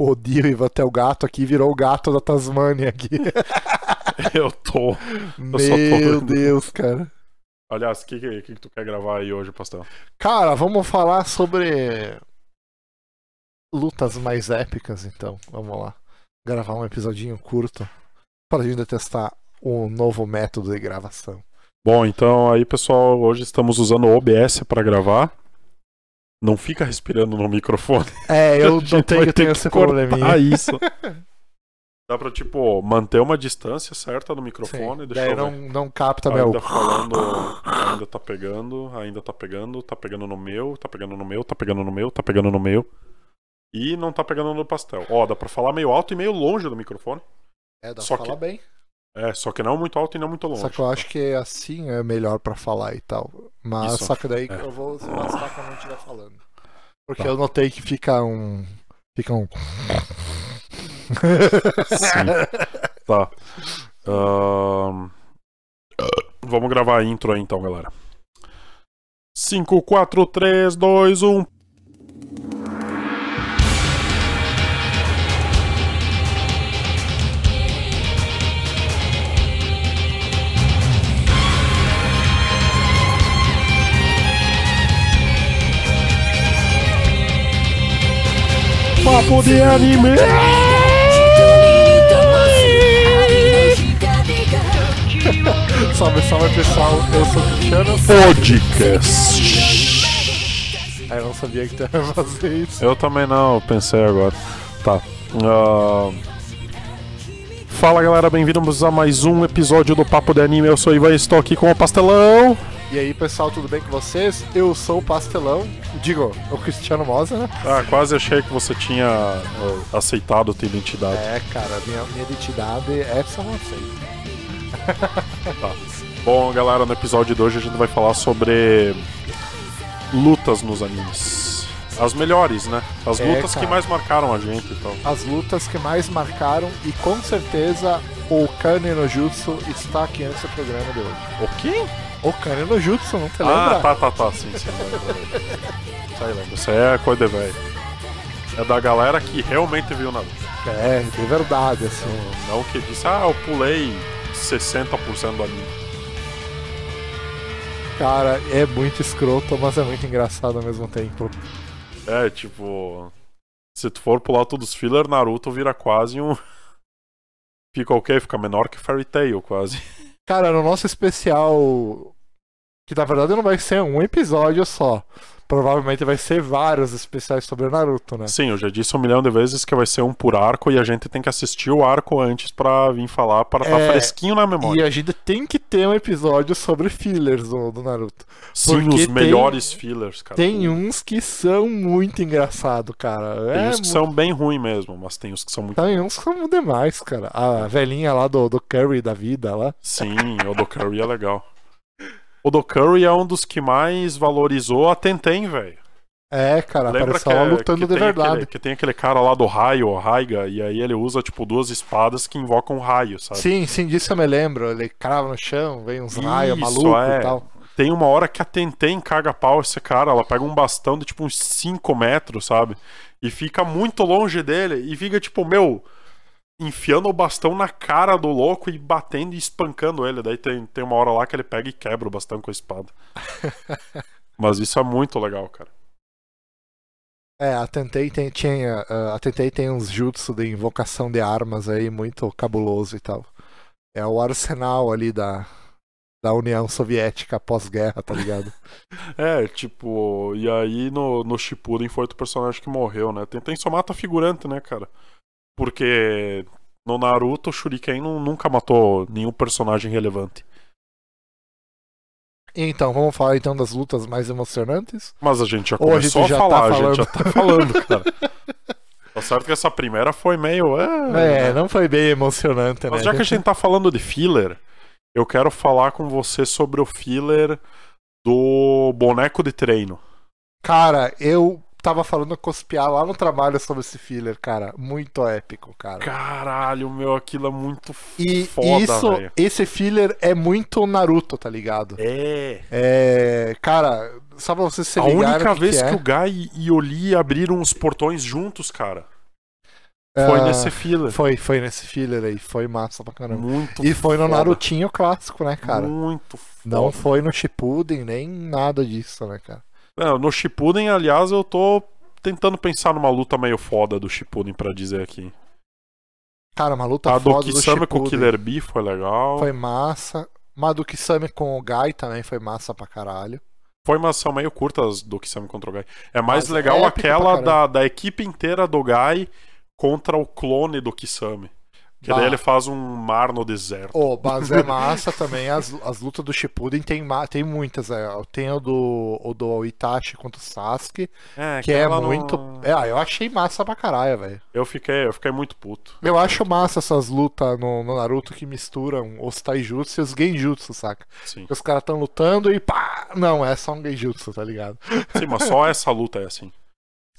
crocodilo e até o gato aqui virou o gato da Tasmânia aqui. Eu tô. Meu Deus, cara. Aliás, o que, que, que tu quer gravar aí hoje, Pastel? Cara, vamos falar sobre lutas mais épicas, então. Vamos lá. Gravar um episodinho curto para a gente testar um novo método de gravação. Bom, então aí, pessoal, hoje estamos usando o OBS para gravar. Não fica respirando no microfone. É, eu não tenho, eu ter tenho que esse probleminha. isso. Dá pra, tipo, manter uma distância certa no microfone. Sim, Deixa daí eu não, ver. não capta meu. Ainda falando, ainda tá pegando, ainda tá pegando, tá pegando no meu, tá pegando no meu, tá pegando no meu, tá pegando no meu. E não tá pegando no pastel. Ó, dá pra falar meio alto e meio longe do microfone. É, dá só pra falar bem. É, só que não muito alto e não muito longe. Só que eu acho que assim é melhor pra falar e tal. Mas Isso, só que daí é. eu vou se lascar quando eu estiver falando. Porque Tá. eu notei que fica um. Fica um. Sim. Tá. Ahn, Vamos gravar a intro aí então, galera. 5, 4, 3, 2, 1. Papo de anime! salve, salve pessoal, eu sou o Cristiano. Podcast. Aí eu não sabia que tu ia fazer isso. Eu também não, pensei agora. Tá. Ah, Fala galera, bem-vindos a mais um episódio do Papo de Anime. Eu sou o Ivan e estou aqui com o Pastelão. E aí pessoal, tudo bem com vocês? Eu sou o Pastelão, digo, o Cristiano Mosa, né? Ah, quase achei que você tinha ah, aceitado tua identidade. É, cara, minha, minha identidade, essa eu não aceito. Bom, galera, no episódio de hoje a gente vai falar sobre lutas nos animes. As melhores, né? As É, lutas que cara. mais marcaram a gente e tal. As lutas que mais marcaram e com certeza o Kane no Jutsu está aqui nesse programa de hoje. O quê? O Kane no Jutsu, não te Ah, lembra? tá, tá, tá, sim, sim. Isso aí, lembro. Isso aí é coisa de velho. É da galera que realmente viu Naruto. É, de verdade, assim. Não que disse, ah, eu pulei 60% do anime. Cara, é muito escroto, mas é muito engraçado ao mesmo tempo. É, tipo. Se tu for pular todos os filler, Naruto vira quase um. Fica o quê? Fica menor que Fairy Tail, quase. Cara, no nosso especial, que na verdade não vai ser um episódio só. Provavelmente vai ser vários especiais sobre Naruto, né? Sim, eu já disse um milhão de vezes que vai ser um por arco e a gente tem que assistir o arco antes pra vir falar, para estar É, fresquinho na E memória. a gente tem que ter um episódio sobre fillers do, do Naruto. Sim, os tem- melhores fillers, cara. Tem uns que são muito engraçados, cara. Tem é uns que mu- são bem ruins mesmo, mas tem uns que são muito. Tem uns que são demais, cara. A velhinha lá do, do Curry da vida lá. Sim, o do Curry é legal. O do Curry é um dos que mais valorizou a Tentem, velho. É, cara, Lembra parece que, ela é- lutando de verdade. Aquele, que tem aquele cara lá do raio, o Raiga, e aí ele usa, tipo, duas espadas que invocam raio, sabe? Sim, sim, disso eu me lembro. Ele crava no chão, vem uns raios malucos é. e tal. Tem uma hora que a Tentem caga pau esse cara, ela pega um bastão de, tipo, uns 5 metros, sabe? E fica muito longe dele, e fica, tipo, meu... Enfiando o bastão na cara do louco e batendo e espancando ele. Daí tem, tem uma hora lá que ele pega e quebra o bastão com a espada. Mas isso é muito legal, cara. É, a Tentei tem, tinha, ah, a Tentei tem uns jutsu de invocação de armas aí muito cabuloso e tal. É o arsenal ali da, da União Soviética pós-guerra, tá ligado? É, tipo, e aí no, no Shippuden foi outro personagem que morreu, né? Tem, tem só mata figurante, né, cara? Porque no Naruto o Shuriken nu- nunca matou nenhum personagem relevante. então, vamos falar então das lutas mais emocionantes. Mas a gente já Ou a começou gente a, já tá falar, a gente falando. já tá falando, cara. Tá certo que essa primeira foi meio. É, É, não foi bem emocionante, né? Mas já que a gente tá falando de filler, eu quero falar com você sobre o filler do boneco de treino. Cara, eu tava falando com os piá lá no trabalho sobre esse filler, cara. Muito épico, cara. Caralho, meu, aquilo é muito E foda, isso, velho. esse filler é muito Naruto, tá ligado? É. É. Cara, só pra vocês se A única que vez que, que, é. o Guy e o Lee abriram os portões juntos, cara. Foi Ah, nesse filler. Foi, foi nesse filler aí. Foi massa pra caramba. Muito E foi no foda. Narutinho clássico, né, cara? Muito foda. Não foi no Shippuden, nem nada disso, né, cara? É, no Shippuden, aliás, eu tô tentando pensar numa luta meio foda do Shippuden pra dizer aqui. Cara, uma luta a do foda do Kisame com o. Killer Bee foi legal. Foi massa. Uma do Kisame com o Gai também foi massa pra caralho. Foi, mas são meio curtas do Kisame contra o Gai. É mais Mas legal pra aquela da, da equipe inteira do Gai contra o clone do Kisame. Que Bah. daí ele faz um mar no deserto. Ô, mas é massa também. As, as lutas do Shippuden tem, tem muitas. É. Tem o do, o do Itachi contra o Sasuke, É, que é muito. É, ah, eu achei massa pra caralho, velho. Eu fiquei, eu fiquei muito puto. Eu acho massa essas lutas no, no Naruto que misturam os taijutsu e os genjutsu, saca? Sim. Os caras tão lutando e pá! Não, é só um genjutsu, tá ligado? Sim, mas só essa luta é assim.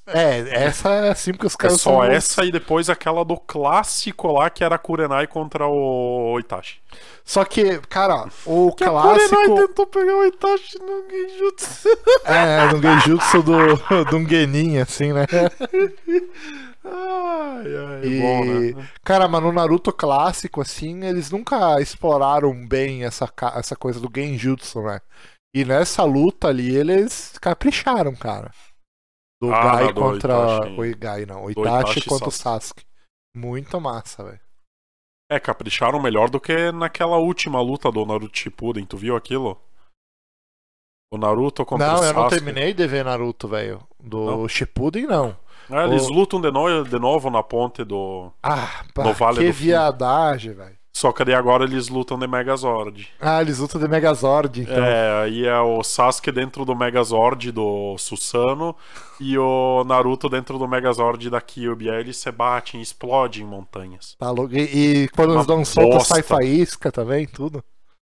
É, essa é assim porque os É caras só são- essa e depois aquela do clássico lá que era Kurenai contra o Itachi. Só que, cara, o Que a Kurenai clássico. tentou pegar o Itachi no Genjutsu. É, no genjutsu do, do genin, assim, né? Ai, ai, E- bom, né? Cara, mas no Naruto clássico, assim, eles nunca exploraram bem essa, essa coisa do genjutsu, né? E nessa luta ali, eles capricharam, cara. Do Ah, Gai do contra. Itachi. O Gai, não. O Do Itachi Itachi contra o Sasuke. Sasuke. Muito massa, velho. É, capricharam melhor do que naquela última luta do Naruto Shippuden. Tu viu aquilo? O Naruto contra o Não, eu Sasuke. não terminei de ver Naruto, velho. Do Não? Shippuden, não. É, eles O- lutam de, no... de novo na ponte do... Ah, pá, No Vale que do viadagem, velho. Só que daí agora eles lutam de Megazord. Ah, eles lutam de Megazord, então. É, aí é o Sasuke dentro do Megazord do Susanoo e o Naruto dentro do Megazord da Kyuubi. Aí eles se batem explodem em montanhas. Tá louco. E, e quando eles dão um bosta. sai faísca também, tudo.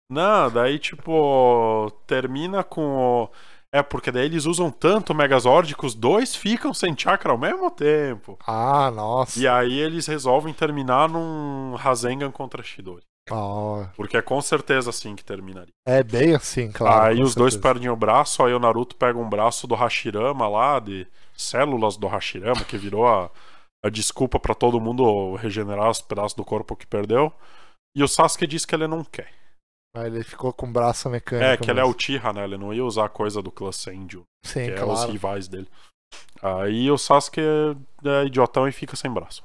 Não, daí tipo, termina com o... É, porque daí eles usam tanto o Megazord que os dois ficam sem chakra ao mesmo tempo. Ah, nossa. E aí eles resolvem terminar num Rasengan contra Shidori. Ó, Porque é com certeza assim que terminaria. é bem assim, claro. aí os dois certeza. perdem o braço, aí o Naruto pega um braço do Hashirama lá, de células do Hashirama, que virou a, a desculpa pra todo mundo regenerar os pedaços do corpo que perdeu. E o Sasuke diz que ele não quer. Aí ele ficou com o braço mecânico. É, que ele é o. Tira, né? Ele não ia usar a coisa do clã Senju, Sim, que é os claro. rivais dele. Aí o Sasuke é, idiotão e fica sem braço.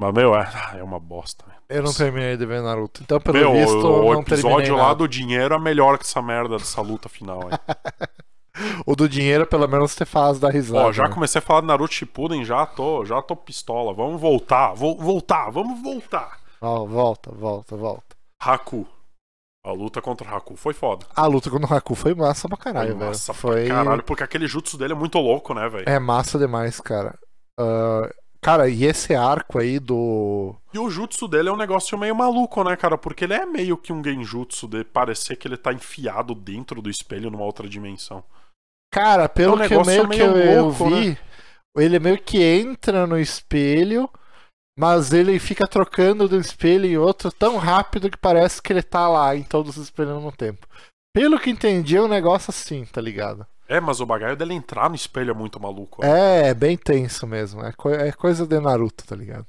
Mas, meu, é, é uma bosta. né? Eu não terminei de ver Naruto. Então, pelo Meu, visto, o, o não terminei episódio lá nada. do dinheiro é melhor que essa merda dessa luta final? O do dinheiro, pelo menos, você faz da risada. Ó, já né? comecei a falar de Naruto Shippuden, já tô, já tô pistola. Vamos voltar, vou voltar, vamos voltar. Ó, volta, volta, volta. Haku. A luta contra o Haku foi foda. A luta com o Haku foi massa pra caralho, velho. massa Foi... pra caralho, porque aquele jutsu dele é muito louco, né, velho? É massa demais, cara. Ah, cara, e esse arco aí do. E o jutsu dele é um negócio meio maluco, né, cara? Porque ele é meio que um genjutsu de parecer que ele tá enfiado dentro do espelho numa outra dimensão. Cara, pelo É um que eu negócio meio que eu, meio eu louco, vi, ele meio que entra no espelho, mas ele fica trocando de um espelho em outro tão rápido que parece que ele tá lá em todos os espelhos ao mesmo tempo. Pelo que entendi, é um negócio assim, tá ligado? É, mas o bagaio dele entrar no espelho é muito maluco. né? É, é bem tenso mesmo. É, coi- é coisa de Naruto, tá ligado?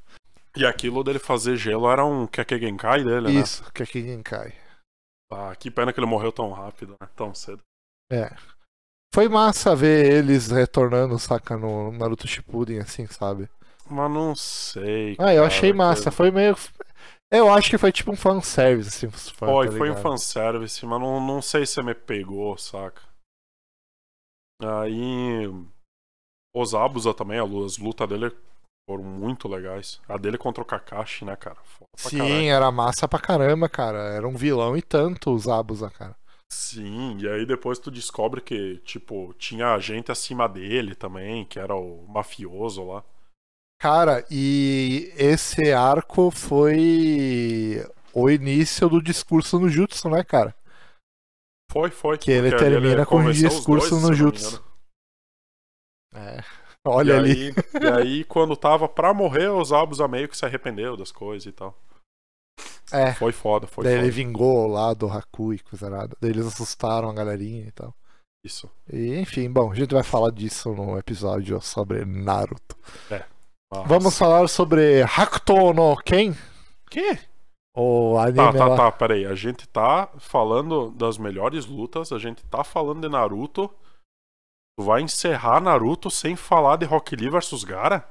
E aquilo dele fazer gelo era um Kekkei dele, né? Isso, aqui ninguém cai. Ah, que pena que ele morreu tão rápido, né? Tão cedo. É. Foi massa ver eles retornando, saca, no Naruto Shippuden, assim, sabe? Mas não sei. Ah, eu cara, achei massa. que- Foi meio. Eu acho que foi tipo um fanservice, assim, fãs, Foi, tá foi um fanservice, mas não, não sei se me pegou, saca? Aí. Os Abusa também, as lutas dele foram muito legais. A dele contra o Kakashi, né, cara? Foda Sim, caralho. era massa pra caramba, cara. Era um vilão e tanto os Abusa, cara. Sim, e aí depois tu descobre que, tipo, tinha gente acima dele também, que era o mafioso lá. Cara, e esse arco foi o início do discurso no Jutsu, né, cara? Foi, foi. Que ele termina com um discurso dois, no Jutsu. É. Olha e ali. Aí, e aí, quando tava pra morrer, os Abusa meio que se arrependeu das coisas e tal. É. Foi foda, foi Daí foda. ele vingou lá do Haku e coisa nada. Daí eles assustaram a galerinha e tal. Isso. E, enfim, bom, a gente vai falar disso no episódio sobre Naruto. Mas- Vamos falar sobre Hakuto no Ken? Que? O anime Tá, tá, lá. tá, peraí. A gente tá falando das melhores lutas, a gente tá falando de Naruto. Tu vai encerrar Naruto sem falar de Rock Lee versus Gara?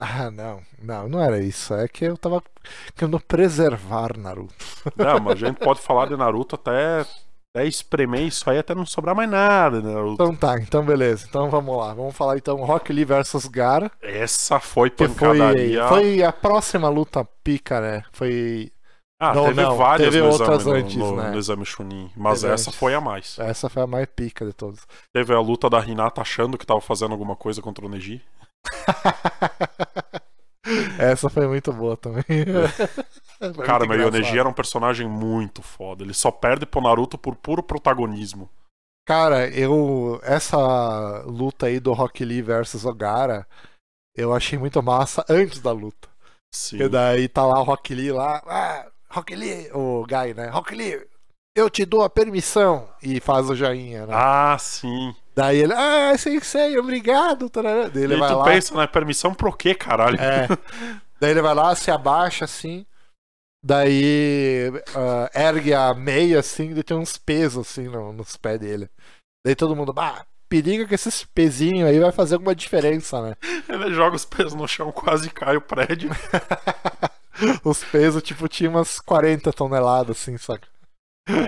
Ah, não. Não, não era isso. É que eu tava querendo preservar Naruto. Não, mas a gente pode falar de Naruto até, até espremer isso aí até não sobrar mais nada Naruto. Então tá, então beleza. Então vamos lá. Vamos falar então Rock Lee versus Gara. Essa foi Que foi, pancadaria. foi a próxima luta pica, né? Foi. Ah, Não, teve não, várias teve no, outras exame, antes, no, né? no exame Chunin, mas Teve essa antes. foi a mais. Essa foi a mais pica de todas. Teve a luta da Hinata achando que tava fazendo alguma coisa contra o Neji. Essa foi muito boa também. Foi Cara, mas o engraçado. Neji era um personagem muito foda. Ele só perde pro Naruto por puro protagonismo. Cara, eu. Essa luta aí do Rock Lee versus Ogara, eu achei muito massa antes da luta. Sim. E daí tá lá o Rock Lee lá. Ah, Rock Lee, o Guy, né? Rock Lee, eu te dou a permissão. E faz o joinha, né? Ah, sim. Daí ele, ah, sei, sei, obrigado. Daí ele e vai tu lá. pensa, né? Permissão pro quê, caralho? É. Daí ele vai lá, se abaixa assim. Daí ah, ergue a meia assim, e tem uns pesos assim no- nos pés dele. Daí todo mundo, bah, periga que esses pezinhos aí vai fazer alguma diferença, né? Ele joga os pés no chão, quase cai o prédio. Os pesos, tipo, tinha umas 40 toneladas assim, saca?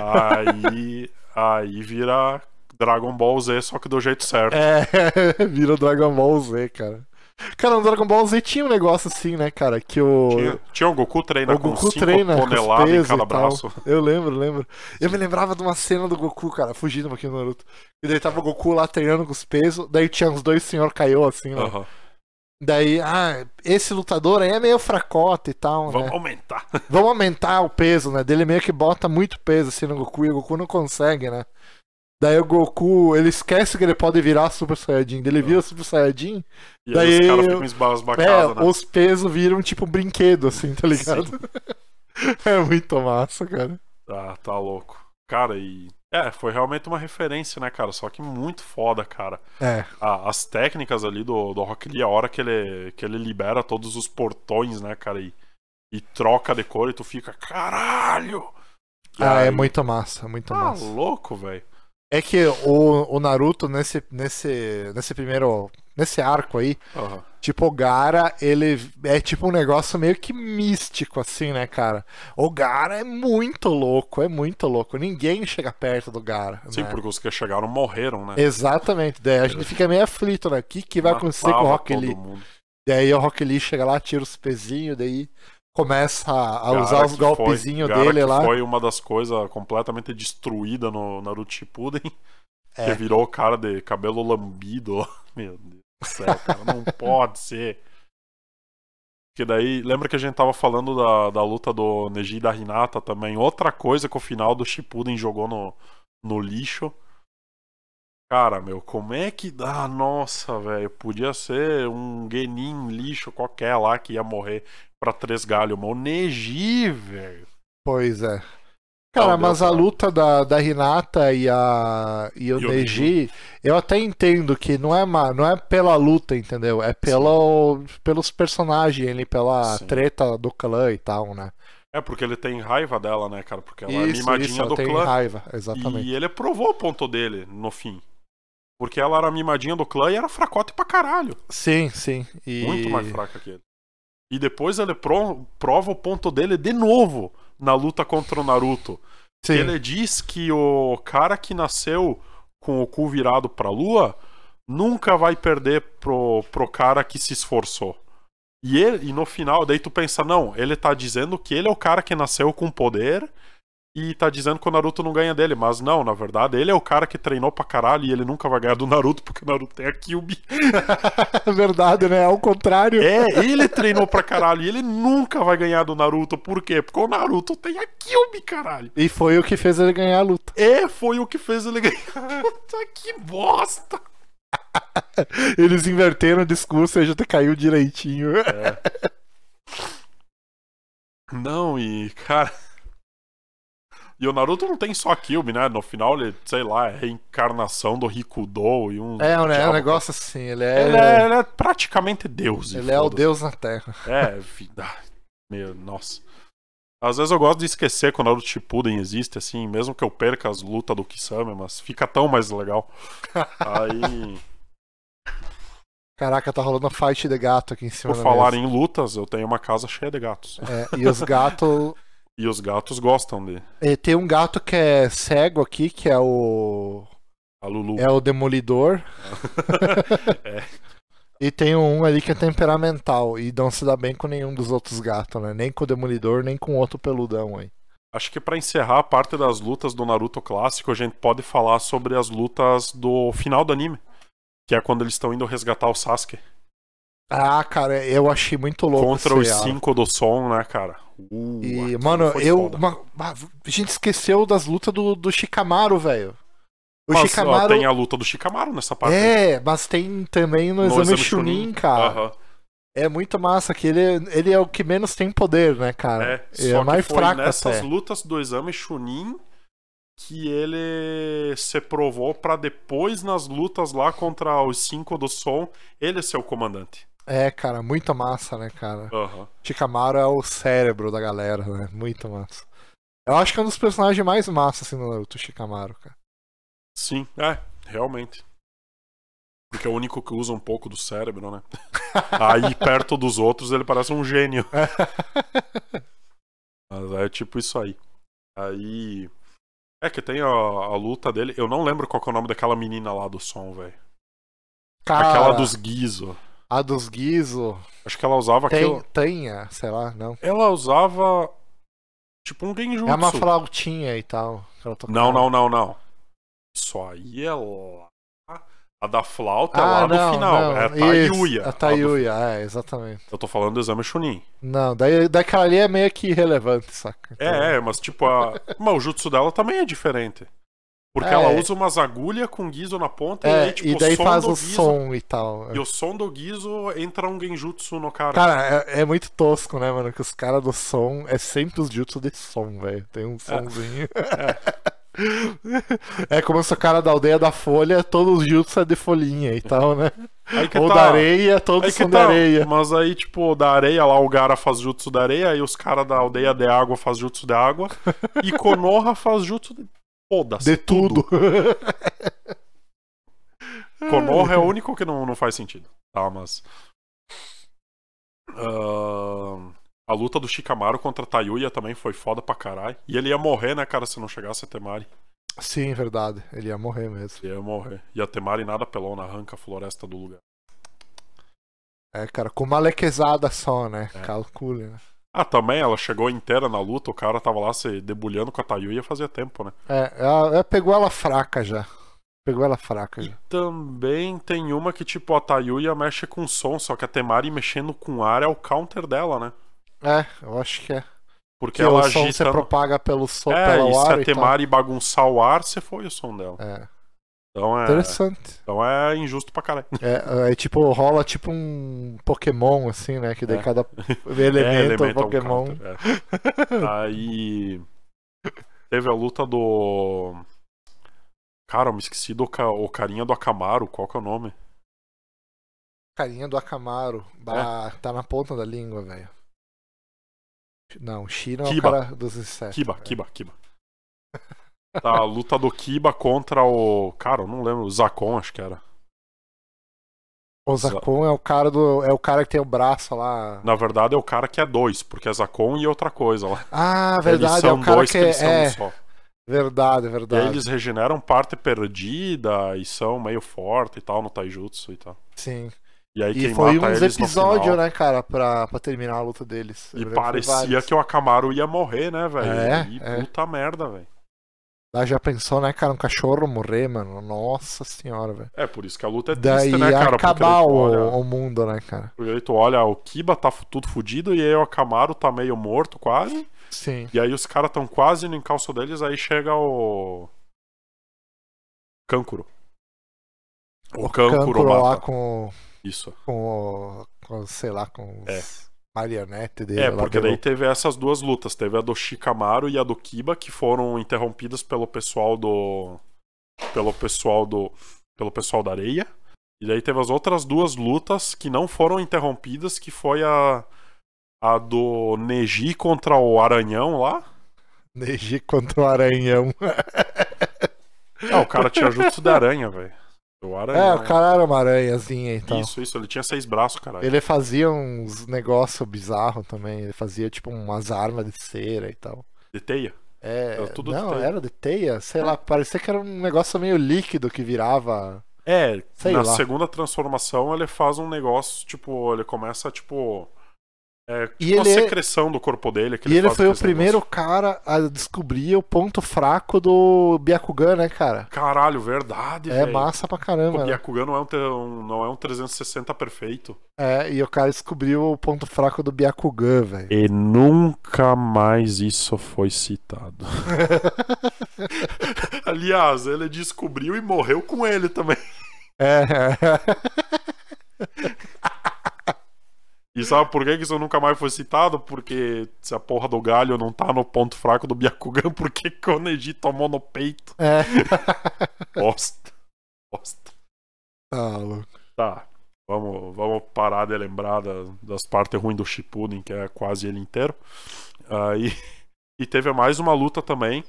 Aí. Aí vira Dragon Ball Z, só que do jeito certo. É, vira Dragon Ball Z, cara. Cara, no Dragon Ball Z tinha um negócio assim, né, cara? Que o. Tinha, tinha o Goku treina O com Goku 5 treina com os toneladas em pesos cada braço. Eu lembro, lembro. Eu me lembrava de uma cena do Goku, cara, fugindo um pouquinho do Naruto. E daí tava o Goku lá treinando com os pesos, daí tinha uns dois senhor Kaiô, assim, né? Daí, ah, esse lutador aí é meio fracota e tal, Vamos né? aumentar. Vamos aumentar o peso, né? Dele meio que bota muito peso assim no Goku e o Goku não consegue, né? Daí o Goku, ele esquece que ele pode virar Super Saiyajin. Ele vira Super Saiyajin. E Daí aí os caras ficam esbasbacados, É, né? os pesos viram tipo brinquedo, assim, tá ligado? é muito massa, cara. Tá, tá louco. Cara, e. É, foi realmente uma referência, né, cara? Só que muito foda, cara. É, Ah, as técnicas ali do, do Rock Lee, a hora que ele, que ele libera todos os portões, né, cara? E, e troca de cor e tu fica, caralho! E ah, é aí- muito massa, muito Tá massa. louco, velho. É que o, o Naruto, nesse, nesse, nesse primeiro. Nesse arco aí, Aham. Tipo, o Gara, ele é tipo um negócio meio que místico, assim, né, cara? O Gara é muito louco, é muito louco. Ninguém chega perto do Gara. Sim, né? porque os que chegaram morreram, né? Exatamente. Daí a gente fica meio aflito, né? O que, que vai acontecer com o Rock Lee? mundo. Daí o Rock Lee chega lá, tira os pezinhos, daí começa a, Gara usar os golpezinhos dele que lá. Foi uma das coisas completamente destruídas no Naruto Shippuden. É. Que virou o cara de cabelo lambido. Meu Deus céu, cara, não pode ser. Que daí, lembra que a gente tava falando da, da luta do Neji e da Hinata também? Outra coisa que o final do Shippuden jogou no, no lixo. Cara, meu, como é que. Ah, nossa, velho. Podia ser um Genin lixo qualquer lá que ia morrer pra três galhos. Mas o Neji, velho. Pois é. Cara, mas a luta da, da Hinata e, a, e o Neji, eu até entendo que não é, não é pela luta, entendeu? É pelo, pelos personagens ali, pela Sim. treta do clã e tal, né? É porque ele tem raiva dela, né, cara? Porque ela é isso, mimadinha isso, do tem clã. raiva, exatamente. E ele provou o ponto dele no fim. Porque ela era mimadinha do clã e era fracote pra caralho. Sim, sim. E... Muito mais fraca que ele. E depois ele pro- prova o ponto dele de novo na luta contra o Naruto. Sim. Ele diz que o cara que nasceu com o cu virado pra lua nunca vai perder pro, pro cara que se esforçou. E, ele, e no final, daí tu pensa, não, ele tá dizendo que ele é o cara que nasceu com poder e tá dizendo que o Naruto não ganha dele. Mas não, na verdade, ele é o cara que treinou pra caralho e ele nunca vai ganhar do Naruto porque o Naruto tem a Kyubi. Verdade, né? Ao contrário. É, ele treinou pra caralho e ele nunca vai ganhar do Naruto. Por quê? Porque o Naruto tem a Kyubi, caralho. E foi o que fez ele ganhar a luta. É, foi o que fez ele ganhar. Puta que bosta. Eles inverteram o discurso e a gente caiu direitinho. Não, e, cara. E o Naruto não tem só a Kyuubi, né? No final ele, sei lá, é reencarnação do Rikudo e um. É, um, é um negócio assim, ele é. Ele é, ele é praticamente Deus. ele é o deus na Terra. É, vida. Meu, nossa. Às vezes eu gosto de esquecer que o Naruto Shippuden existe, assim, mesmo que eu perca as lutas do Kisame, mas fica tão mais legal. Aí, Caraca, tá rolando fight de gato aqui em cima por falar mesa. em lutas, eu tenho uma casa cheia de gatos. É, e os gatos. E os gatos gostam de e tem um gato que é cego aqui, que é o. a Lulu. É o Demolidor. É. E tem um ali que é temperamental. E não se dá bem com nenhum dos outros gatos, né? Nem com o Demolidor, nem com outro peludão aí. Acho que pra encerrar a parte das lutas do Naruto clássico, a gente pode falar sobre as lutas do final do anime. Que é quando eles estão indo resgatar o Sasuke. Ah, cara, eu achei muito louco. contra os cinco do som, né, cara? Uh, E, mano, eu. uma- a gente esqueceu das lutas do, do Shikamaru, velho. O Mas, ó, Shikamaru. tem a luta do Shikamaru nessa parte. É, mas tem também no, No exame, exame Chunin, Chunin. cara. É muito massa que ele, ele é o que menos tem poder, né, cara? É, Ele só é mais foi fraco nessas até. lutas do exame Chunin que ele se provou pra depois nas lutas lá contra os cinco do som, ele ser o comandante. É, cara, muito massa, né, cara? Aham. Shikamaru é o cérebro da galera, né? Muito massa. Eu acho que é um dos personagens mais massa, assim, no Naruto, Shikamaru, cara. Sim, é, realmente. Porque é o único que usa um pouco do cérebro, né? Aí, perto dos outros, ele parece um gênio. Mas é tipo isso aí. Aí. É que tem a, a luta dele. Eu não lembro qual é o nome daquela menina lá do som, velho. Aquela dos Guizo. A dos Guizo, Acho que ela usava tem, aquilo. tenha, sei lá, não. Ela usava. Tipo um genjutsu. É uma flautinha e tal. Não, não, não, não. Isso aí é lá. A da flauta é Ah, lá não, do final. não. É a Isso, Tayuya. A lá do- Tayuya, é, exatamente. Eu tô falando do exame Chunin. Não, daí, daquela ali é meio que irrelevante, saca? Então, É, é, mas tipo, a... mas o jutsu dela também é diferente. Porque É. ela usa umas agulhas com guizo na ponta e É, aí, tipo, e daí o faz o guizo... som e tal. E o som do guizo entra um genjutsu no cara. Cara, é, é muito tosco, né, mano? Que os caras do som é sempre os jutsu de som, velho. Tem um somzinho. É. como se o cara da aldeia da folha, todos os jutsu é de folhinha e tal, né? Ou tá. da areia, todos são tá. areia. Mas aí, tipo, da areia lá o Gara faz jutsu da areia, aí os caras da aldeia de água faz jutsu de água. e Konoha faz jutsu de. Foda-se. De tudo. Konoha é o único que não, não faz sentido. Tá, mas. Ahn, a luta do Shikamaru contra a Tayuya também foi foda pra caralho. E ele ia morrer, né, cara, se não chegasse a Temari. Sim, verdade. Ele ia morrer mesmo. Ele ia morrer. E a Temari nada pelona, arranca a floresta do lugar. É, cara, com uma lequezada só, né? É. Calcule, né? Ah, também ela chegou inteira na luta, o cara tava lá se debulhando com a Tayuya fazia tempo, né? É, ela, ela pegou ela fraca já. Pegou ela fraca já. Também tem uma que, tipo, a Tayuya mexe com som, só que a Temari mexendo com ar é o counter dela, né? É, eu acho que é. Porque Que ela o som se agita. no- propaga pelo som, É, pelo e se ar a e tal. Temari bagunçar o ar, você foi o som dela. É, Então é, interessante. então é injusto pra caralho. É, é tipo, rola tipo um Pokémon, assim, né? Que daí É. cada elemento é um é um Pokémon. counter, é. Aí teve a luta do. Cara, eu me esqueci do ca- o carinha do Akamaru, qual que é o nome? Carinha do Akamaru. Bah, Tá na ponta da língua, velho. Não, Shiro é o cara dos insetos. Kiba, é. Kiba, Kiba. Tá, a luta do Kiba contra o. Cara, eu não lembro, o Zakon, acho que era. O Zakon é o cara do. É o cara que tem o braço lá. Na verdade é o cara que é dois, porque é Zakon e outra coisa lá. Ah, eles verdade, é são o cara dois que eles são é. um é só. verdade, E aí verdade. eles regeneram parte perdida e são meio forte e tal no Taijutsu e tal. Sim. E aí E foi uns eles episódios, né, cara, pra, pra terminar a luta deles. E parecia que o Akamaru ia morrer, né, velho? É, e é. puta merda, velho. Lá já pensou, né, cara, um cachorro morrer, mano. Nossa senhora, velho. É, por isso que a luta é Daí triste, né, ia cara? acabar daí o, olha, o mundo, né, cara? daí tu olha, o Kiba tá tudo fudido e aí o Akamaru tá meio morto quase. Sim. E aí os caras tão quase no encalço deles, aí chega o. Kankuro. O, Kankuro, Cancro lá com, Isso. com, o- com, sei lá, com os, É. marionete dele. É, porque daí teve essas duas lutas. Teve a do Shikamaru e a do Kiba, que foram interrompidas pelo pessoal do. Pelo pessoal do. Pelo pessoal da areia. E daí teve as outras duas lutas que não foram interrompidas, que foi a. A do Neji contra o Aranhão lá. Neji contra o Aranhão. Ah, o cara tinha jutsu da aranha, velho. O Aranhão. É, o cara era uma aranhazinha e tal. Isso, isso, ele tinha seis braços, caralho. Ele fazia uns negócios bizarros também. Ele fazia tipo umas armas de cera e tal. De teia. É, Era tudo de não, teia. era de teia, sei lá, parecia que era um negócio meio líquido que virava. É, Sei na lá. segunda transformação ele faz um negócio, tipo, ele começa, tipo. É, tipo E uma ele é- secreção do corpo dele. que E ele faz foi o primeiro cara a descobrir o ponto fraco do Byakugan, né, cara? Caralho, verdade, É velho. massa pra O caramba, né? Byakugan não é um, um- não é um 360 perfeito. É, e o cara descobriu o ponto fraco do Byakugan, velho. E nunca mais isso foi citado. Aliás, ele descobriu e morreu com ele também. É, E sabe por que isso nunca mais foi citado? Porque se a porra do galho não tá no ponto fraco do Byakugan, por que que o Neji tomou no peito? é. Bosta. Bosta. Tá louco. Tá. Vamos, vamos parar de lembrar das, das partes ruins do Shippuden, que é quase ele inteiro. Aí, e teve mais uma luta também,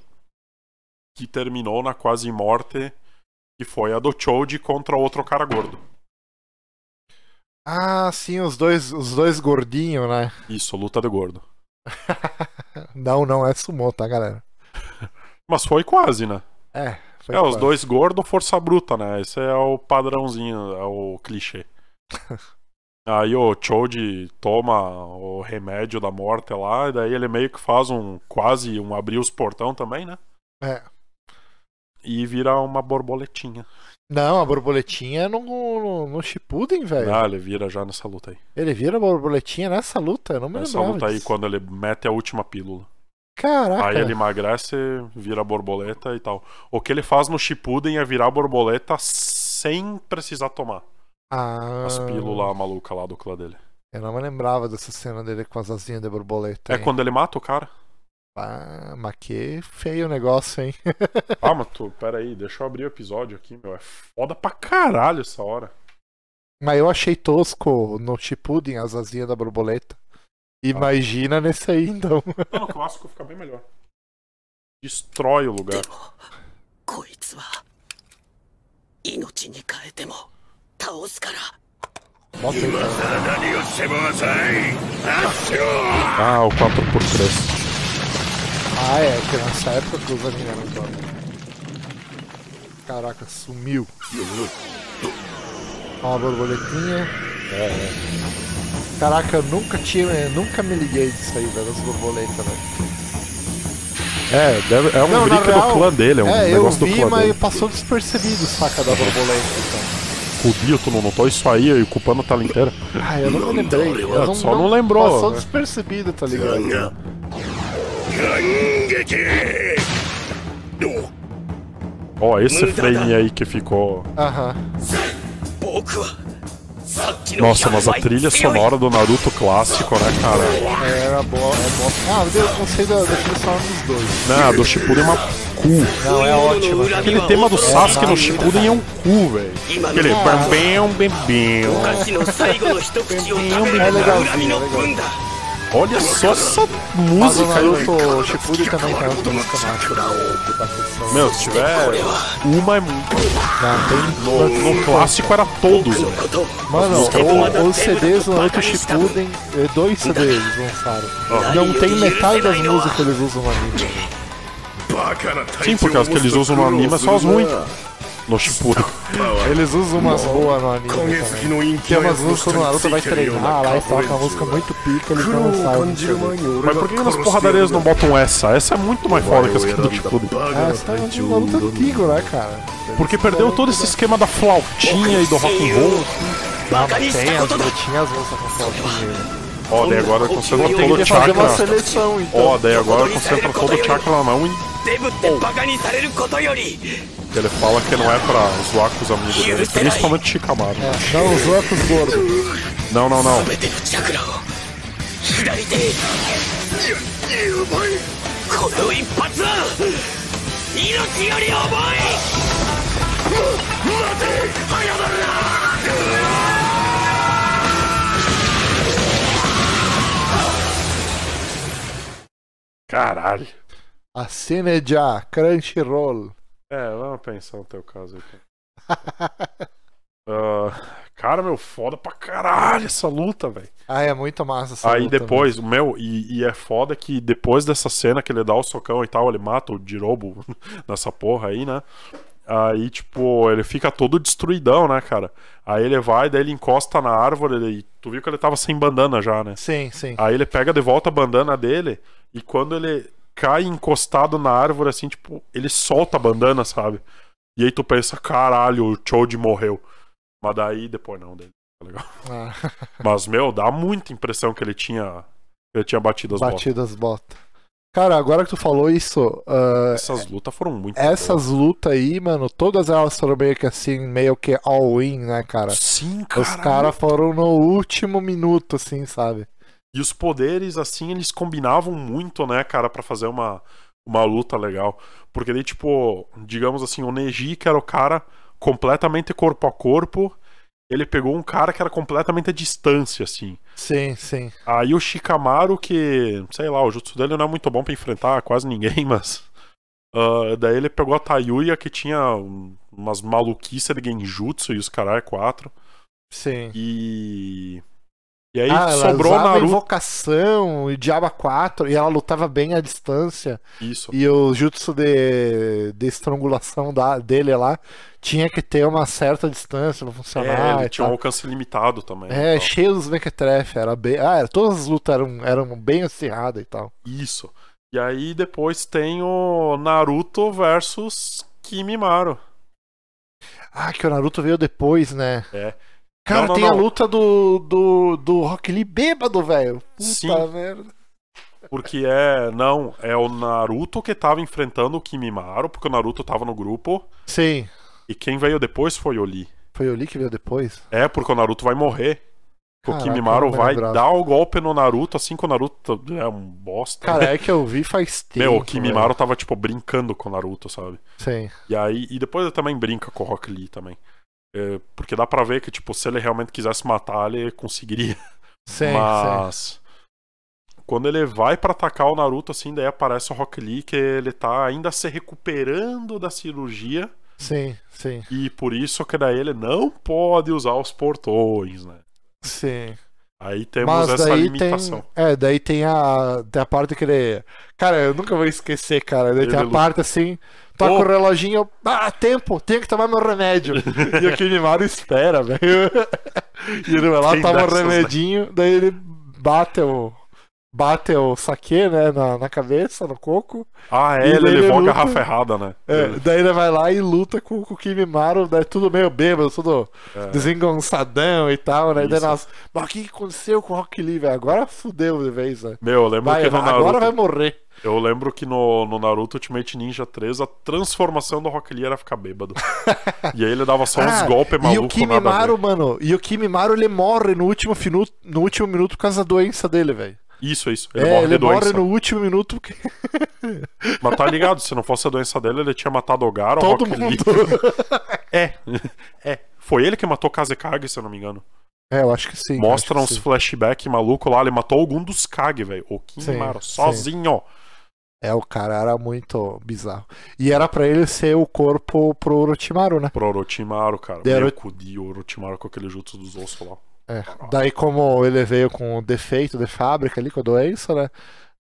que terminou na quase morte, que foi a do Choji contra outro cara gordo. Ah, sim, os dois, os dois gordinhos, né? Isso, luta de gordo. Não, não é sumô, tá, galera? Mas foi quase, né? É, foi é, os quase. dois gordos, força bruta, né? Esse é o padrãozinho, é o clichê. Aí o Choji toma o remédio da morte lá, e daí ele meio que faz um quase um abrir os portão também, né? É. E vira uma borboletinha. Não, a borboletinha é no, no, no Shippuden, velho. Ah, ele vira já nessa luta aí. Ele vira borboletinha nessa luta, eu não me Nessa lembrava luta aí, disso. quando ele mete a última pílula. Caraca. Aí ele emagrece, vira borboleta e tal. O que ele faz no Shippuden é virar borboleta sem precisar tomar Ah, as pílulas malucas lá do clã dele. Eu não me lembrava dessa cena dele com as asinhas de borboleta. É hein? quando ele mata o cara. Ah, mas que feio o negócio, hein? ah, mas tu, peraí, deixa eu abrir o episódio aqui, meu. É foda pra caralho essa hora. Mas eu achei tosco no Chipudin as asinhas da borboleta. Imagina ah. nesse aí, então. Não, no clássico fica bem melhor. Destrói o lugar. Bota. Ah, o 4x3. Ah, é, que nessa época que os animes eram. Caraca, sumiu. Ó, uma borboletinha. É, Caraca, eu nunca tinha. nunca me liguei disso aí, velho, das borboletas, velho. É, deve- é um Não, real, do clã dele, é um é, eu negócio do vi, clã mas dele. passou despercebido, saca, da borboleta, então. Tu não notou isso aí e culpando a tela inteira. Ah, eu não me lembrei. Eu não, Só não lembrou, Passou né? despercebido, tá ligado? Ó, oh, esse frame aí que ficou. Aham. Nossa, mas a trilha sonora do Naruto clássico, né, cara? É, era boa, é boa. Ah, eu não da, da trilha sonora dos dois. Não, do Shippuden é uma cu. Não, é ótimo. Aquele tema do Sasuke no Shippuden é um cu, velho. Aquele bambem, bambem. É legalzinho, é legal. Olha só essa música aí. Naruto Shippuden também tá? tem uma música massa. Meu, se tiver uma é muito. Não, tem... No, no clássico era todos. Mano, é ou os CDs do Naruto Shippuden, é, dois CDs lançaram. Oh. Não tem metade das músicas que eles usam no anime. Sim, porque as que eles usam no anime são as ruins. Nojo puro. Eles usam umas boas no anime. Também. Tem umas músicas quando o Naruto vai treinar ah, lá é e toca uma música é muito pica, eles não sabem. Mas por que nas porradarias não botam essa? Essa é muito mais foda que as que do tipo. Essa é um Naruto antigo, né, cara? Porque perdeu todo esse esquema da flautinha e do rock'n'roll. Não, tem, tinha as músicas com flautinha. Ó, daí agora concentra todo o chakra. Ó, daí agora concentra todo o chakra na mão e. Oh. Ele fala que não é pra zoar com os amigos dele, principalmente chikamaru É, não, zoa com os gordos. Não, não, não. Caralho. Assine já, Crunchyroll. É, vamos pensar no teu caso aí. Ah, cara, meu, foda pra caralho essa luta, velho. Ah, é muito massa essa Aí luta depois, meu, e, e é foda que depois dessa cena que ele dá o socão e tal, ele mata o Jirobo nessa porra aí, né? Aí, tipo, ele fica todo destruidão, né, cara? Aí ele vai, daí ele encosta na árvore e tu viu que ele tava sem bandana já, né? Sim, sim. Aí ele pega de volta a bandana dele e quando ele cai encostado na árvore, assim, tipo, ele solta a bandana, sabe? E aí tu pensa, caralho, o Choji morreu. Mas daí depois não dele. Tá legal? Ah, Mas, meu, dá muita impressão que ele tinha. Ele tinha batido as botas. batido as botas. Cara, agora que tu falou isso, ah, Essas lutas foram muito essas lutas aí, mano, todas elas foram meio que assim, meio que all-in, né, cara? Sim, cara. Os caras foram no último minuto, assim, sabe? E os poderes, assim, eles combinavam muito, né, cara, pra fazer uma, uma luta legal. Porque daí, tipo, digamos assim, o Neji, que era o cara completamente corpo a corpo, ele pegou um cara que era completamente à distância, assim. Sim, sim. Aí o Shikamaru, que, sei lá, o jutsu dele não é muito bom pra enfrentar quase ninguém, mas. ah, daí ele pegou a Tayuya, que tinha um- umas maluquices de genjutsu e os carai quatro. Sim. E. E aí ah, ela sobrou usava Naruto. invocação e Diaba 4 e ela lutava bem à distância. Isso. E o jutsu de, de estrangulação da, dele lá tinha que ter uma certa distância pra É, funcionar. ele e tinha um tal. alcance limitado também. É, e tal. cheio dos mequetrefe, era bem. Ah, era- todas as lutas eram, eram bem acirradas e tal. Isso. E aí depois tem o Naruto versus Kimimaro. Ah, que o Naruto veio depois, né? É. Cara, Não, não, tem a não. luta do, do, do Rock Lee bêbado, velho. Puta Sim. merda. Porque é. Não, é o Naruto que tava enfrentando o Kimimaro, porque o Naruto tava no grupo. Sim. E quem veio depois foi o Lee. Foi o Lee que veio depois? É, porque o Naruto vai morrer. O Caraca, Kimimaro eu não vai dar o golpe no Naruto, assim que o Naruto é um bosta. Cara, é que eu vi faz tempo. Meu, o Kimimaro velho. tava, tipo, brincando com o Naruto, sabe? Sim. E aí, e depois ele também brinca com o Rock Lee também. É, porque dá pra ver que, tipo, se ele realmente quisesse matar, ele conseguiria. Sim, sim. Mas. Quando ele vai pra atacar o Naruto, assim, daí aparece o Rock Lee que ele tá ainda se recuperando da cirurgia. Sim, sim, E por isso que daí ele não pode usar os portões, né? sim. Aí temos Mas essa limitação. tem. É, daí tem a, tem a parte que ele. Cara, eu nunca vou esquecer, cara. Daí tem a Ele- parte assim. Toca Oh. o reloginho. Ah, tempo! Tenho que tomar meu remédio. e o Kimimaro espera, velho. e ele vai lá, toma o né? remedinho. Daí ele bate o. Bate o saque, né? Na, na cabeça, no coco. Ah, é, ele levou a garrafa errada, né? É, daí ele vai lá e luta com, com o Kimimaro, daí tudo meio bêbado, tudo é. desengonçadão e tal, né? Daí nós, mas o que aconteceu com o Rock Lee, velho? Agora fudeu de vez, né? Meu, eu lembro Vai, que no Naruto. agora vai morrer. Eu lembro que no, no Naruto Ultimate Ninja 3 a transformação do Rock Lee era ficar bêbado. e aí ele dava só uns Ah, golpes E o malucos nada a Kimimaro, mano, e o Kimimaro ele morre no último, finu, no último minuto por causa da doença dele, velho. Isso, isso. Ele É, morre ele de doença. morre no último minuto porque Mas tá ligado, se não fosse a doença dele, ele tinha matado o Gara, o todo Rock mundo. É, é. Foi ele que matou Kazekage, se eu não me engano. É, eu acho que sim. Mostra uns sim. flashback maluco lá, ele matou algum dos Kage, velho. O Kimimaro, Sim, sozinho. É, o cara era muito bizarro. E era pra ele ser o corpo pro Orochimaru, né? Pro Orochimaru, cara. De Oro- o Orochimaru com aquele jutsu dos ossos lá. É. Daí, como ele veio com o defeito de fábrica ali, com a doença, né?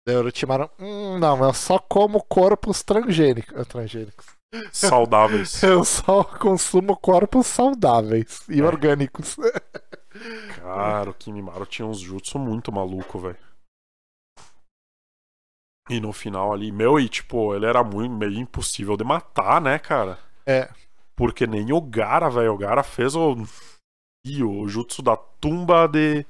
Daí o Orochimaru, hum, não, eu só como corpos transgênicos. transgênicos. Saudáveis. Eu só consumo corpos saudáveis É. e orgânicos. Cara, o Kimimaro tinha uns jutsu muito maluco, velho. E no final ali, meu, e tipo, ele era muito meio impossível de matar, né, cara? É. Porque nem o Gara, velho. O Gara fez o. Ih, o jutsu da tumba de.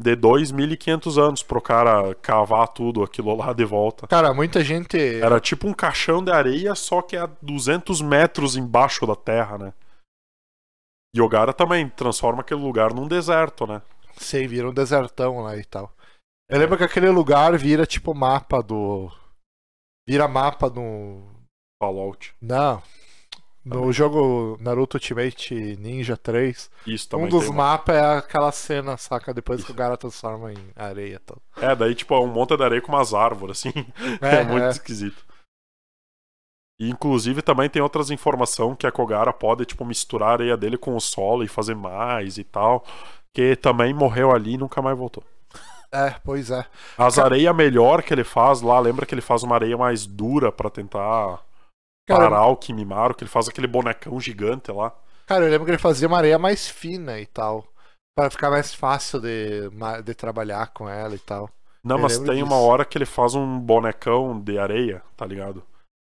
De 2.500 anos pro cara cavar tudo aquilo lá de volta. Cara, muita gente. Era tipo um caixão de areia, só que a 200 metros embaixo da terra, né? E o Gara também transforma aquele lugar num deserto, né? Sei, vira um desertão lá e tal. Eu lembro que aquele lugar vira tipo mapa do. Vira mapa no. Fallout. Não. No jogo Naruto Ultimate Ninja 3, Isso também um dos mapas é aquela cena, saca? Depois que o cara transforma em areia e tal. É, daí tipo é um monte de areia com umas árvores, assim. É, É, muito é. esquisito. E, inclusive também tem outras informações que a Kogara pode tipo misturar a areia dele com o solo e fazer mais e tal. Que também morreu ali e nunca mais voltou. É, pois é. As Ca- areias melhor que ele faz lá, lembra que ele faz uma areia mais dura pra tentar Cara, parar o Kimimaro, que ele faz aquele bonecão gigante lá. cara, eu lembro que ele fazia uma areia mais fina e tal. Pra ficar mais fácil de, de trabalhar com ela e tal. Não, Eu mas tem uma disso. hora que ele faz um bonecão de areia, tá ligado?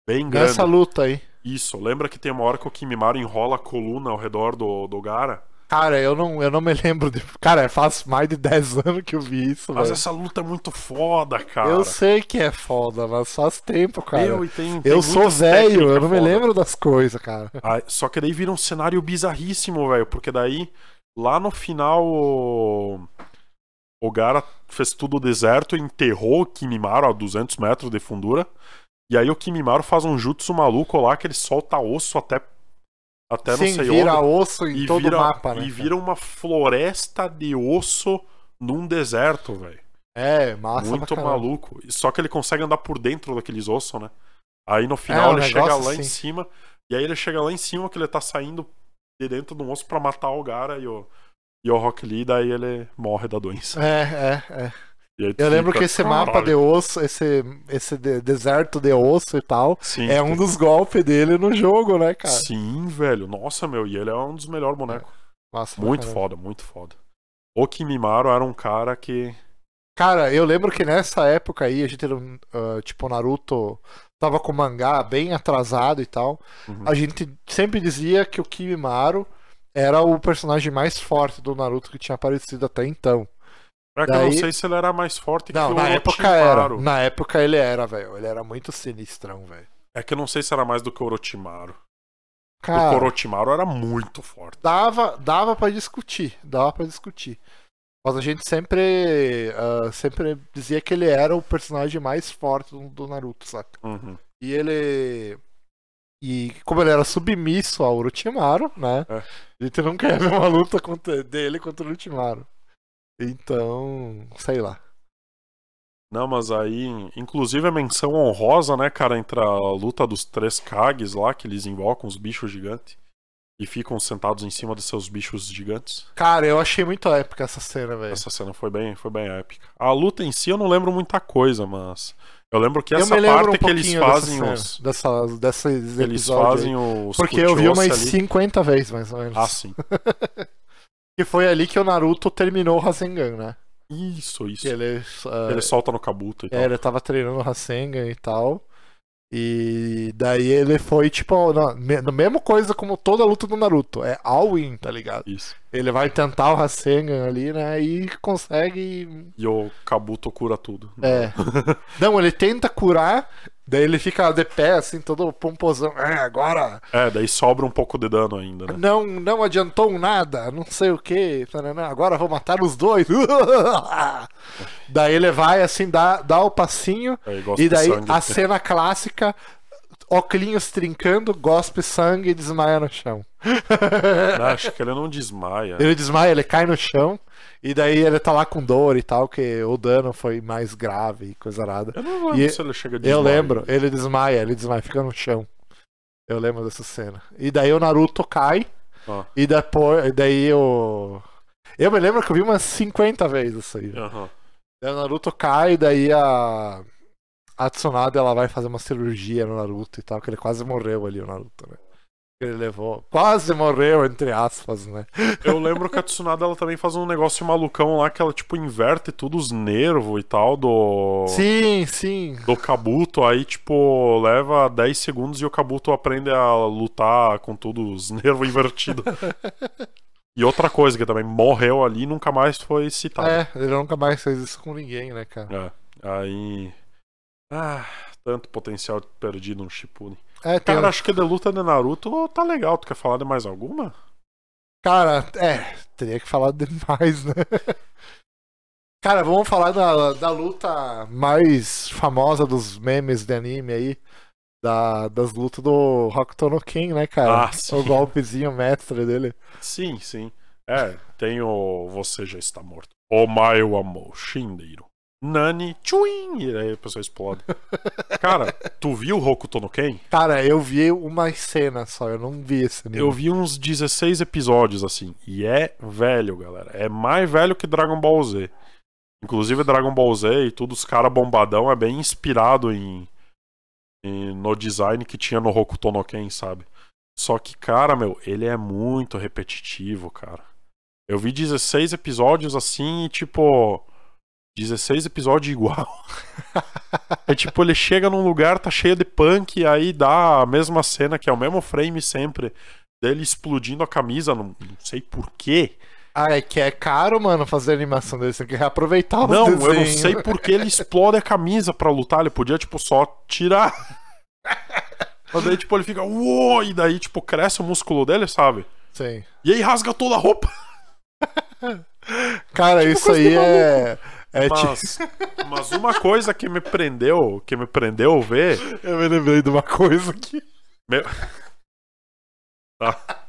Bem grande. Nessa luta aí. Isso, lembra que tem uma hora que o Kimimaro enrola a coluna ao redor do, do Gara? Cara, eu não, eu não me lembro de. Cara, faz mais de 10 anos que eu vi isso, Mas velho. essa luta é muito foda, cara. Eu sei que é foda, mas faz tempo, cara. Meu, e tem- tem eu sou muitas velho, eu não me foda. lembro das coisas, cara. Ah, só que daí vira um cenário bizarríssimo, velho. Porque daí, lá no final, o, o Gara fez tudo deserto, enterrou o Kimimaro a 200 metros de fundura. E aí o Kimimaro faz um jutsu maluco lá que ele solta osso até, até não Sim, sei vira onde. osso em todo vira, o mapa, né? e vira uma floresta de osso num deserto, velho. É, massa Muito maluco. Só que ele consegue andar por dentro daqueles ossos, né? Aí no final É, um ele chega lá em assim. cima. E aí ele chega lá em cima que ele tá saindo de dentro do osso pra matar o Gara e o, e o Rock Lee, daí ele morre da doença. É, é, é. Eu lembro que esse mapa de osso, esse, esse de- deserto de osso e tal, Sim, é um dos golpes dele no jogo, né, cara? Sim, velho. Nossa, meu. E ele é um dos melhores bonecos. Massa pra Muito foda, muito foda. O Kimimaro era um cara que. Cara, eu lembro que nessa época aí, a gente era, um, ah, tipo, Naruto tava com o mangá bem atrasado e tal. Uhum. A gente sempre dizia que o Kimimaro era o personagem mais forte do Naruto que tinha aparecido até então. É que eu não Daí- sei se ele era mais forte Não, que o na época Orochimaru. era. Na época ele era, velho. Ele era muito sinistrão, velho. É que eu não sei se era mais do que o Orochimaru. Porque o Cara, Orochimaru era muito forte. dava, dava para discutir, dava para discutir. Mas a gente sempre, ah, sempre dizia que ele era o personagem mais forte do, do Naruto, saca? Uhum. E ele. E como ele era submisso ao Orochimaru, né? É. A gente não quer ver uma luta contra, dele contra o Orochimaru. Então, sei lá. Não, mas aí, inclusive a menção honrosa, né, cara, entre a luta dos três Kages lá, que eles invocam os bichos gigantes e ficam sentados em cima dos seus bichos gigantes. Cara, eu achei muito épica essa cena, velho. Essa cena foi bem, foi bem épica. A luta em si eu não lembro muita coisa, mas eu lembro que essa lembro parte um que eles fazem cena, os dessa, desses eles fazem aí. os Porque eu vi umas ali. 50 vezes, mais ou menos. Ah, sim. Que foi ali que o Naruto terminou o Rasengan, né? Isso, isso. Que ele, ah, Ele solta no Kabuto e tal. é, ele tava treinando o Rasengan e tal. E daí ele foi, tipo, na mesma coisa como toda a luta do Naruto. É all-in, tá ligado? Isso. Ele vai tentar o Rasengan ali, né? E consegue. E o Kabuto cura tudo. É. Não, ele tenta curar, daí ele fica de pé, assim, todo pomposão. É, agora É, daí sobra um pouco de dano ainda, né? não, não adiantou nada, não sei o que. Agora vou matar os dois. daí ele vai, assim, dá, dá o passinho. Gosta E daí a cena clássica. Oclinhos trincando, gospe sangue e desmaia no chão. Não, acho que ele não desmaia. Ele desmaia, ele cai no chão. E daí ele tá lá com dor e tal, que o dano foi mais grave e coisa nada. Eu não lembro E- se ele chega a Eu lembro, ele desmaia, ele desmaia, fica no chão. Eu lembro dessa cena. E daí o Naruto cai, Ah. e depois. Daí o. Eu me lembro que eu vi umas 50 vezes isso aí. Aham. Daí o Naruto cai, e daí a. A Tsunade ela vai fazer uma cirurgia no Naruto e tal, que ele quase morreu ali, o Naruto, né? Ele levou. Quase morreu, entre aspas, né? Eu lembro que a Tsunade ela também faz um negócio malucão lá que ela tipo inverte tudo os nervos e tal do Sim, sim. do Kabuto, aí tipo leva 10 segundos e o Kabuto aprende a lutar com tudo os nervos invertidos. e outra coisa que também morreu ali e nunca mais foi citado. É, ele nunca mais fez isso com ninguém, né, cara? É, Aí ah, tanto potencial perdido no Shippuden. É, tem Cara, acho que de luta de Naruto tá legal. Tu quer falar de mais alguma? Cara, é, teria que falar demais, né? Cara, vamos falar da, da luta mais famosa dos memes de anime aí. Da, das lutas do Hokuto no Ken, né, cara? Ah, sim. o golpezinho mestre dele. Sim, sim. É, tem o Você Já Está Morto. Omae wa mou shindeiro. Nani, tchuim! E aí a pessoa explode. Cara, tu viu o Hokuto no Ken? Cara, eu vi uma cena só, eu não vi esse anime. Eu vi uns 16 episódios assim. E é velho, galera. É mais velho que Dragon Ball Z. Inclusive Dragon Ball Z e tudo, os caras bombadão é bem inspirado em, em- no design que tinha no Hokuto no Ken, sabe? Só que, cara, meu, ele é muito repetitivo, cara. Eu vi 16 episódios assim e, tipo. 16 episódios igual. é tipo, ele chega num lugar, tá cheio de punk, e aí dá a mesma cena, que é o mesmo frame sempre, dele explodindo a camisa, não, não sei porquê. Ah, é que é caro, mano, fazer animação desse. Tem que reaproveitar os Não, eu não sei por que ele explode a camisa pra lutar. Ele podia, tipo, só tirar. Mas daí, tipo, ele fica. Uou! E daí, tipo, cresce o músculo dele, sabe? Sim. E aí rasga toda a roupa. Cara, isso coisa aí de é. Tipo. Mas, mas uma coisa que me prendeu, que me prendeu ver. Eu me lembrei de uma coisa. Meu... Tá.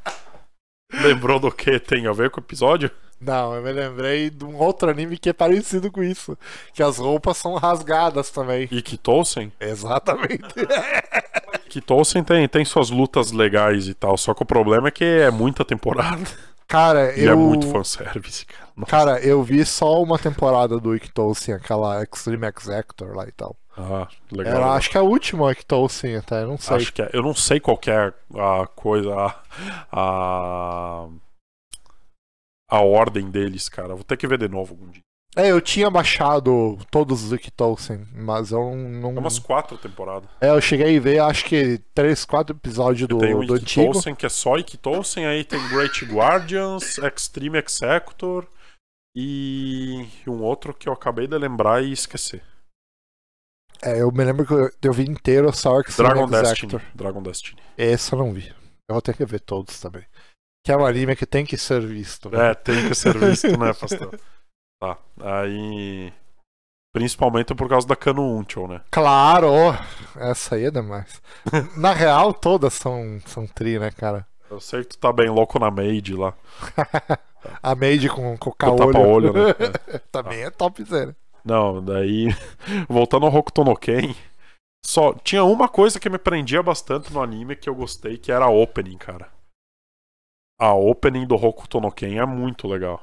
Lembrou do que tem a ver com o episódio? Não, eu me lembrei de um outro anime que é parecido com isso. Que as roupas são rasgadas também. E Kitousen? Exatamente. Kitousen tem, tem suas lutas legais e tal. Só que o problema é que é muita temporada. Cara, E eu. é muito fanservice, cara. Nossa. Cara, eu vi só uma temporada do Ictolsin, aquela Extreme Exector lá e tal. Ah, legal. Era, acho que a última Ictolsin até, não sei. Acho que é. Eu não sei qual que é a coisa. A, a, a ordem deles, cara. Vou ter que ver de novo algum dia. É, eu tinha baixado todos os Ictolsin, mas eu não. É umas quatro temporadas. É, eu cheguei a ver, acho que três, quatro episódios do, tem o do antigo. Ikitousen, que é só Ikitousen, aí tem Great Guardians, Extreme Executor e um outro que eu acabei de lembrar e esquecer. É, eu me lembro que eu, eu vi inteiro só Extreme Dragon. Destiny. Dragon Destiny. Esse eu não vi. Eu vou ter que ver todos também. Que é um anime que tem que ser visto. né? É, tem que ser visto, né, pastor? Tá. Aí. Principalmente por causa da Cano Unchel, né? Claro! Essa aí é demais. Na real, todas são, são tri, né, cara? Eu sei que tu tá bem louco na Maid lá. A Maid com, com o Com o tapa-olho, né? É. Também é topzera. Não, daí. Voltando ao Hokuto no Ken. Só tinha uma coisa que me prendia bastante no anime que eu gostei, que era a opening, cara. A opening do Hokuto no Ken é muito legal.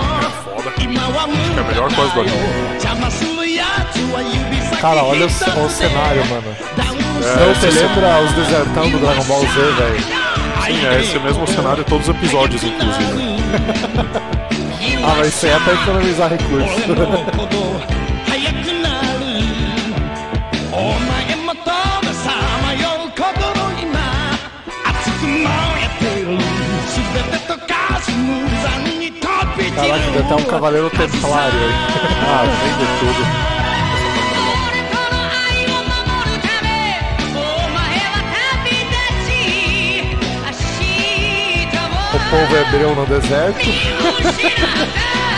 foda. Acho que é a melhor coisa do anime. Cara, olha o, o cenário, mano. É, Não, você lembra os desertão do Dragon Ball Z, velho? Sim, é esse mesmo cenário todos os episódios, inclusive. ah, vai ser até é economizar recursos. Caraca, tem até um cavaleiro templário aí. ah, vem de tudo. O povo é hebreu no deserto.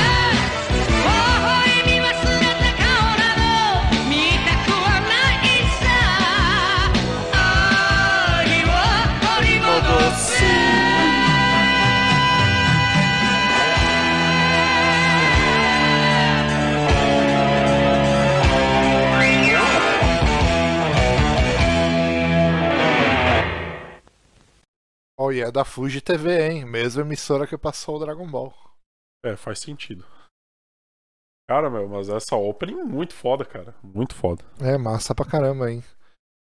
Oh, e é da Fuji TV, hein? Mesma emissora que passou o Dragon Ball. É, faz sentido. Cara, meu, mas essa opening é muito foda, cara. Muito foda. É, massa pra caramba, hein?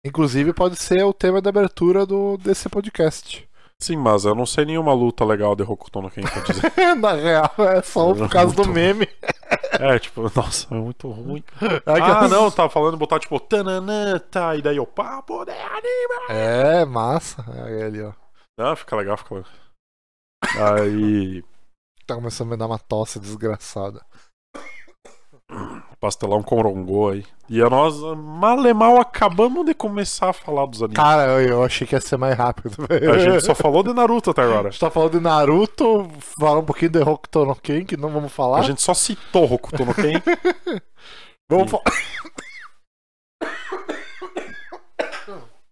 Inclusive pode ser o tema da abertura do, desse podcast. Sim, mas eu não sei nenhuma luta legal de Hokuto no Ken pra dizer. Na real, é só por causa do meme. é, tipo, nossa, é muito ruim. É Ah, não, tava falando botar tipo, tananã, tá, e daí eu, papo de anime. É, massa. Aí ali, ó. Não, fica legal, fica legal. Aí, Tá começando a me dar uma tosse desgraçada. pastelão com rongô aí. E nós, mal e mal, acabamos de começar a falar dos animes. Cara, eu, eu achei que ia ser mais rápido. velho. A gente só falou de Naruto até agora. A gente tá falando de Naruto, falar um pouquinho de Hokuto no Ken, que não vamos falar. A gente só citou Hokuto no Ken. Vamos fa-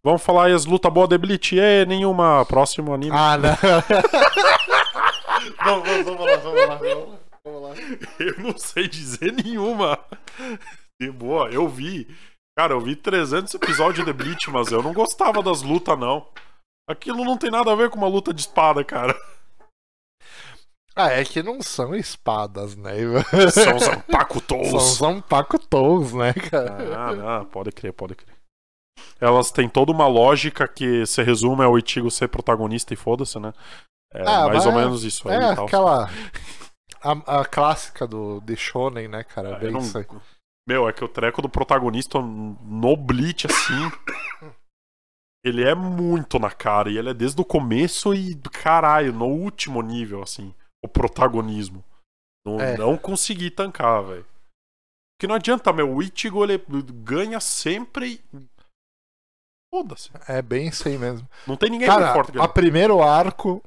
Vamos falar aí as lutas boas de Bleach. E nenhuma. Próximo anime. Ah, não. vamos, vamos, vamos lá, vamos lá. Vamos, vamos lá. Eu não sei dizer nenhuma. De boa, eu vi. Cara, eu vi 300 episódios de Bleach, mas eu não gostava das lutas, não. Aquilo não tem nada a ver com uma luta de espada, cara. Ah, é que não são espadas, né? São os Ampakutos. São Zampacutous, né, cara? Ah, não, pode crer, pode crer. Elas têm toda uma lógica que se resume ao Ichigo ser protagonista e foda-se, né? É Ah, mais ou menos isso aí É aquela. A, a clássica do de Shonen, né, cara? Eu Bem não- isso aí. Meu, é que o treco do protagonista no Bleach, assim. ele é muito na cara. E ele é desde o começo e, caralho, no último nível, assim. O protagonismo. Não, É. não consegui tancar, velho. Porque não adianta, meu. O Ichigo, ele ganha sempre. Foda-se. É bem isso aí mesmo. Não tem ninguém mais Cara, forte que a primeiro arco.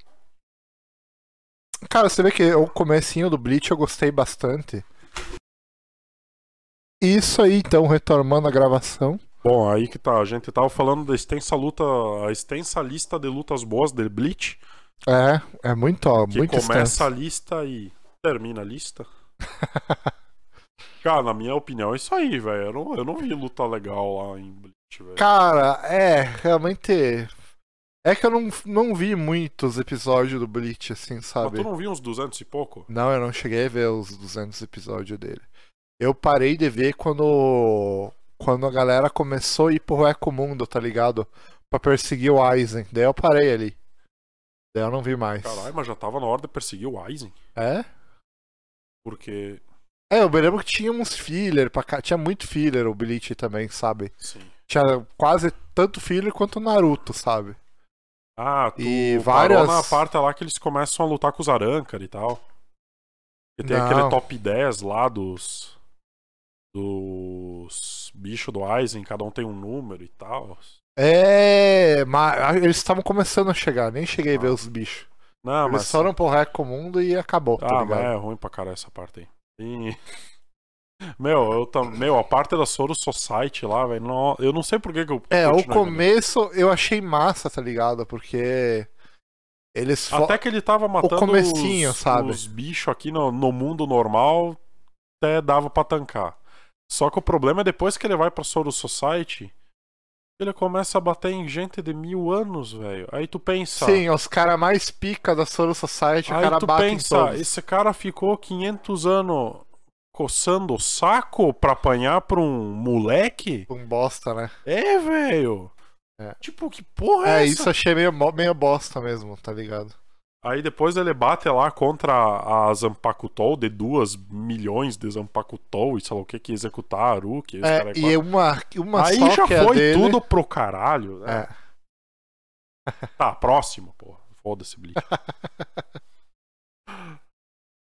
Cara, você vê que o comecinho do Bleach eu gostei bastante. Isso aí, então, retomando a gravação. Bom, aí que tá. A gente tava falando da extensa luta. A extensa lista de lutas boas de Bleach. É, é muito, ó, Que muito começa extenso. a lista e termina a lista. Cara, na minha opinião, é isso aí, velho. Eu não, eu não vi luta legal lá em Bleach, velho. Cara, é, realmente. É que eu não, não vi muitos episódios do Bleach, assim, Mas sabe? tu não viu uns 200 e pouco? Não, eu não cheguei a ver os 200 episódios dele. Eu parei de ver quando quando a galera começou a ir pro Eco Mundo, tá ligado? Pra perseguir o Aizen. Daí eu parei ali. Daí eu não vi mais. Caralho, mas já tava na hora de perseguir o Aizen. É? Porque. É, eu me lembro que tinha uns filler pra cá. Tinha muito filler o Bleach também, sabe? Sim. Tinha quase tanto filler quanto o Naruto, sabe? Ah, tu E várias- na parte lá que eles começam a lutar com os Arankar e tal. E tem Não. aquele top 10 lá dos. Dos bichos do Aizen, cada um tem um número e tal. É, mas eles estavam começando a chegar, nem cheguei a ver os bichos. Não, Eles mas. foram pro Eco Mundo e acabou, tá Ah, ligado? mas é ruim pra caralho essa parte aí. E- Meu, eu tam... Meu, a parte da Soros Society lá, velho, não... eu não sei por que, que eu. É, o vendo. começo eu achei massa, tá ligado? Porque eles fo- Até que ele tava matando comecinho, os, sabe? os bichos aqui no, no mundo normal, até dava pra tancar. Só que o problema é depois que ele vai pra Soros Society, ele começa a bater em gente de mil anos, velho. Aí tu pensa. Sim, os caras mais pica da Soul Society, o Aí cara tu bate em pensa, esse cara ficou 500 anos coçando o saco pra apanhar pra um moleque? Um bosta, né? É, velho. É. Tipo, que porra é, É, essa? isso achei meio, meio bosta mesmo, tá ligado? Aí depois ele bate lá contra a Zampakutol, de 2 milhões de Zampakutol, e sei lá o que, que executar a Aruki. cara É, é e quatro. uma, uma Aí já é foi dele... tudo pro caralho, né? É. Tá, próximo, porra. Foda-se, Bleach.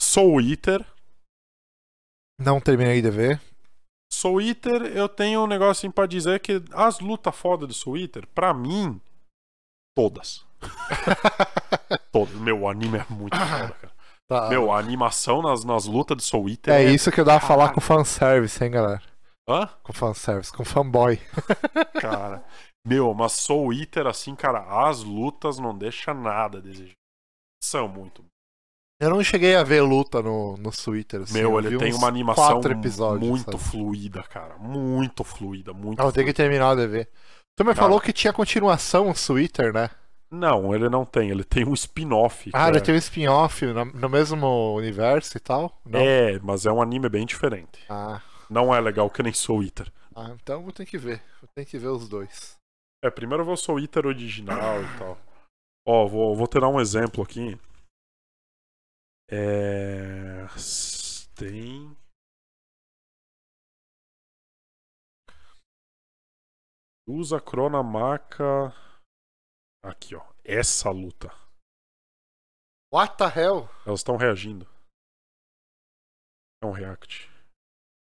Soul Eater. Não terminei de ver. Soul Eater, eu tenho um negócio assim pra dizer que as lutas foda do Soul Eater, pra mim, todas. todas. Meu, o anime é muito foda, cara. Tá. Meu, a animação nas, nas lutas de Soul Eater é isso que eu dava pra falar com fanservice, hein, galera? Hã? Com fanservice, com fanboy. Cara. Meu, mas Soul Eater, assim, cara, as lutas não deixa nada a desejar. São muito. Eu não cheguei a ver luta no, no Twitter. Assim, Meu, eu ele tem uma animação muito sabe? fluida, cara. Muito fluida, muito Ah, eu tenho que terminar de ver. Tu me falou que tinha continuação no Twitter, né? Não, ele não tem. Ele tem um spin-off. Ah, ele é... tem um spin-off no, no mesmo universo e tal? Não? É, mas é um anime bem diferente. Ah, Não é legal que nem Soul Eater. ah, então vou ter que ver. Vou ter que ver os dois. É, primeiro eu vou Soul Eater original e tal. Ó, vou, vou te dar um exemplo aqui. É. Tem. Usa Cronamaca. Aqui, ó. Essa luta. What the hell? Elas estão reagindo. É um react.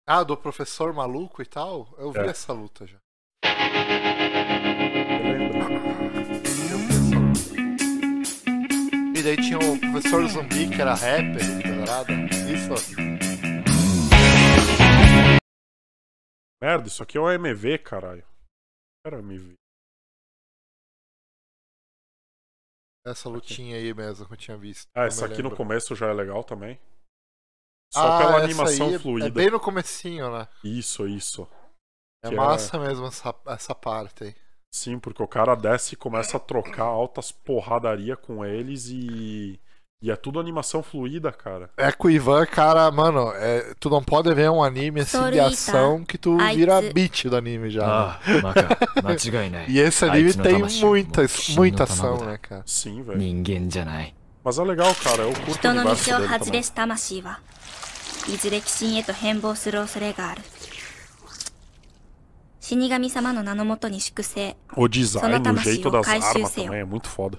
Ah, do professor maluco e tal? Eu vi É. essa luta já. Daí tinha o professor zumbi que era rapper, tá? Isso. Merda, isso aqui é o MV, caralho. Era MV. Essa lutinha aí mesmo que eu tinha visto. Ah, essa aqui no lembro. começo já é legal também. Só Ah, pela animação é- fluida. É bem no comecinho, né? Isso, isso. É Que massa mesmo essa, essa parte aí. Sim, porque o cara desce e começa a trocar altas porradaria com eles e. E é tudo animação fluida, cara. É que o Ivan, cara, mano, é, tu não pode ver um anime assim de ação que tu vira beat do anime já. Né? e esse anime tem muita, muita ação, né, cara? Sim, velho. Mas é legal, cara, eu curto o universo dele também. O design, o jeito das armas também é muito foda.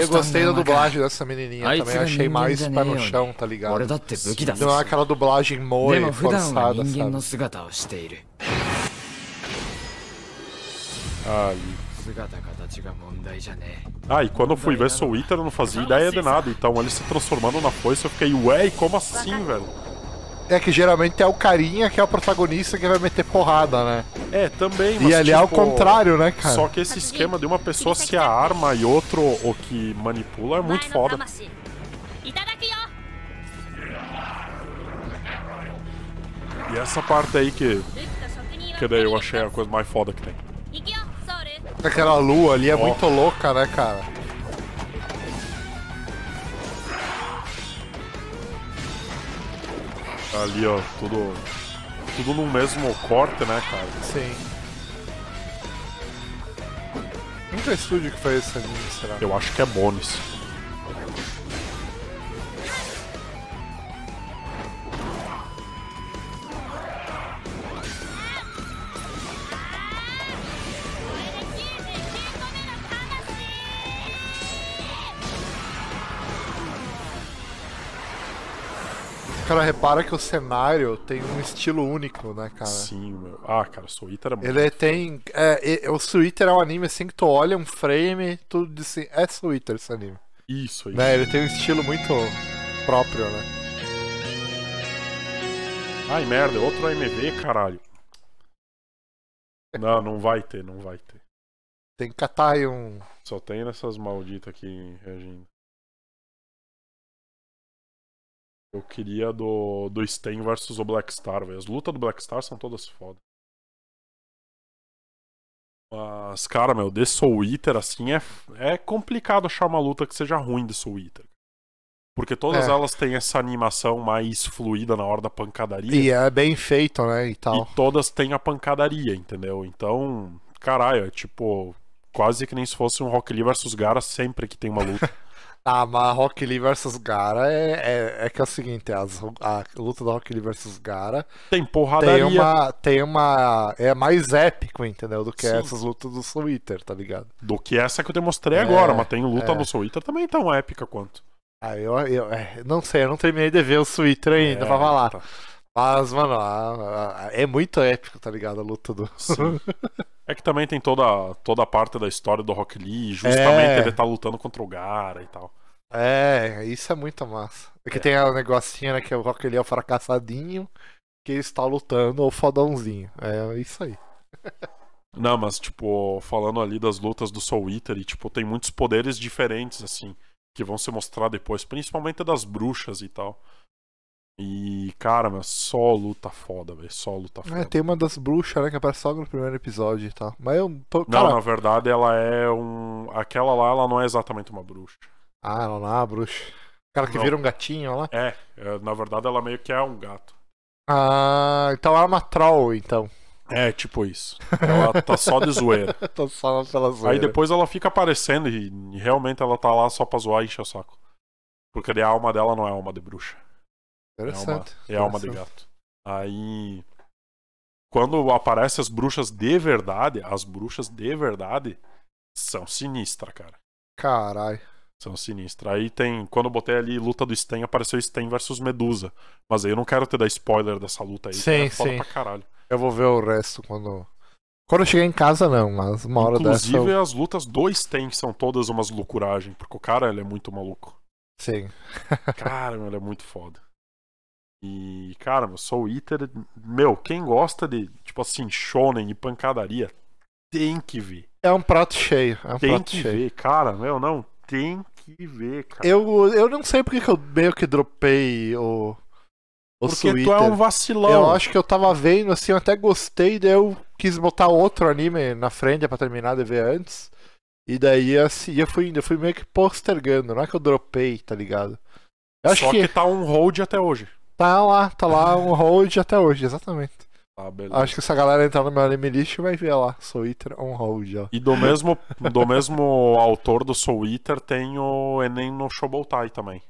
Eu gostei da dublagem dessa menininha também, achei mais pé no chão, tá ligado? Não é aquela dublagem moe, forçada, sabe? Ali. Ah, e quando eu fui ver Soul Eater eu não fazia ideia de nada, então ele se transformando na foice eu fiquei, ué, como assim, velho? É que geralmente é o carinha que é o protagonista que vai meter porrada, né? É, também, mas. E ali é tipo, é o contrário, né, cara? Só que esse esquema de uma pessoa ser a arma e outro o que manipula é muito foda. E essa parte aí que. Que daí eu achei a coisa mais foda que tem. Aquela lua ali é oh. muito louca, né, cara? Ali, ó, tudo. Tudo no mesmo corte, né, cara? Sim. Quem que é o estúdio que fez esse anime, será? Eu acho que é bônus. Cara, repara que o cenário tem um estilo único, né, cara? Sim, meu. Ah, cara, Soul Eater é muito. Ele tem. É, e- o Twitter é um anime assim que tu olha um frame, tu diz assim, é Twitter esse anime. Isso aí. Né? Ele tem um estilo muito próprio, né? Ai, merda, é outro AMV, caralho. Não, não vai ter, não vai ter. Tem que catar aí um. Só tem nessas malditas aqui reagindo. Eu queria do, do Sten versus o Black Star, velho. As lutas do Black Star são todas foda. Mas, cara, meu, de Soul Eater, assim, é, é complicado achar uma luta que seja ruim de Soul Eater. Porque todas É. elas têm essa animação mais fluida na hora da pancadaria. E é bem feito, né? E tal. E todas têm a pancadaria, entendeu? Então, caralho, é tipo. Quase que nem se fosse um Rock Lee versus Gara sempre que tem uma luta. Ah, mas Rock Lee vs Gara é, é, é que é o seguinte, as, a luta do Rock Lee vs Gara tem tem porradaria. uma, tem uma. É mais épico, entendeu? Do que Sim. essas lutas do Twitter, tá ligado? Do que essa que eu te mostrei É, agora, mas tem luta é. no Soul Eater também tão épica quanto. Ah, eu, eu é, não sei, eu não terminei de ver o Twitter ainda É, pra falar. tá. Mas, mano, a- a- é muito épico, tá ligado? A luta do. Sim. É que também tem toda, toda a parte da história do Rock Lee, justamente É. ele tá lutando contra o Gara e tal. É, isso é muito massa. É que É. tem o negocinho, né? Que o Rock é o fracassadinho que está lutando o fodãozinho. É isso aí. Não, mas, tipo, falando ali das lutas do Soul Eater, e, tipo, tem muitos poderes diferentes, assim, que vão se mostrar depois, principalmente das bruxas e tal. E, cara, meu, só luta foda, velho, só luta foda. É, tem uma das bruxas, né? Que aparece só no primeiro episódio e tal. Mas eu. Tô, Não, cara, na verdade, ela é um. Aquela lá, ela não é exatamente uma bruxa. Ah, é bruxa. O cara que Não. vira um gatinho lá. É, é, na verdade, ela meio que é um gato. Ah, então ela é uma troll, então. É, tipo isso. Ela tá só de zoeira. Tô só pela zoeira. Aí depois ela fica aparecendo e, realmente ela tá lá só pra zoar e encher o saco. Porque daí a alma dela não é alma de bruxa. É alma, Interessante. é alma de interessante. gato. Aí. Quando aparecem as bruxas de verdade, as bruxas de verdade são sinistras, cara. Caralho. São sinistras. Aí tem. Quando eu botei ali luta do Sten, apareceu Sten versus Medusa. Mas aí eu não quero te dar spoiler dessa luta aí. Sim, é foda sim. pra caralho. Eu vou ver o resto quando. Quando eu chegar em casa, não, mas uma hora Inclusive, dessa. Eu... as lutas do Sten são todas umas loucuragens. Porque o cara, ele é muito maluco. Sim. Cara, ele é muito foda. E, cara, meu, Soul Eater, meu, quem gosta de, tipo assim, shonen e pancadaria, tem que ver. É um prato cheio. É um Tem prato que cheio. ver, cara, meu, não, tem que ver, cara. Eu, eu não sei porque que eu meio que dropei o. O Porque tu é Twitter. um vacilão. Eu acho que eu tava vendo, assim, eu até gostei, daí eu quis botar outro anime na frente pra terminar de ver antes. E daí, assim, eu fui, eu fui meio que postergando, não é que eu dropei, tá ligado? Eu acho Só que... que, tá um hold até hoje. tá lá, tá lá um hold até hoje, exatamente. Beleza. Acho que se a galera entrar no meu anime list vai ver lá, Soul Eater on hold, ó. E do mesmo, do mesmo autor do Soul Eater tem o Enem no Shobotai também.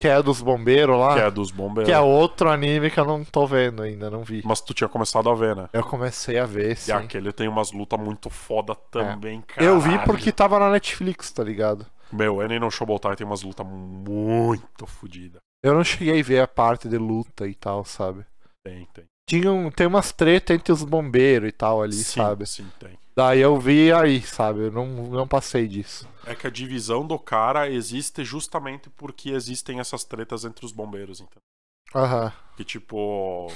Que é dos bombeiros lá, Que é dos bombeiros. que é outro anime que eu não tô vendo ainda, não vi. Mas tu tinha começado a ver, né? Eu comecei a ver, E sim. aquele tem umas lutas muito foda também, cara. Eu vi porque tava na Netflix, tá ligado? Meu, Enem no Shobotai tem umas lutas muito fodidas. Eu não cheguei a ver a parte de luta e tal, sabe? Tem, tem. Tinha um, tem umas treta entre os bombeiros e tal ali, sim, sabe? sim, tem. Daí eu vi aí, sabe? Eu não, não passei disso. É que a divisão do cara existe justamente porque existem essas tretas entre os bombeiros, entendeu? Aham. Que tipo.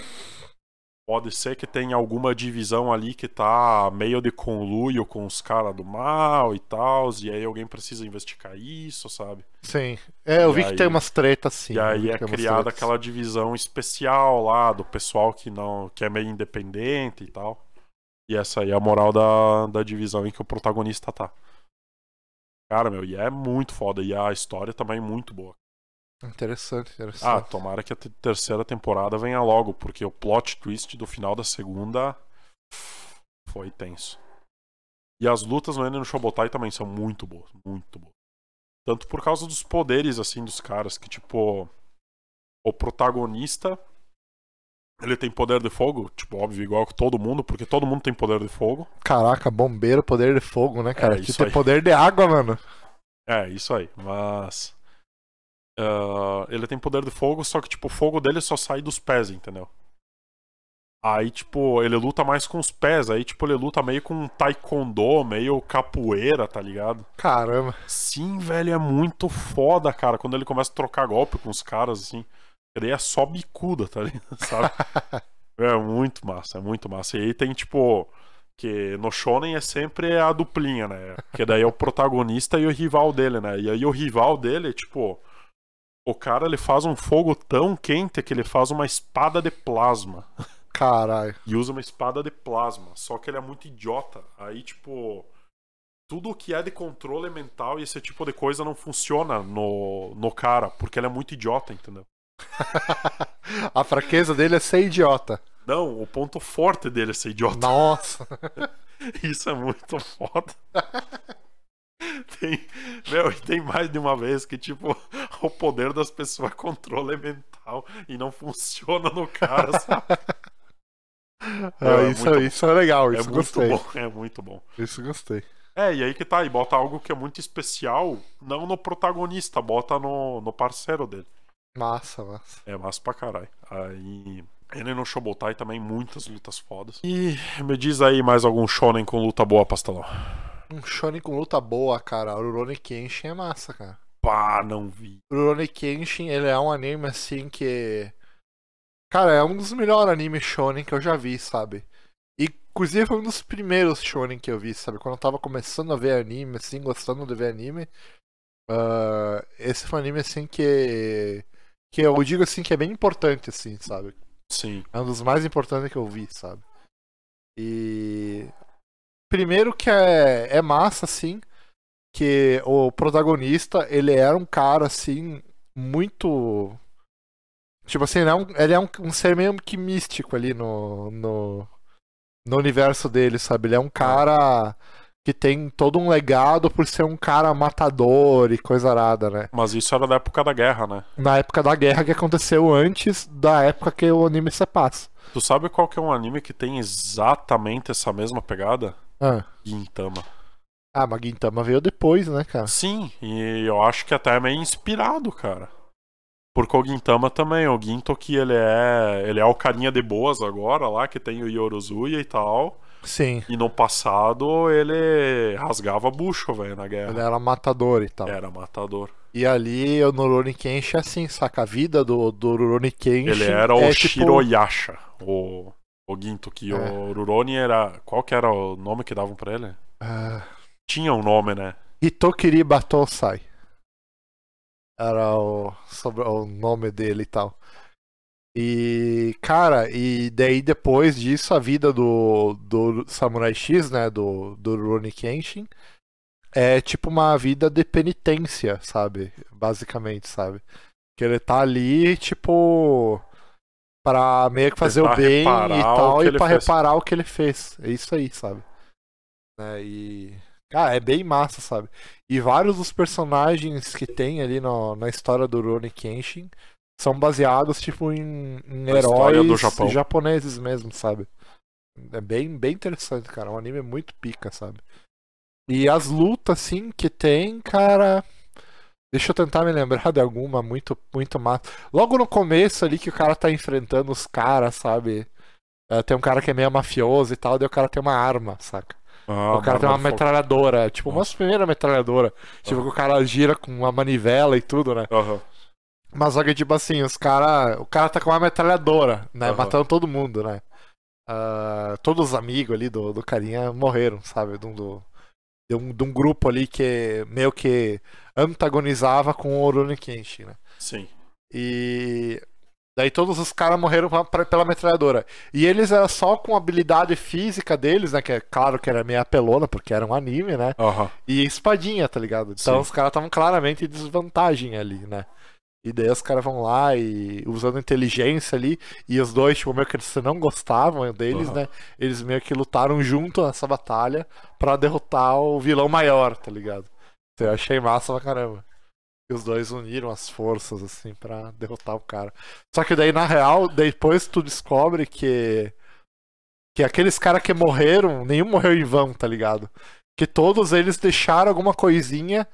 Pode ser que tenha alguma divisão ali que tá meio de conluio com os caras do mal e tal, e aí alguém precisa investigar isso, sabe? Sim. É, eu E vi aí- que tem umas tretas sim. e aí vi é criada aquela divisão especial lá do pessoal que não que é meio independente e tal. E essa aí é a moral da, da divisão em que o protagonista tá. Cara, meu, e é muito foda. E a história também é muito boa. Interessante, Ah, interessante. tomara que a te- terceira temporada venha logo, porque o plot twist do final da segunda foi tenso. E as lutas no Enen no Shobotai também são muito boas, muito boas. Tanto por causa dos poderes, assim, dos caras, que tipo. O protagonista. Ele tem poder de fogo, tipo, óbvio, igual que todo mundo, porque todo mundo tem poder de fogo. Caraca, bombeiro, poder de fogo, né, cara? É, Aqui tem aí. poder de água, mano. É, isso aí, mas. Ah, ele tem poder de fogo, só que, tipo, o fogo dele só sai dos pés, entendeu? Aí, tipo, ele luta mais com os pés, aí, tipo, ele luta meio com taekwondo, meio capoeira, tá ligado? Caramba. Sim, velho, é muito foda, cara, quando ele começa a trocar golpe com os caras, assim. Ele é só bicuda, tá ligado? Sabe? É muito massa, é muito massa. E aí tem, tipo, que no Shonen é sempre a duplinha, né? Que daí é o protagonista e o rival dele, né? E aí o rival dele, tipo, o cara ele faz um fogo tão quente que ele faz uma espada de plasma. Caralho. E usa uma espada de plasma. Só que ele é muito idiota. Aí, tipo. Tudo que é de controle mental e esse tipo de coisa não funciona no, no cara, porque ele é muito idiota, entendeu? a fraqueza dele é ser idiota. Não, o ponto forte dele é ser idiota. Nossa. Isso é muito foda. Tem, meu, tem mais de uma vez que, tipo, o poder das pessoas é controle mental e não funciona no cara, sabe? Ah, é isso, muito- isso é legal, É isso muito gostei. bom, é muito bom. Isso gostei. É, e aí que tá, e bota algo que é muito especial, não no protagonista, bota no, no parceiro dele. Massa, massa. É massa pra caralho. Aí. Ele no Shobotai também, muitas lutas fodas. E me diz aí mais algum shonen com luta boa, pastelão. Um shonen com luta boa, cara. O Rurouni Kenshin é massa, cara. Pá, não vi. O Rurouni Kenshin, ele é um anime assim que... Cara, é um dos melhores animes shonen que eu já vi, sabe? E, inclusive foi um dos primeiros shonen que eu vi, sabe? Quando eu tava começando a ver anime, assim, gostando de ver anime. ah, esse foi um anime, assim, que... Que eu digo, assim, que é bem importante, assim, sabe? Sim. É um dos mais importantes que eu vi, sabe? E. Primeiro que é, é massa, assim, que o protagonista, ele era um cara, assim, muito. Tipo assim, ele é um, ele é um, um ser meio que místico ali no, no, no universo dele, sabe? Ele é um cara que tem todo um legado por ser um cara matador e coisa arada, né? Mas isso era da época da guerra, né? Na época da guerra que aconteceu antes da época que o anime se passa. Tu sabe qual que é um anime que tem exatamente essa mesma pegada? Ah, Gintama. ah mas Gintama veio depois, né, cara? Sim, e eu acho que até é meio inspirado, cara. Porque o Gintama também, o Ginto que ele é. Ele é o carinha de boas agora lá, que tem o Yorozuya e tal. Sim. E no passado ele rasgava bucho, velho, na guerra. Ele era matador e tal. Era matador. E ali o Rurouni Kenshin é assim, saca? A vida do, do Rurouni Kenshin Ele era o é tipo... Shiroyasha, o, o Ginto, que É. o Rurouni era. Qual que era o nome que davam pra ele? Ah, Tinha um nome, né? Hitokiri Batosai. Era o, sobre, o nome dele e tal. E, cara, e daí depois disso a vida do, do Samurai X, né, do, do Rurouni Kenshin, é tipo uma vida de penitência, sabe? Basicamente, sabe? Que ele tá ali, tipo, pra meio que fazer o bem e tal, e fez. reparar o que ele fez. É isso aí, sabe? Né, e. Cara, é bem massa, sabe? E vários dos personagens que tem ali no, na história do Rurouni Kenshin são baseados, tipo, em, em heróis do Japão. japoneses mesmo, sabe? É bem, bem interessante, cara. É um anime muito pica, sabe? E as lutas, assim, que tem, cara. Deixa eu tentar me lembrar de alguma muito, muito massa. Logo no começo ali que o cara tá enfrentando os caras, sabe? É, tem um cara que é meio mafioso e tal, daí o cara tem uma arma, saca? Ah, o cara tem uma metralhadora, tipo, uma Nossa. primeira metralhadora. Tipo, que o cara gira com uma manivela e tudo, né? Aham. Mas só que, tipo assim, os cara. O cara tá com uma metralhadora, né? Aham. Matando todo mundo, né? Ah, todos os amigos ali do, do carinha morreram, sabe? Um, do, de, um, de um grupo ali que meio que antagonizava com o Rurouni Kenshin, né? Sim. E daí todos os caras morreram pra- pra- pela metralhadora. E eles eram só com a habilidade física deles, né? Que é claro que era meio apelona, porque era um anime, né? Aham. E espadinha, tá ligado? Então Sim. os caras estavam claramente em desvantagem ali, né? E daí os caras vão lá e usando inteligência ali, e os dois, tipo, meio que eles não gostavam deles, Aham. né? Eles meio que lutaram junto nessa batalha pra derrotar o vilão maior, tá ligado? Então, eu achei massa pra caramba. E os dois uniram as forças, assim, pra derrotar o cara. Só que daí, na real, depois tu descobre que. Que aqueles caras que morreram, nenhum morreu em vão, tá ligado? Que todos eles deixaram alguma coisinha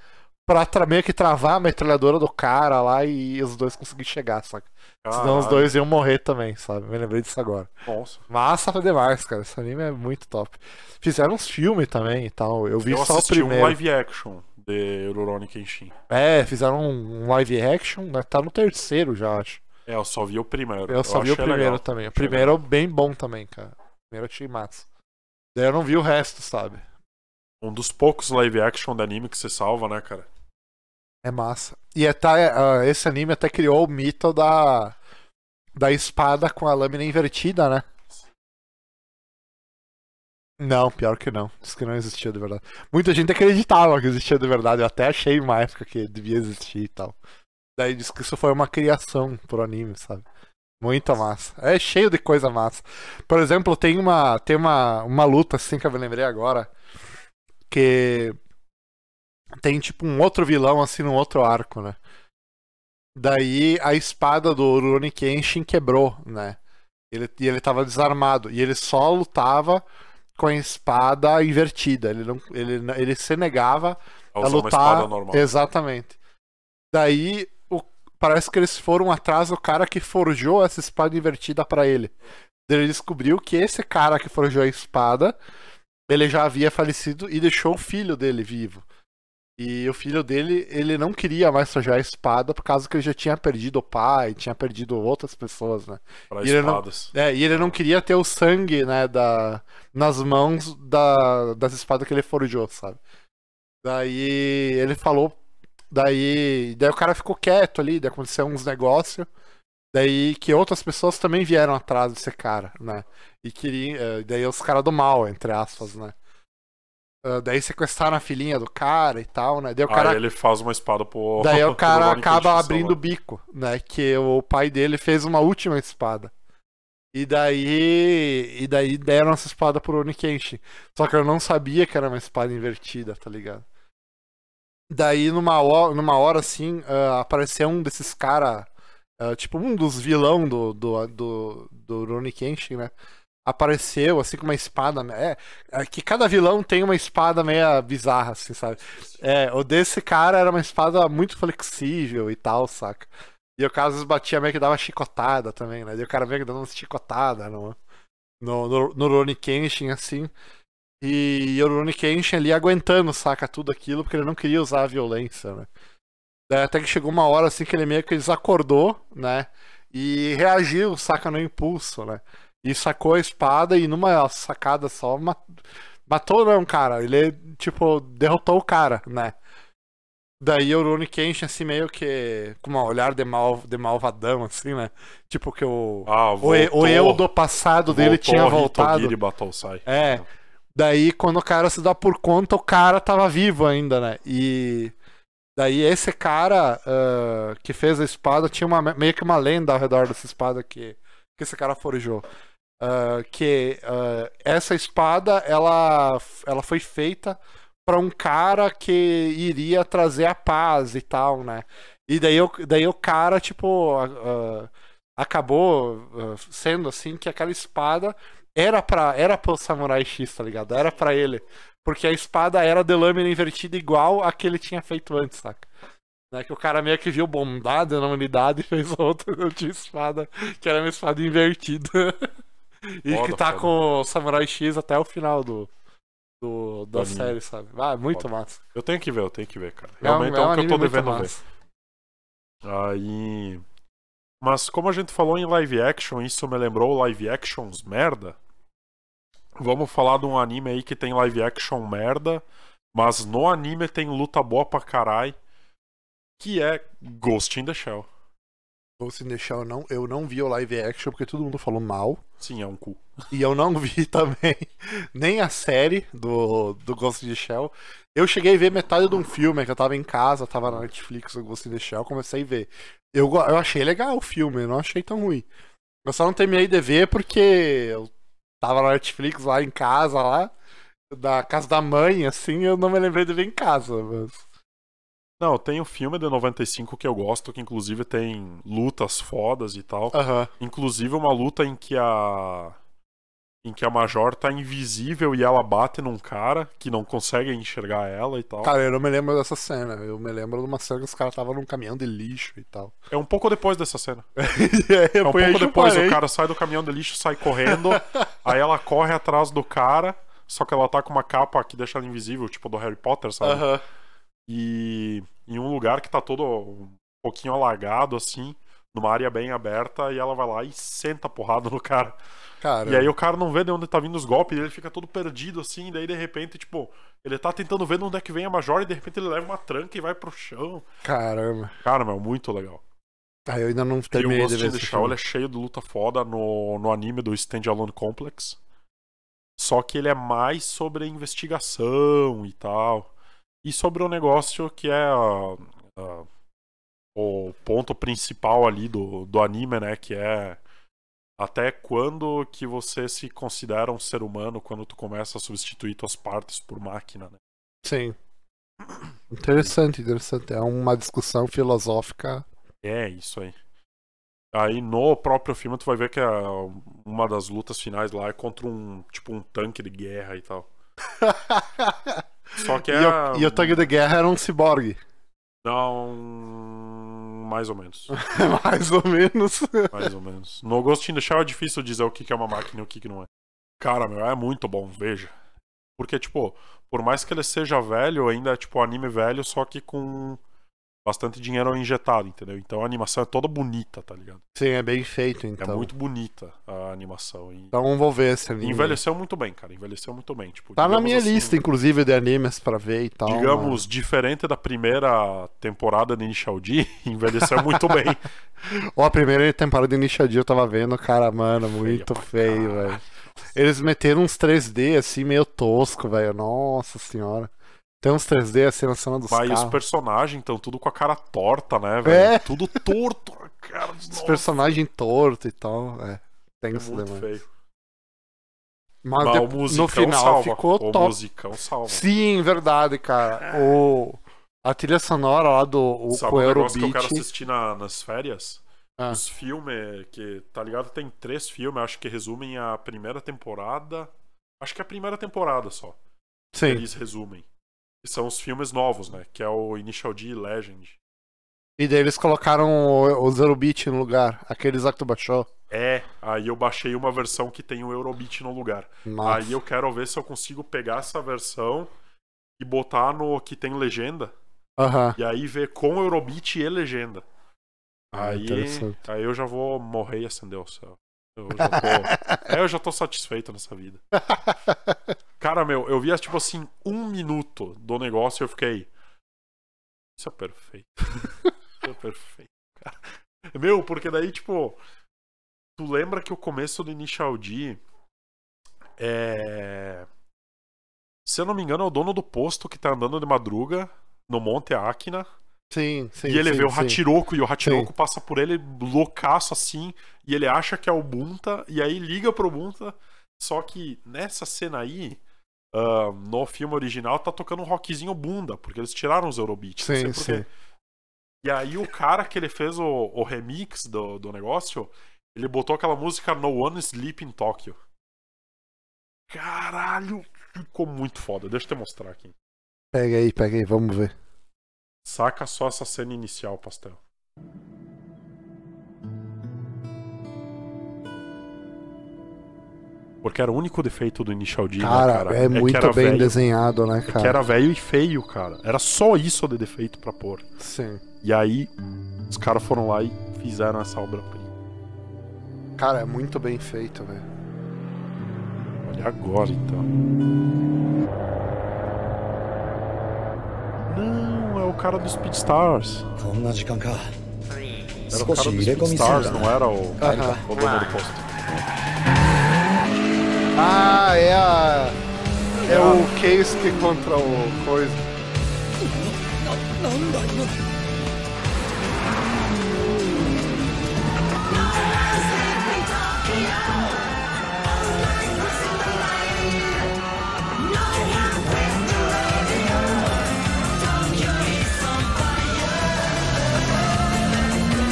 pra tra- meio que travar a metralhadora do cara lá e os dois conseguirem chegar, saca? Senão os Caralho. dois iam morrer também, sabe? Me lembrei disso agora. Nossa. Massa pra demais, cara. Esse anime é muito top. Fizeram uns filmes também e tal. Eu vi Eu só o assisti um primeiro. live action de Rurouni Kenshin. É, fizeram um live action, né? Tá no terceiro já, acho. É, eu só vi o primeiro. Eu só vi o primeiro legal. também. O Achei primeiro é bem bom também, cara. O primeiro eu achei massa. Daí eu não vi o resto, sabe? Um dos poucos live action de anime que você salva, né, cara? É massa. E até, ah, esse anime até criou o mito da, da espada com a lâmina invertida, né? Não, pior que não. Diz que não existia de verdade. Muita gente acreditava que existia de verdade. Eu até achei uma época que devia existir e tal. Daí diz que isso foi uma criação pro anime, sabe? Muita massa. É cheio de coisa massa. Por exemplo, tem uma tem uma, uma luta assim que eu me lembrei agora que tem tipo um outro vilão assim num outro arco, né? Daí a espada do Rurouni Kenshin quebrou, né? Ele, e ele tava desarmado. E ele só lutava com a espada invertida. Ele, não, ele, ele se negava A a lutar. Exatamente. Daí o- parece que eles foram atrás do cara que forjou essa espada invertida pra ele. Ele descobriu que esse cara que forjou a espada, ele já havia falecido e deixou o filho dele vivo. E o filho dele, ele não queria mais forjar a espada por causa que ele já tinha perdido o pai, tinha perdido outras pessoas, né? Pra e ele não- espadas. É, e ele não queria ter o sangue, né, da, nas mãos da, das espadas que ele forjou, sabe? Daí ele falou. Daí, daí o cara ficou quieto ali, daí aconteceu uns negócios. Daí que outras pessoas também vieram atrás desse cara, né? E queriam. eh, Daí os caras do mal, entre aspas, né? Ah, daí sequestraram a filhinha do cara e tal, né? Daí o cara Aí ele faz uma espada pro. Daí o cara acaba Kenshin abrindo o bico, né? Que o pai dele fez uma última espada. E daí. E daí deram essa espada pro Onikenshin. Só que eu não sabia que era uma espada invertida, tá ligado? Daí, numa hora, numa hora assim, ah, apareceu um desses cara ah, tipo, um dos vilão do, do, do, do Rurouni Kenshin, né? Apareceu, assim, com uma espada. É, é que cada vilão tem uma espada meio bizarra, assim, sabe? É, o desse cara era uma espada muito flexível e tal, saca? E o vezes batia meio que dava chicotada também, né? E o cara meio que dando uma chicotada no, no, no, no Rurouni Kenshin, assim. E, e o Rurouni Kenshin ali aguentando, saca, tudo aquilo, porque ele não queria usar a violência, né? Até que chegou uma hora assim que ele meio que desacordou, né? E reagiu, saca, no impulso, né? E sacou a espada e numa sacada só ma- matou não, cara. Ele, tipo, derrotou o cara, né? Daí o Rurouni Kenshin, assim, meio que com um olhar de, mal, de malvadão, assim, né? Tipo que o, Ah, o, o eu do passado dele voltou tinha voltado. Battlesai. É. Daí, quando o cara se dá por conta, o cara tava vivo ainda, né? E daí esse cara ah, que fez a espada tinha uma, meio que uma lenda ao redor dessa espada que, que esse cara forjou. Ah, que ah, essa espada, ela, ela foi feita para um cara que iria trazer a paz e tal, né? E daí, o- daí o cara, tipo, ah, acabou ah, sendo assim que aquela espada era pra, era pro Samurai X, tá ligado? Era pra ele. Porque a espada era de lâmina invertida igual a que ele tinha feito antes, saca? Né, que o cara meio que viu bondade na humanidade e fez outra outra espada, que era uma espada invertida. e Foda, que tá foda. com o Samurai X até o final do, do, da série, sabe? Ah, muito Foda. massa. Eu tenho que ver, eu tenho que ver, cara. É um- Realmente é, é um um que eu tô devendo ver. Aí. Mas como a gente falou em live action, isso me lembrou live actions merda. Vamos falar de um anime aí que tem live action merda, mas no anime tem luta boa pra caralho, que é Ghost in the Shell. Ghost in the Shell, não, eu não vi o live action porque todo mundo falou mal. Sim, é um cu. E eu não vi também nem a série do, do Ghost in the Shell. Eu cheguei a ver metade de um filme que eu tava em casa, tava na Netflix, o Ghost in the Shell, comecei a ver. Eu, eu achei legal o filme, eu não achei tão ruim. Eu só não terminei de ver porque eu tava na Netflix lá em casa, lá, da casa da mãe, assim, eu não me lembrei de ver em casa, mas... Não, tem um filme de 95 que eu gosto, que inclusive tem lutas fodas e tal. Aham. Inclusive uma luta em que a. Em que a Major tá invisível e ela bate num cara que não consegue enxergar ela e tal. Cara, eu não me lembro dessa cena. Eu me lembro de uma cena que os caras estavam num caminhão de lixo e tal. É um pouco depois dessa cena. é É um pouco depois, o cara sai do caminhão de lixo, sai correndo, aí ela corre atrás do cara, só que ela tá com uma capa que deixa ela invisível, tipo do Harry Potter, sabe? Aham. E em um lugar que tá todo um pouquinho alagado, assim, numa área bem aberta, e ela vai lá e senta a porrada no cara. Cara, E aí o cara não vê de onde tá vindo os golpes, e ele fica todo perdido, assim, e daí de repente, tipo, ele tá tentando ver de onde é que vem a Major, e de repente ele leva uma tranca e vai pro chão. caramba. Cara, meu, muito legal. Ah, eu ainda não terminei de ver esse filme. ele é cheio de luta foda no, no anime do Stand Alone Complex. Só que ele é mais sobre investigação e tal. E sobre o negócio que é o ponto principal ali do, do anime, né? Que é até quando que você se considera um ser humano quando tu começa a substituir tuas partes por máquina, né? Sim. Interessante, interessante. É uma discussão filosófica. É, isso aí. Aí no próprio filme tu vai ver que a- uma das lutas finais lá é contra um tipo um tanque de guerra e tal. Só que e, é o, e o tanque de guerra era um ciborgue. não mais ou menos, Mais ou menos. mais ou menos. No Ghost in the Shell é difícil dizer o que é uma máquina e o que não é. Cara, meu, é muito bom, veja. Porque tipo, por mais que ele seja velho, ainda é tipo anime velho, só que com bastante dinheiro injetado, entendeu? Então a animação é toda bonita, tá ligado? Sim, é bem feito, É então. muito bonita a animação. E... Então vou ver esse anime. Envelheceu muito bem, cara. Envelheceu muito bem. Tipo, Tá na minha assim, lista, inclusive, de animes pra ver e tal. Digamos, diferente da primeira temporada de Initial D, envelheceu muito bem. Ó, a primeira temporada de Initial D eu tava vendo, cara, mano, muito pra feio, velho. Eles meteram uns 3D assim, meio tosco, velho. Nossa senhora. Tem uns 3D assim na cena dos Mas os carros. personagens estão tudo com a cara torta, né, velho? É. Tudo torto. Cara, Os personagens tortos e tal, é. É Tenso muito demais. feio. Mas, Mas de- o musicão no final salva. ficou o top. musicão salva. Sim, verdade, cara. O, a trilha sonora lá do o, Sabe o negócio que eu quero assistir na- nas férias? Ah. Os filmes que, tá ligado? Tem três filmes, acho que resumem a primeira temporada. Acho que é a primeira temporada só. Sim. Eles resumem. Que são os filmes novos, né? Que é o Initial D e Legend. E daí eles colocaram o, o Eurobeat no lugar. Que tu baixou. É, aí eu baixei uma versão que tem o Eurobeat no lugar. Massa. Aí eu quero ver se eu consigo pegar essa versão e botar no que tem legenda. Aham. E aí ver com Eurobeat e legenda. Ah, Aí, aí eu já vou morrer e acender o céu. Eu já tô, é, eu já tô satisfeito nessa vida. Cara, meu, eu via tipo assim, um minuto do negócio e eu fiquei. Isso é perfeito. Isso é perfeito, cara. Meu, porque daí, tipo. Tu lembra que o começo do Initial D é. Se eu não me engano, é o dono do posto que tá andando de madruga no Monte Akina. Sim, sim. e ele sim, vê o sim. Hachiroku e o Hachiroku Sim. passa por ele loucaço assim. E ele acha que é o Bunta. E aí liga pro Bunta. Só que nessa cena aí, ah, no filme original, tá tocando um rockzinho bunda. Porque eles tiraram os Eurobeats. não sei Sim, sim. E aí o cara que ele fez o, o remix do, do negócio, ele botou aquela música No One Sleep in Tokyo. Caralho, ficou muito foda. Deixa eu te mostrar aqui. Pega aí, pega aí, vamos ver. Saca só essa cena inicial, pastel. Porque era o único defeito do Initial D, né, Cara, cara? é que muito bem velho. desenhado, né, É que cara? era velho e feio, cara. Era só isso de defeito pra pôr. Sim. E aí, os caras foram lá e fizeram essa obra-prima. Cara, é muito bem feito, velho. Olha agora, então. Não, é o cara dos Speed Stars. Era o cara dos Speed Stars, não era o, o dono do posto. Ah, é a. É o ah. Case que contra o Coisa.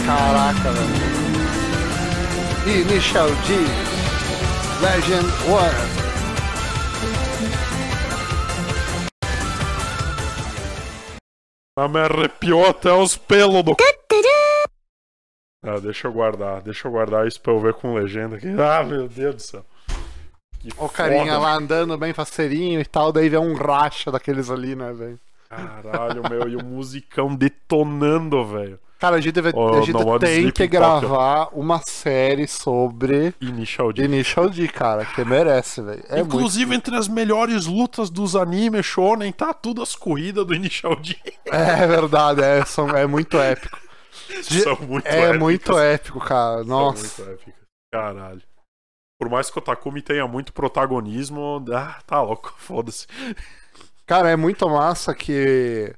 Caraca, velho. Initial D. Legend One. Ah, me arrepiou até os pelos do. Ah, deixa eu guardar, deixa eu guardar isso pra eu ver com legenda aqui. Ah, meu Deus do céu. Que O carinha foda, lá andando bem faceirinho e tal, daí vem um racha daqueles ali, né, velho? Caralho, meu, e o musicão detonando, velho. Cara, a gente, deve, Oh, a gente tem que Tokyo. gravar uma série sobre Initial D. Initial D, cara, que merece, velho. É muito... Inclusive, entre as melhores lutas dos animes shonen, tá tudo as corridas do Initial D. É verdade, é, são, é muito épico. De- São muito É épicas. muito épico, cara. São Nossa. muito. Caralho. Por mais que o Takumi tenha muito protagonismo, ah, tá louco, foda-se. Cara, é muito massa que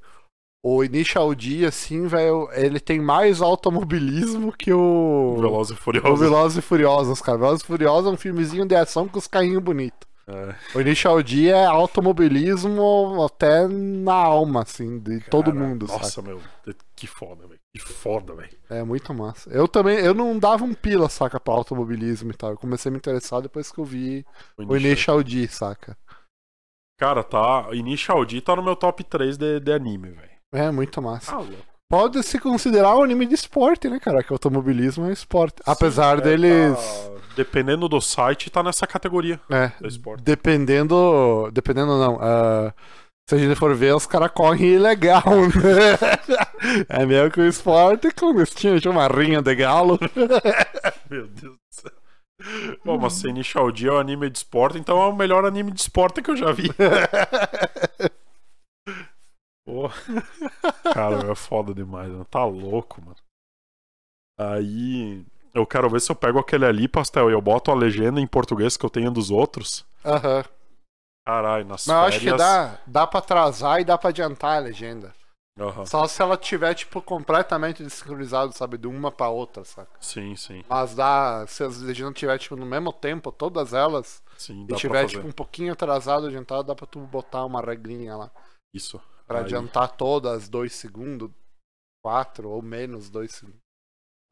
o Initial D, assim, velho, ele tem mais automobilismo que o. Veloz e O Furioso. Velozes e Furiosos, cara. Velozes e Furiosos é um filmezinho de ação com os carrinhos bonitos. É, O Initial D é automobilismo até na alma, assim, de todo cara, mundo, Nossa, saca? meu, que foda, velho. Que foda, velho. É muito massa. Eu também, eu não dava um pila, saca, pra automobilismo e tal. Eu comecei a me interessar depois que eu vi o Initial D, saca? Cara, tá. Initial D tá no meu top 3 de, de anime, velho. É muito massa. Ah. Pode se considerar um anime de esporte, né, cara? Que automobilismo é esporte. Apesar Sim, é, deles. tá- dependendo do site, tá nessa categoria É, do esporte. dependendo. Dependendo não. ah, se a gente for ver, os caras correm ilegal, né? É mesmo que o esporte clandestino, tinha uma rinha de galo. Meu Deus do céu. Bom, mas se Initial D é um anime de esporte, então é o melhor anime de esporte que eu já vi. Pô. Cara, é foda demais, mano. Tá louco, mano. Aí. Eu quero ver se eu pego aquele ali, pastel, e eu boto a legenda em português que eu tenho dos outros. Aham. Caralho, nas Mas eu acho que dá, dá pra atrasar e dá pra adiantar a legenda. Aham. Só se ela tiver, tipo, completamente desincronizado, sabe? De uma pra outra, saca? Sim, sim. Mas dá. Se as legendas tiver, tipo, no mesmo tempo, todas elas, Sim, e dá tiver, pra fazer. tipo, um pouquinho atrasado, adiantado, dá pra tu botar uma regrinha lá. Isso. Pra Aí- adiantar todas dois segundos, quatro ou menos dois segundos.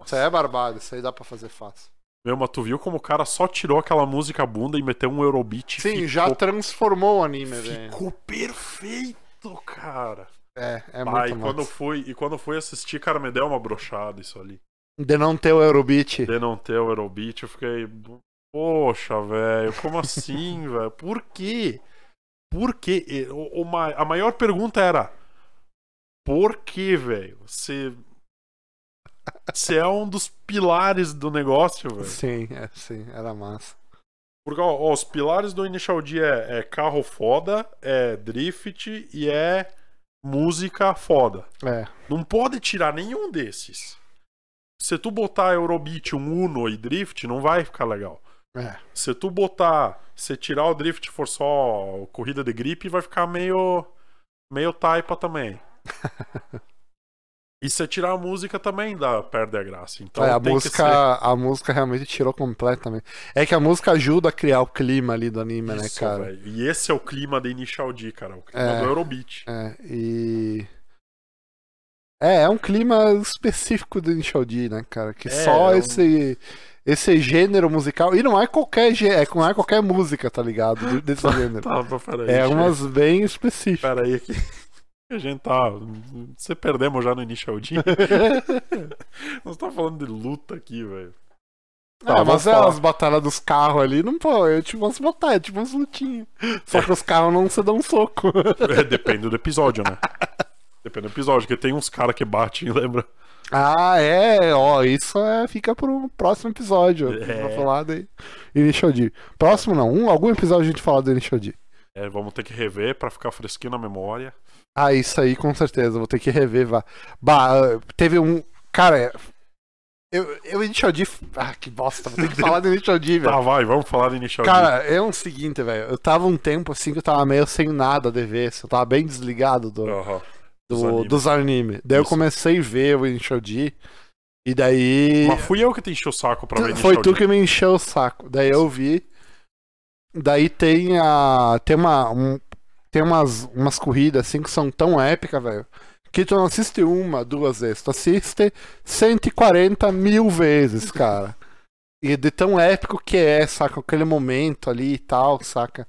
Isso aí é barbado, isso aí dá pra fazer fácil. Meu, mas tu viu como o cara só tirou aquela música bunda e meteu um Eurobeat? Sim, ficou, já transformou o anime, velho. Ficou perfeito, cara. É, é Ah, muito e quando massa. fui E quando fui assistir, cara, me deu uma brochada isso ali. De não ter o Eurobeat. De não ter o Eurobeat, eu fiquei. Poxa, velho, como assim, velho? Por quê? Por quê? O- a maior pergunta era: Por que, velho? Você. Você é um dos pilares do negócio, velho. Sim, é, sim, era massa. Porque, ó, ó, os pilares do Initial D é, é carro foda, é drift e é música foda. É, Não pode tirar nenhum desses. Se tu botar Eurobeat, um Uno e drift, não vai ficar legal. É. Se tu botar, se tirar o drift for só corrida de gripe, vai ficar meio meio taipa também. e se tirar a música também dá perde a graça. Então É, a música, ser a música realmente tirou completamente. É que a música ajuda a criar o clima ali do anime, né, isso, cara? velho. E esse é o clima de Initial D, cara, o clima É. do Eurobeat. É, e. É, é um clima específico do Initial D, né, cara? Que É, só é um- esse, esse gênero musical. E não é qualquer gê- é, não é qualquer música, tá ligado? De- Desse gênero. Tá, tá, peraí. É deixa- umas bem específicas. Peraí que a gente tá. Você perdemos já no Initial D. Nós tá falando de luta aqui, velho. Tá, vamos mas é as batalhas dos carros ali, não pô, é tipo umas batalhas, tipo umas lutinhas. Só que os carros não se dão um soco. É, depende do episódio, né? Depende do episódio, porque tem uns caras que batem, lembra? Ah, é, ó, isso é, fica pro próximo episódio. É. Vou falar de Initial D. Próximo não, um, algum episódio a gente fala do Initial D. É, vamos ter que rever pra ficar fresquinho na memória. Ah, isso aí com certeza, vou ter que rever. Vá. Bah, teve um. Cara, eu, eu Initial D. Ah, que bosta, vou ter que falar do Initial D, velho. Tá, vai, vamos falar do Initial D. Cara, é o seguinte, velho. Eu tava um tempo assim que eu tava meio sem nada de ver. assim, Eu tava bem desligado do, Aham. Do- dos animes. dos animes. Daí eu Isso. comecei a ver o D. E daí. Mas fui eu que te enchi o saco pra ver Foi tu que me encheu o saco. Daí eu vi. Daí tem a. Tem uma. um- tem umas, umas corridas assim que são tão épicas, velho. Que tu não assiste uma, duas vezes. Tu assiste 140 mil vezes, cara. E de tão épico que é, saca? Aquele momento ali e tal, saca?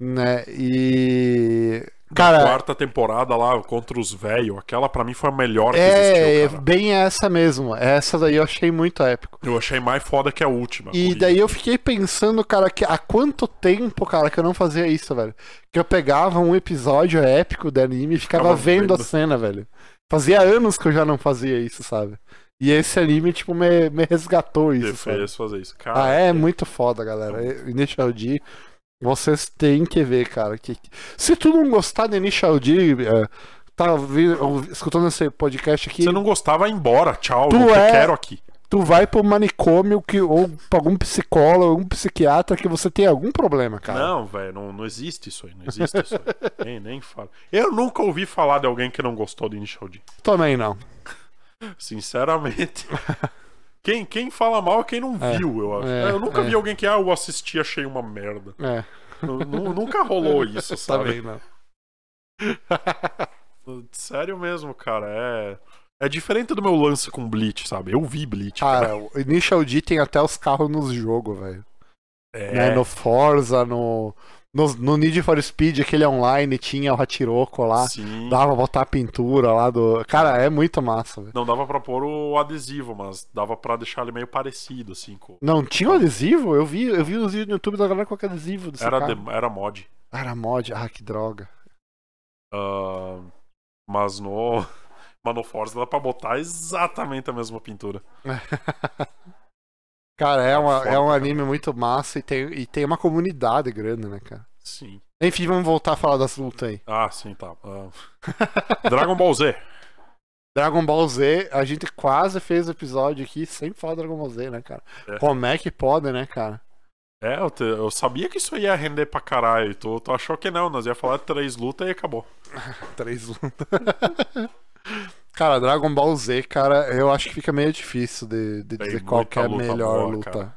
Né? E. Da Cara, quarta temporada lá contra os velhos, aquela pra mim foi a melhor que é, existiu, é bem essa mesmo. Essa daí eu achei muito épico. Eu achei mais foda que a última. E corrida. daí eu fiquei pensando, cara, que há quanto tempo, cara, que eu não fazia isso, velho. Que eu pegava um episódio épico de anime e ficava, Ficava vendo, a vendo. cena, velho. Fazia anos que eu já não fazia isso, sabe? E esse anime, tipo, me, me resgatou isso, fazer isso. Cara, Ah, é muito foda, galera. Initial D, vocês têm que ver, cara. Que... Se tu não gostar de Initial D, é, tá escutando esse podcast aqui, Você não gostava, vai embora. Tchau, Tu te é- quero aqui. tu vai pro manicômio que, ou pra algum psicólogo, algum psiquiatra que você tem algum problema, cara. Não, velho, não, não existe isso aí. Não existe isso aí. nem, nem falo. Eu nunca ouvi falar de alguém que não gostou do Initial D. Também não. Sinceramente. Quem, quem fala mal é quem não É. viu, eu acho. É, eu nunca é. vi alguém que, ah, eu assisti achei uma merda. É, Nu- nu- nunca rolou isso, sabe? também não. Sério mesmo, cara. É. É diferente do meu lance com Bleach, sabe? Eu vi Bleach. Cara, o Initial D tem até os carros nos jogos, velho. é. Né? No Forza, no, no, no Need for Speed, aquele online, tinha o Hachiroko lá. Sim. Dava pra botar a pintura lá do. Cara, é muito massa, velho. Não dava pra pôr o adesivo, mas dava pra deixar ele meio parecido, assim. Com... Não tinha um adesivo? Eu vi, eu vi os vídeos no YouTube da galera com adesivo desse Era, de- era mod. Era mod. Ah, que droga. Mas no. Mas no Forza dá pra botar exatamente a mesma pintura. Cara, é, uma, foda, é um anime muito massa e tem, e tem uma comunidade grande, né, cara? Sim. Enfim, vamos voltar a falar das lutas aí. Ah, sim, tá. Ah. Dragon Ball Z. Dragon Ball Z, a gente quase fez o episódio aqui sem falar Dragon Ball Z, né, cara? É. Como é que pode, né, cara? É, eu, te- eu sabia que isso ia render pra caralho. Tu, tu achou que não, nós ia falar de três lutas e acabou. Três lutas. cara, Dragon Ball Z, cara, eu acho que fica meio difícil de, de Tem dizer qual que é a melhor boa, luta. cara.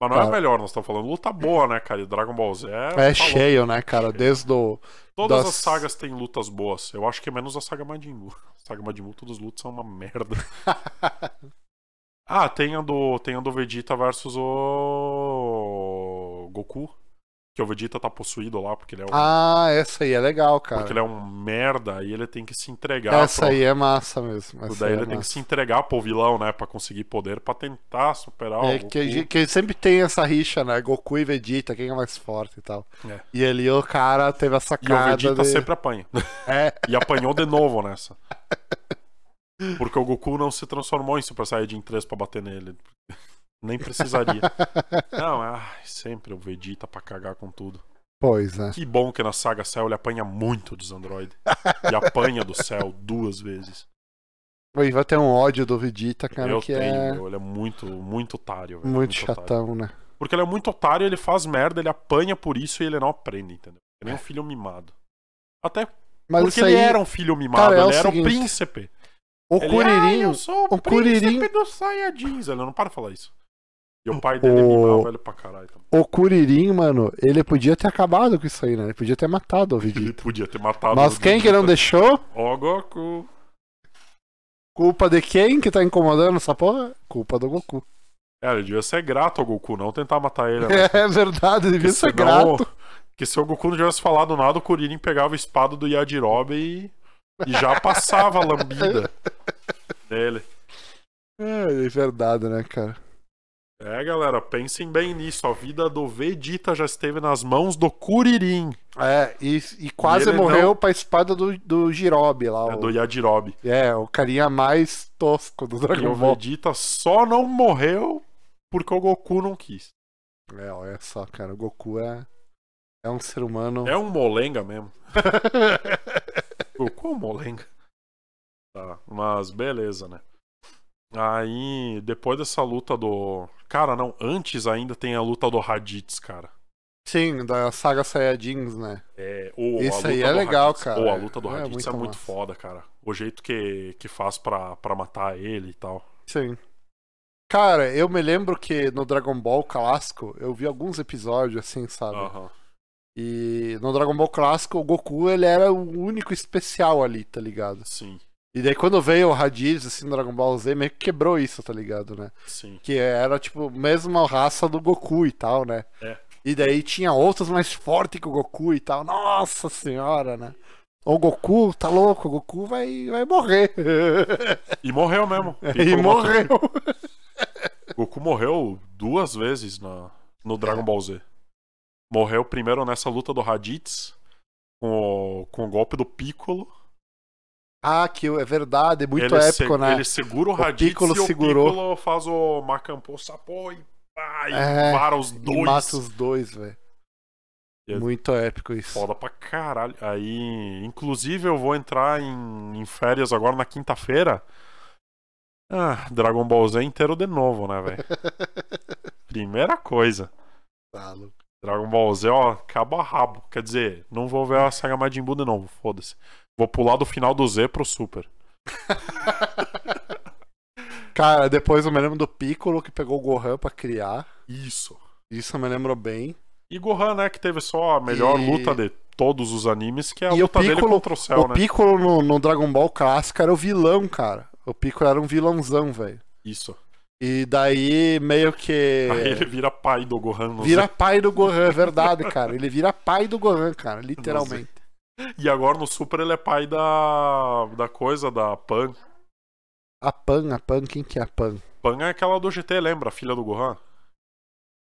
Mas não é a Cara. melhor, nós estamos falando luta boa, né, cara? E Dragon Ball Z é. É cheio, né, cara? Cheio. Desde o. Todas das- as sagas têm lutas boas. Eu acho que menos a saga Majin Buu. A saga Majin Buu, todas as lutas são uma merda. ah, tem a do, tem a do Vegeta versus o Goku. Que o Vegeta tá possuído lá, porque ele é um, Ah, essa aí é legal, cara. porque ele é um merda e ele tem que se entregar Essa pro- aí é massa mesmo. Essa Daí aí ele é tem que se entregar pro vilão, né? Pra conseguir poder, pra tentar superar É o que, que sempre tem essa rixa, né? Goku e Vegeta, quem é mais forte e tal. É. E ali o cara teve a E o. Vegeta de... sempre apanha. É, E apanhou de novo nessa. Porque o Goku não se transformou em Super Saiyajin 3 pra bater nele. Nem precisaria. Não, ai, sempre o Vegeta pra cagar com tudo. pois é. Que bom que na saga Cell ele apanha muito dos androides. E apanha do Cell duas vezes. E vai ter um ódio do Vegeta, cara, Eu que tenho, é meu, ele é muito, muito otário. velho, muito otário. chatão, né? Porque ele é muito otário, ele faz merda, ele apanha por isso e ele não aprende, entendeu? Ele é um filho mimado. Até Mas porque isso ele aí, era um filho mimado, Cara, é o ele era seguinte, o príncipe. o Ele, "Ah, Kuririn, eu sou o, o príncipe Kuririn- dos Saiyajins. Ele não para de falar isso. E o pai dele O- mimava ele pra caralho também. o Kuririn, mano, ele podia ter acabado com isso aí, né? Ele podia ter matado o Ele Vegeta. podia ter matado Mas o quem que não Vegeta. deixou? Ó, Goku. Culpa de quem que tá incomodando essa porra? Culpa do Goku. É, ele devia ser grato ao Goku, não tentar matar ele. né? É verdade, devia Porque ser senão- grato. Que se o Goku não tivesse falado nada, o Kuririn pegava a espada do Yajirobe e, e já passava a lambida nele. É, é verdade, né, cara? É, galera, pensem bem nisso. A vida do Vegeta já esteve nas mãos do Kuririn, É, e, e quase ele morreu não- pra espada do, do Jirobe lá. é, o- do Yajirobe. É, o carinha mais tosco do E Dragon o Ball. Vegeta só não morreu porque o Goku não quis. É, olha só, cara, o Goku é, é um ser humano. É um molenga mesmo. Goku é um molenga. Tá, mas beleza, né? Aí, depois dessa luta do. Cara, não, antes ainda tem a luta do Raditz, cara. Sim, da saga Saiyajins, né? É, ou a Isso luta aí é do legal, Raditz. cara. Ou a luta do É Raditz é muito muito massa. foda, cara. O jeito que, que faz pra, pra matar ele e tal. Sim. Cara, eu me lembro que no Dragon Ball clássico, eu vi alguns episódios assim, sabe? Aham. E no Dragon Ball clássico, o Goku, ele era o único especial ali, tá ligado? Sim, E daí quando veio o Raditz, assim, no Dragon Ball Z, meio que quebrou isso, tá ligado, né? sim. Que era, tipo, mesma raça do Goku e tal, né? É. E daí tinha outros mais fortes que o Goku e tal. Nossa senhora, né? O Goku, tá louco, o Goku vai, vai morrer. E morreu mesmo. e matou- morreu. Goku morreu duas vezes na, no Dragon Ball Z. Morreu primeiro nessa luta do Raditz, com o, com o golpe do Piccolo. Ah, que é verdade, é muito ele épico, se- né? Ele segura o O Raditz Piccolo e o segurou. Piccolo faz o Macampo Sapô e, pá, e É, vara os dois. mata os dois, velho. É Muito épico isso. Foda pra caralho. Aí, inclusive, eu vou entrar em, em férias agora na quinta-feira. Ah, Dragon Ball Z inteiro de novo, né, velho? Primeira coisa. Tá louco. Dragon Ball Z, ó, cabo a rabo. Quer dizer, não vou ver a saga Majin Buu de novo, foda-se. Vou pular do final do Z pro Super. Cara, depois eu me lembro do Piccolo que pegou o Gohan pra criar. Isso. Isso eu me lembro bem. E Gohan, né, que teve só a melhor E- luta de todos os animes, que é a E o luta dele Piccolo- contra o Cell, o né? Piccolo no, no Dragon Ball clássico era o vilão, cara. O Piccolo era um vilãozão, velho. Isso. E daí meio que. Aí ele vira pai do Gohan Vira Z. pai do Gohan, é verdade, cara. Ele vira pai do Gohan, cara, literalmente. E agora no Super ele é pai da. da coisa, da Pan. A Pan, a Pan, quem que é a Pan? Pan é aquela do GT, lembra? A filha do Gohan?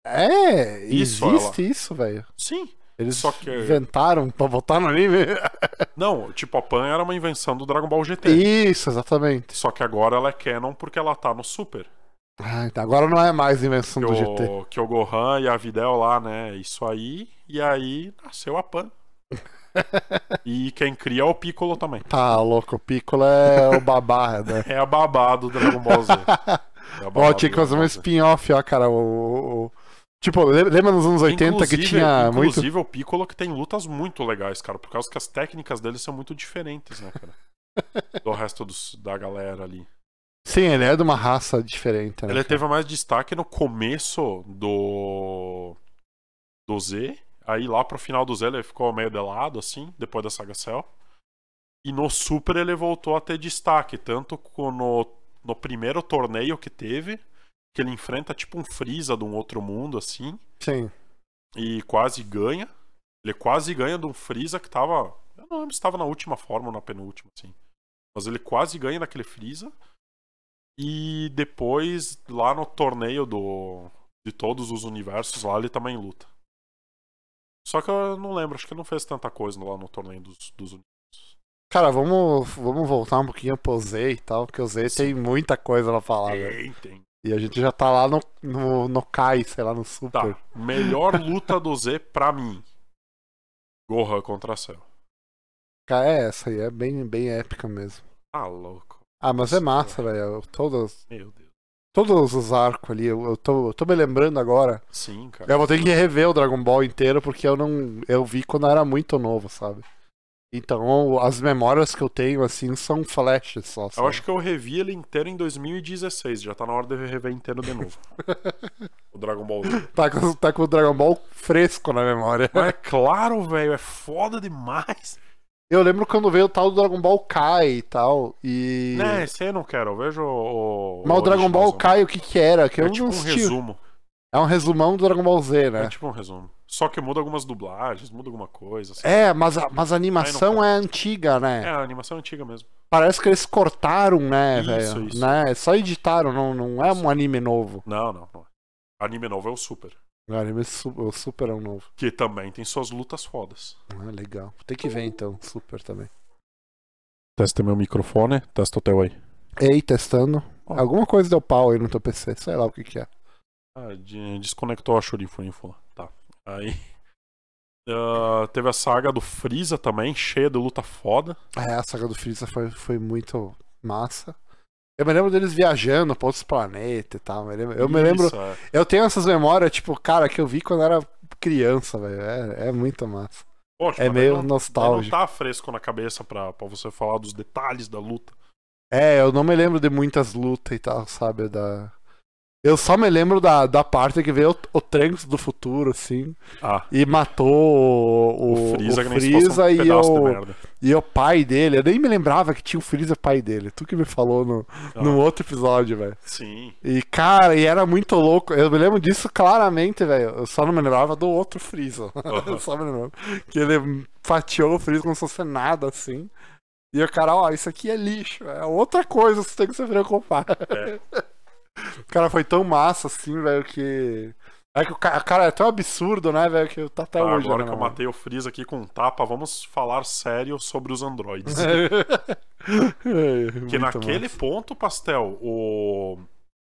É, Isso, existe isso, velho. Sim. Eles Só que- inventaram pra botar no anime. Não, tipo, a Pan era uma invenção do Dragon Ball GT. Isso, exatamente. Só que agora ela é canon porque ela tá no Super. Ah, então agora não é mais invenção Que do GT. o, que o Gohan e a Videl lá, né? Isso aí. E aí nasceu a Pan. e quem cria é o Piccolo também. Tá louco, o Piccolo é o babá, né? É a babá do Dragon Ball Z. É Ó, tinha que fazer um spin-off, ó, cara. O, o, Tipo, le- lembra nos anos 80 que Inclusive- tinha muito. Inclusive o Piccolo que tem lutas muito legais, cara, por causa que as técnicas dele são muito diferentes, né, cara? do resto dos, da galera ali. Sim, ele é de uma raça diferente, né? Ele cara? teve mais destaque no começo do do Z, aí lá pro final do Z ele ficou meio de lado assim, depois da saga Cell. E no Super ele voltou a ter destaque, tanto no, no primeiro torneio que teve, que ele enfrenta tipo um Freeza de um outro mundo assim, Sim. e quase ganha. Ele quase ganha de um Freeza que tava. Eu não lembro se tava na última forma ou na penúltima, assim. Mas ele quase ganha daquele Freeza. E depois, lá no torneio do de todos os universos, lá ele também luta. Só que eu não lembro, acho que não fez tanta coisa lá no torneio dos, dos universos. Cara, vamos, vamos voltar um pouquinho pro Z e tal, porque o Z tem muita coisa pra falar, velho. Tem, tem. E a gente já tá lá no, no, no Kai, sei lá, no Super. Tá. Melhor luta do Z pra mim. Gohan contra Cell. Cara, é essa aí, é bem, bem épica mesmo. Tá louco. Ah, mas é massa, velho. Todos, Meu Deus. Todos os arcos ali, eu, eu, tô, eu tô me lembrando agora. Sim, cara. Eu vou ter que rever o Dragon Ball inteiro, porque eu não. Eu vi quando eu era muito novo, sabe? Então, as memórias que eu tenho, assim, são flashes só. Eu sabe? acho que eu revi ele inteiro em 2016. Já tá na hora de eu rever inteiro de novo. o Dragon Ball. Tá com, tá com o Dragon Ball fresco na memória. Mas é claro, velho. É foda demais. Eu lembro quando veio o tal do Dragon Ball Kai e tal. E. Né, esse aí eu não quero. Eu vejo o. Mas o Dragon Ball. Kai, o que que era? Que É eu tipo não um assisti. resumo. É um resumão do Dragon Ball Z, né? É tipo um resumo. Só que muda algumas dublagens, muda alguma coisa. assim. É, mas a, mas a animação é antiga, É, né? a animação é antiga mesmo. Parece que eles cortaram, né, velho? Né? Só editaram, não, não é um anime novo. Não, não, não. Anime novo é o Super. O anime o Super é um novo. Que também tem suas lutas fodas. Ah, legal. Tem que ver então, Super também. Testa meu microfone, testa o teu aí. Ei, testando. Ó. Alguma coisa deu pau aí no teu PC, sei lá o que que é. Ah, de- desconectou a Shurifurinfo lá. Tá. Aí. ah, teve a saga do Freeza também, cheia de luta foda. É, a saga do Freeza foi, foi muito massa. Eu me lembro deles viajando pra outros planetas e tal. Eu, me lembro. Isso, é. Eu tenho essas memórias, tipo, cara, que eu vi quando era criança, velho. É, é muito massa. Poxa, É meio não- nostálgico. Não tá fresco na cabeça pra, pra você falar dos detalhes da luta. É, eu não me lembro de muitas lutas e tal, sabe? Da... Eu só me lembro da, da parte que veio o, o Trunks do futuro, assim, Ah, e matou o, o, o, Freeza o que nem se fosse um Freeza e, o, merda. e o pai dele. Eu nem me lembrava que tinha o Freeza pai dele. Tu que me falou no, Ah, no outro episódio, velho. Sim. E, cara, e era muito louco. Eu me lembro disso claramente, velho. Eu só não me lembrava do outro Freeza. eu só me lembrava. Que ele fatiou o Freeza como se fosse nada, assim. E o cara, ó, isso aqui é lixo. É outra coisa que você tem que se preocupar. É. Cara, foi tão massa, assim, velho, que... É que o ca- cara é tão absurdo, né, velho, que tá até Tá, hoje, agora né, que eu mano? matei o Freeza aqui com um tapa, vamos falar sério sobre os androides. Porque Porque naquele ponto, Pastel, o,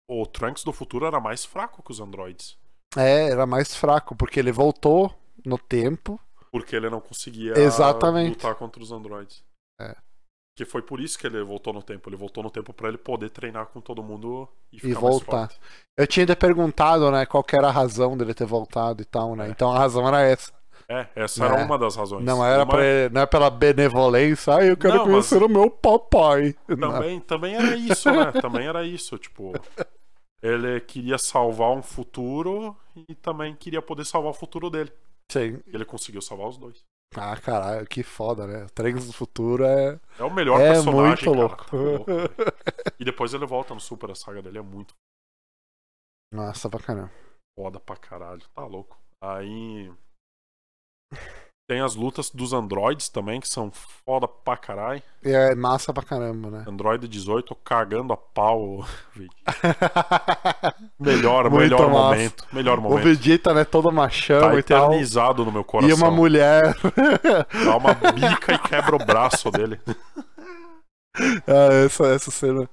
o Trunks do futuro era mais fraco que os androides. É, era mais fraco, porque ele voltou no tempo. Porque ele não conseguia Exatamente. lutar contra os androides. É. Que foi por isso que ele voltou no tempo. Ele voltou no tempo pra ele poder treinar com todo mundo e E ficar voltar. mais forte. Eu tinha te perguntado, né, qual era a razão dele ter voltado e tal, né? É. Então a razão era essa. É, essa É. era uma das razões. Não era, Uma- pra não é pela benevolência, ah, eu quero Não, mas- conhecer o meu papai. Não. Também, também era isso, né? Também era isso, tipo. Ele queria salvar um futuro e também queria poder salvar o futuro dele. Sim. E ele conseguiu salvar os dois. Ah, caralho, que foda, né? Trunks do futuro é, É o melhor é personagem, muito cara. louco. Tá louco. E depois ele volta no Super, a saga dele é muito Nossa, pra caramba. foda pra caralho. Tá louco. Aí. Tem as lutas dos androids também, que são foda pra caralho. É massa pra caramba, né? Android 18 cagando a pau. melhor, Muito melhor massa. momento. Melhor o momento. Vegeta, né, todo machão Tá e tal. eternizado no meu coração. E uma mulher. Dá uma bica e quebra o braço dele. Ah, essa, essa cena.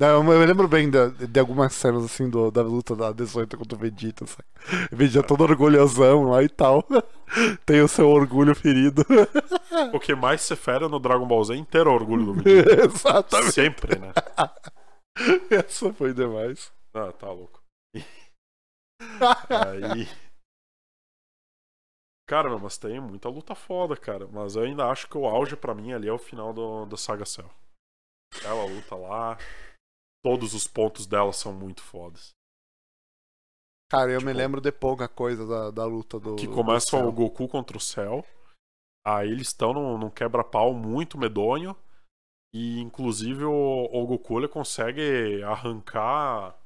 Eu me lembro bem de, de algumas cenas assim do, da luta da 18 contra o Vegeta. Sabe? O Vegeta todo orgulhosão lá e tal. Tem o seu orgulho ferido. O que mais se fera no Dragon Ball Z inteiro é o orgulho do Vegeta. Exatamente. Sempre, né? Essa foi demais. Ah, tá louco. Aí. Cara, mas tem muita luta foda, cara. Mas eu ainda acho que o auge pra mim ali é o final do, da Saga Cell. Ela luta lá. Todos os pontos dela são muito fodas. Cara, eu me Tipo- lembro de pouca coisa da, da luta do. Que começa céu. o Goku contra o Cell. Aí eles estão num, num quebra-pau muito medonho. E inclusive o, o Goku ele consegue arrancar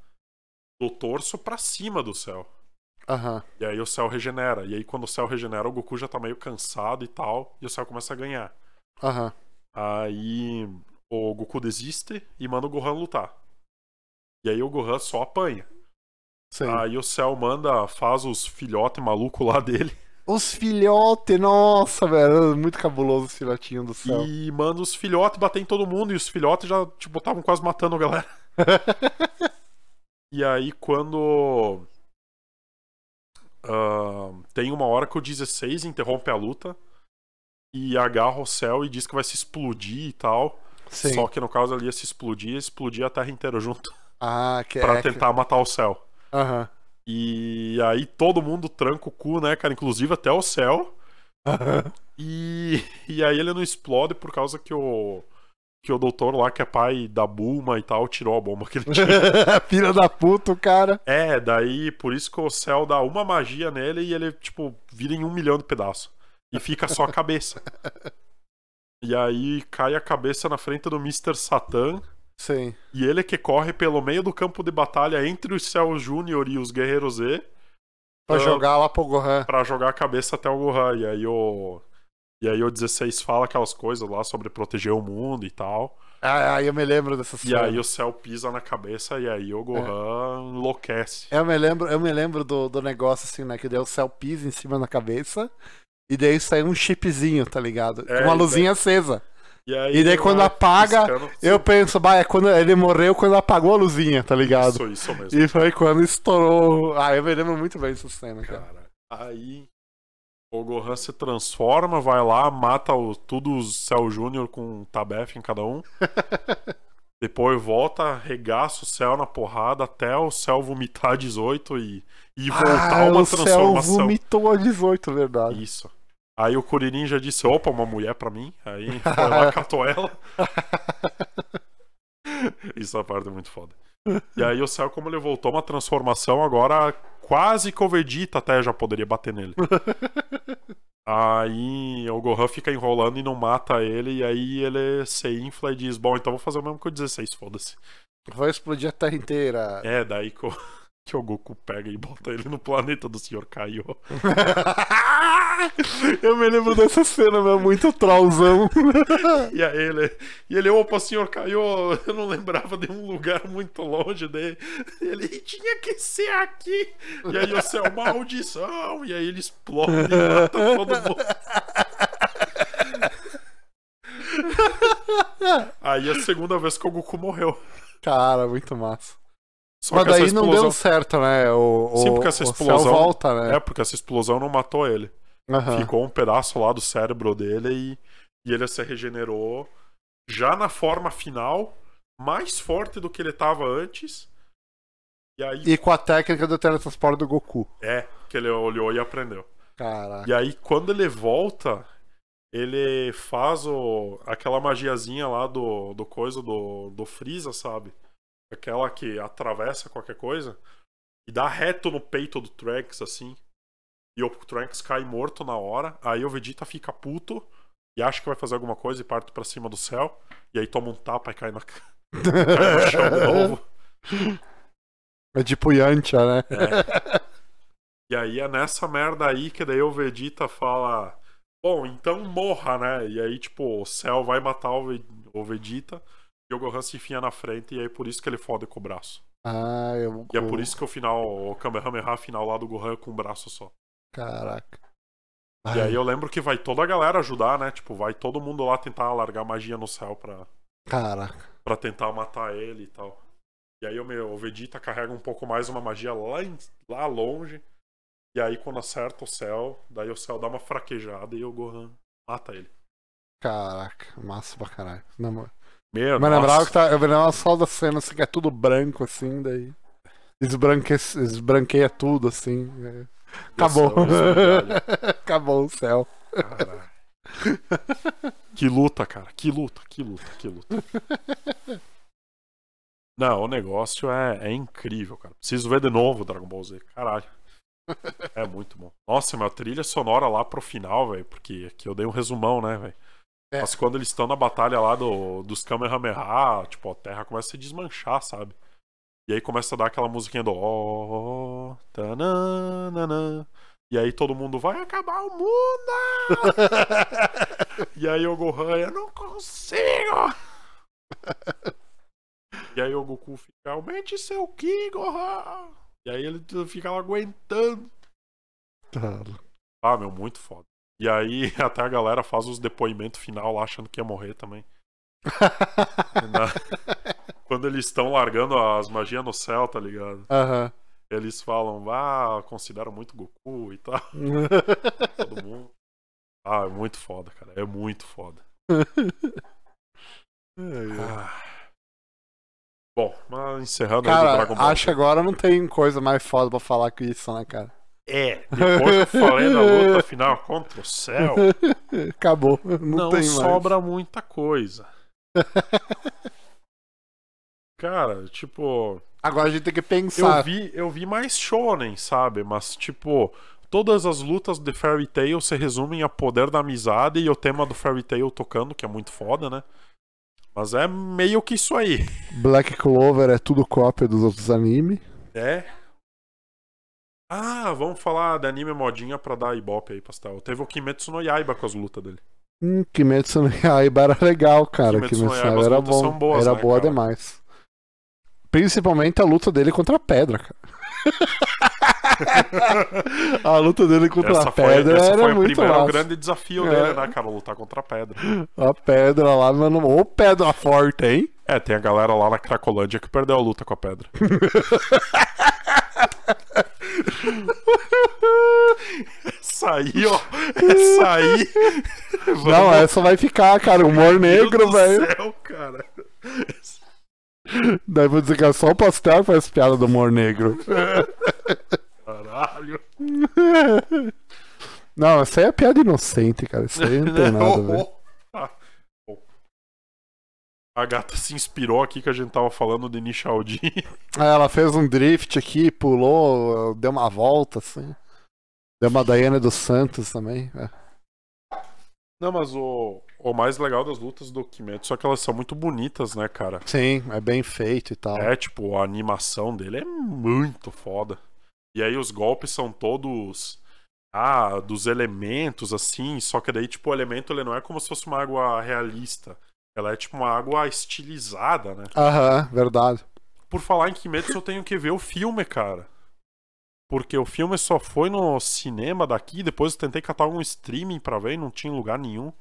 do torso pra cima do Cell. Aham. E aí o Cell regenera. E aí quando o Cell regenera, o Goku já tá meio cansado e tal. E o Cell começa a ganhar. Aham. Aí o Goku desiste e manda o Gohan lutar. E aí o Gohan só apanha. Sim. Aí o Cell manda, faz os filhotes malucos lá dele. Os filhotes, nossa, velho. Muito cabuloso os filhotinhos do céu. E manda os filhotes bater em todo mundo. E os filhotes já, tipo, estavam quase matando a galera. E aí quando. ah, tem uma hora que o 16 interrompe a luta. E agarra o céu e diz que vai se explodir e tal. Sim. Só que no caso ali ia se explodir, ia explodir a Terra inteira junto. Ah, que pra é. que- tentar matar o céu. Aham. E aí todo mundo tranca o cu, né, cara? Inclusive até o céu. Aham. E, e aí ele não explode por causa que o. Que o doutor lá, que é pai da Bulma e tal, tirou a bomba que ele tinha. Filha da puta, o cara. é, daí por isso que o céu dá uma magia nele e ele, tipo, vira em um milhão de pedaços. E fica só a cabeça. E aí cai a cabeça na frente do Mr. Satan. Sim. E ele que corre pelo meio do campo de batalha entre os Cell Júnior e os Guerreiros Z Pra Ah. jogar lá pro Gohan. pra jogar a cabeça até o Gohan. E aí o. E aí o 16 fala aquelas coisas lá sobre proteger o mundo e tal. Ah, aí eu me lembro dessa E aí o céu pisa na cabeça e aí o Gohan enlouquece. Eu me lembro, eu me lembro do, do negócio assim, né? Que daí o céu pisa em cima da cabeça. E daí sai um chipzinho, tá ligado? É, Com uma luzinha acesa. E, aí E daí quando vai apaga, piscando. Eu penso, bah, é quando ele morreu quando apagou a luzinha, tá ligado? Isso, isso mesmo. E foi quando estourou. Ah, eu me lembro muito bem dessa cena, cara. Cara, aí o Gohan se transforma, vai lá, mata o, tudo os Cell Júnior com um tabef em cada um. Depois volta, arregaça o céu na porrada até o céu vomitar 18 e, e voltar ah, uma o céu transformação. vomitou a 18, verdade. Isso. Aí o Kuririn já disse: opa, uma mulher pra mim. Aí foi lá, catou ela. Isso é a parte muito foda. E aí o céu, como ele voltou uma transformação, agora quase que o Vegeta até já poderia bater nele. Aí o Gohan fica enrolando e não mata ele, e aí ele se infla e diz: Bom, então vou fazer o mesmo que o 16, foda-se. Vai explodir a terra inteira. É, daí que o, que o Goku pega e bota ele no planeta do Sr. Kaiô. eu me lembro dessa cena, meu, muito trollzão. E aí ele, e ele, opa, senhor Caio, eu não lembrava de um lugar muito longe dele. Ele tinha que ser aqui. E aí o céu, maldição. E aí ele explode e mata todo mundo. Aí é a segunda vez que o Goku morreu. Cara, muito massa. Só Mas daí não deu explosão. certo, né? O, o, Sim, porque essa explosão- volta, né? É, porque essa explosão não matou ele. Aham. Ficou um pedaço lá do cérebro dele e, e ele se regenerou já na forma final, mais forte do que ele tava antes. E aí E com a técnica do teletransporte do Goku. é que ele olhou e aprendeu. Caraca. E aí quando ele volta, ele faz o, aquela magiazinha lá do, do coisa do, do Freeza, sabe? Aquela que atravessa qualquer coisa e dá reto no peito do Trunks assim. E o Trunks cai morto na hora. Aí o Vegeta fica puto e acha que vai fazer alguma coisa e parte pra cima do céu. E aí toma um tapa e cai, na... cai no chão de novo. É tipo Yantia, né? E aí é nessa merda aí que daí o Vegeta fala: Bom, então morra, né? E aí, tipo, o céu vai matar o Vegeta e o Gohan se enfia na frente, e aí por isso que ele fode com o braço. Ah, eu. E é por isso que o final, o Kamehameha final lá do Gohan é com um braço só. Caraca. E aí eu lembro que vai toda a galera ajudar, né? Tipo, vai todo mundo lá tentar largar magia no céu pra, Caraca. pra tentar matar ele e tal. E aí o, meu, o Vegeta carrega um pouco mais uma magia lá, em- lá longe. E aí quando acerta o céu, daí o céu dá uma fraquejada e o Gohan mata ele. Caraca. Massa pra caralho. Não, Meu, mas lembrava que tá, eu lembrava só da cena assim, que é tudo branco assim, daí. esbranque... esbranqueia tudo, assim. é. Acabou. céu. Acabou o céu. Caralho. Que luta, cara. Que luta, que luta, que luta. Não, o negócio é, é incrível, cara. Preciso ver de novo Dragon Ball Z. Caralho. É muito bom. Nossa, minha trilha sonora lá pro final, velho. Porque aqui eu dei um resumão, né, velho? É. Mas quando eles estão na batalha lá do, dos Kamehameha, tipo, a terra começa a se desmanchar, sabe? E aí começa a dar aquela musiquinha do. Oh, tananana. E aí todo mundo vai acabar o mundo! e aí o Gohan, eu não consigo! e aí o Goku fica, aumente seu Ki, Gohan! E aí ele fica lá aguentando. Ah, meu, muito foda. E aí até a galera faz os depoimentos final lá achando que ia morrer também. Na- Quando eles estão largando as magias no céu, tá ligado? Aham. Eles falam, ah, considero muito Goku e tal. Todo mundo. Ah, é muito foda, cara. É muito foda. Ah. Bom, mas encerrando aí do Cara, Dragon Ball. acho que agora não tem coisa mais foda pra falar que isso, né, cara? É, depois que eu falei da luta final contra o céu, Acabou. Não, não, tem mais. sobra muita coisa. Cara, tipo, Agora a gente tem que eu pensar. vi, eu vi mais shonen, sabe? Mas tipo, todas as lutas de Fairy Tail se resumem a poder da amizade e o tema do Fairy Tail tocando, que é muito foda, né? Mas é meio que isso aí. Black Clover é tudo cópia dos outros animes. É. Ah, vamos falar de anime modinha pra dar ibope aí, pastel. Teve o Kimetsu no Yaiba com as lutas dele. Hum, Kimetsu no Yaiba era legal, cara. Kimetsu Kimetsu, no Yaiba, era bom. boas, era né, boa cara? demais. Principalmente a luta dele contra a pedra, cara. a luta dele contra Essa a foi, pedra essa era foi o muito primeiro massa. grande desafio É. dele, né, cara? Lutar contra a pedra. A pedra lá, mano. Ô pedra forte, hein? É, tem a galera lá na Cracolândia que perdeu a luta com a pedra. Essa aí, ó. Essa aí. Não, essa vai ficar, cara. Humor negro, velho. céu, cara. Daí vou dizer que é só o pastel que faz piada do humor negro. Caralho. Não, essa aí é piada inocente, cara. Isso aí não tem nada, velho. A gata se inspirou aqui que a gente tava falando de Nishaudi. Aí ela fez um drift aqui, pulou, deu uma volta, assim. Deu uma Daiane dos Santos também. é. Não, mas o, o mais legal das lutas do Kimetsu é que elas são muito bonitas, né, cara? Sim, é bem feito e tal. É, tipo, a animação dele é muito foda. E aí os golpes são todos. Ah, dos elementos, assim. Só que daí, tipo, o elemento ele não é como se fosse uma água realista. Ela é tipo uma água estilizada, né? Aham, verdade. Por falar em Kimetsu, eu tenho que ver o filme, cara. Porque o filme só foi no cinema daqui, depois eu tentei catar algum streaming pra ver e não tinha lugar nenhum.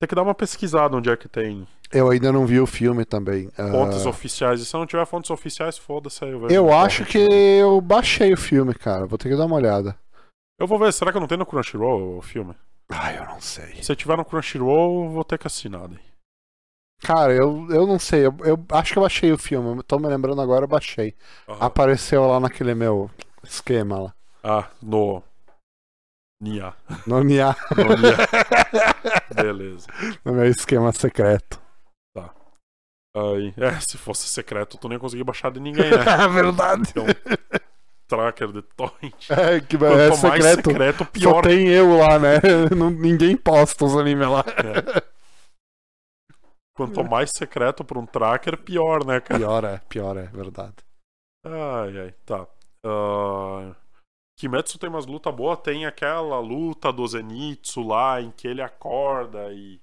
Tem que dar uma pesquisada onde é que tem Eu ainda não vi o filme também. Ah, fontes oficiais. E se não tiver fontes oficiais, foda-se aí. eu no acho que eu baixei o filme, cara. Vou ter que dar uma olhada. Eu vou ver, será que não tem no Crunchyroll o filme? Ah, eu não sei. Se tiver no Crunchyroll, eu vou ter que assinar daí. Cara, eu, eu não sei. Eu, eu acho que eu baixei o filme. eu Tô me lembrando agora, eu baixei. Aham. Apareceu lá naquele meu esquema lá. Ah, no. Nia. No, minha, No Nia. Beleza. no meu esquema secreto. Aí, é, se fosse secreto, tu nem ia conseguir baixar de ninguém, né? É verdade. Então, tracker de torrent. É, que Quanto é mais secreto. secreto, Só pior. tem eu lá, né? Não- ninguém posta os animes lá. É. Quanto mais secreto pra um tracker, pior, né, cara? Pior é, pior é, verdade. Ai, ai, tá. Ah, Kimetsu tem umas lutas boas, tem aquela luta do Zenitsu lá, em que ele acorda e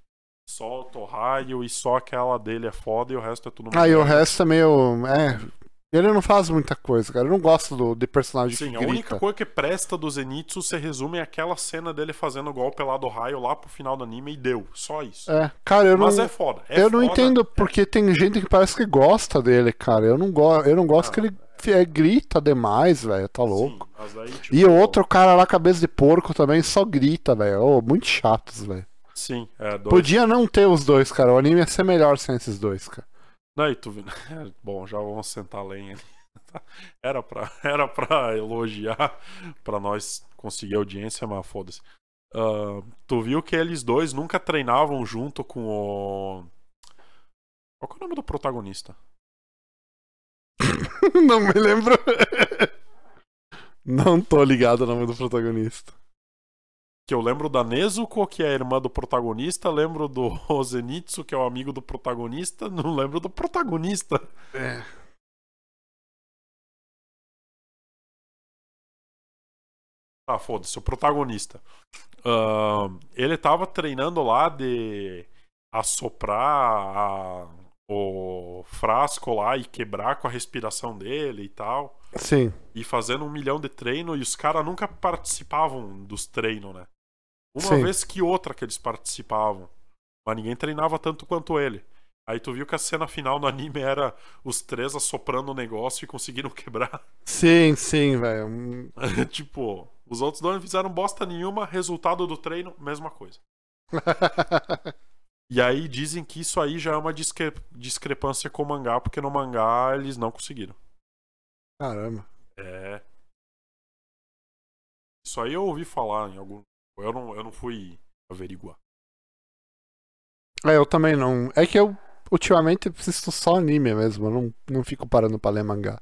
solta o raio e só aquela dele é foda e o resto é tudo Ah, e o resto é meio. É. Ele não faz muita coisa, cara. Eu não gosto do, de personagem Sim, que a grita. única coisa que presta do Zenitsu se resume àquela cena dele fazendo o golpe lá do raio lá pro final do anime e deu. Só isso. É, cara, eu Mas não. é foda. é eu não foda. entendo porque tem gente que parece que gosta dele, cara. Eu não, go eu não gosto Ah, que ele é, grita demais, velho. Tá louco. Sim, daí, tipo, E o outro cara lá, cabeça de porco, também só grita, velho. Ô, muito chatos, velho. Sim, é dois. Podia não ter os dois, cara. O anime ia ser melhor sem esses dois, cara. Não, e tu... Bom, já vamos sentar lenha ali. Era pra, era pra elogiar, pra nós conseguir audiência, mas foda-se. Ah, tu viu que eles dois nunca treinavam junto com o. Qual é o nome do protagonista? Não me lembro. Não tô ligado ao nome do protagonista. Que eu lembro da Nezuko, que é a irmã do protagonista, lembro do Zenitsu, que é o amigo do protagonista, não lembro do protagonista. É. Ah, foda-se, o protagonista. Ahn, ele tava treinando lá de assoprar a- o frasco lá e quebrar com a respiração dele e tal. Sim. E fazendo um milhão de treino e os caras nunca participavam dos treinos, né? Uma Sim. vez que outra que eles participavam. Mas ninguém treinava tanto quanto ele. Aí tu viu que a cena final no anime era os três assoprando o negócio e conseguiram quebrar. Sim, sim, velho. Tipo, os outros dois não fizeram bosta nenhuma, resultado do treino, mesma coisa. E aí dizem que isso aí já é uma discre- discrepância com o mangá, porque no mangá eles não conseguiram. Caramba. É. Isso aí eu ouvi falar em algum. Eu não, eu não fui averiguar. É, eu também não. É que eu ultimamente assisto só anime mesmo. Eu não, não fico parando pra ler mangá.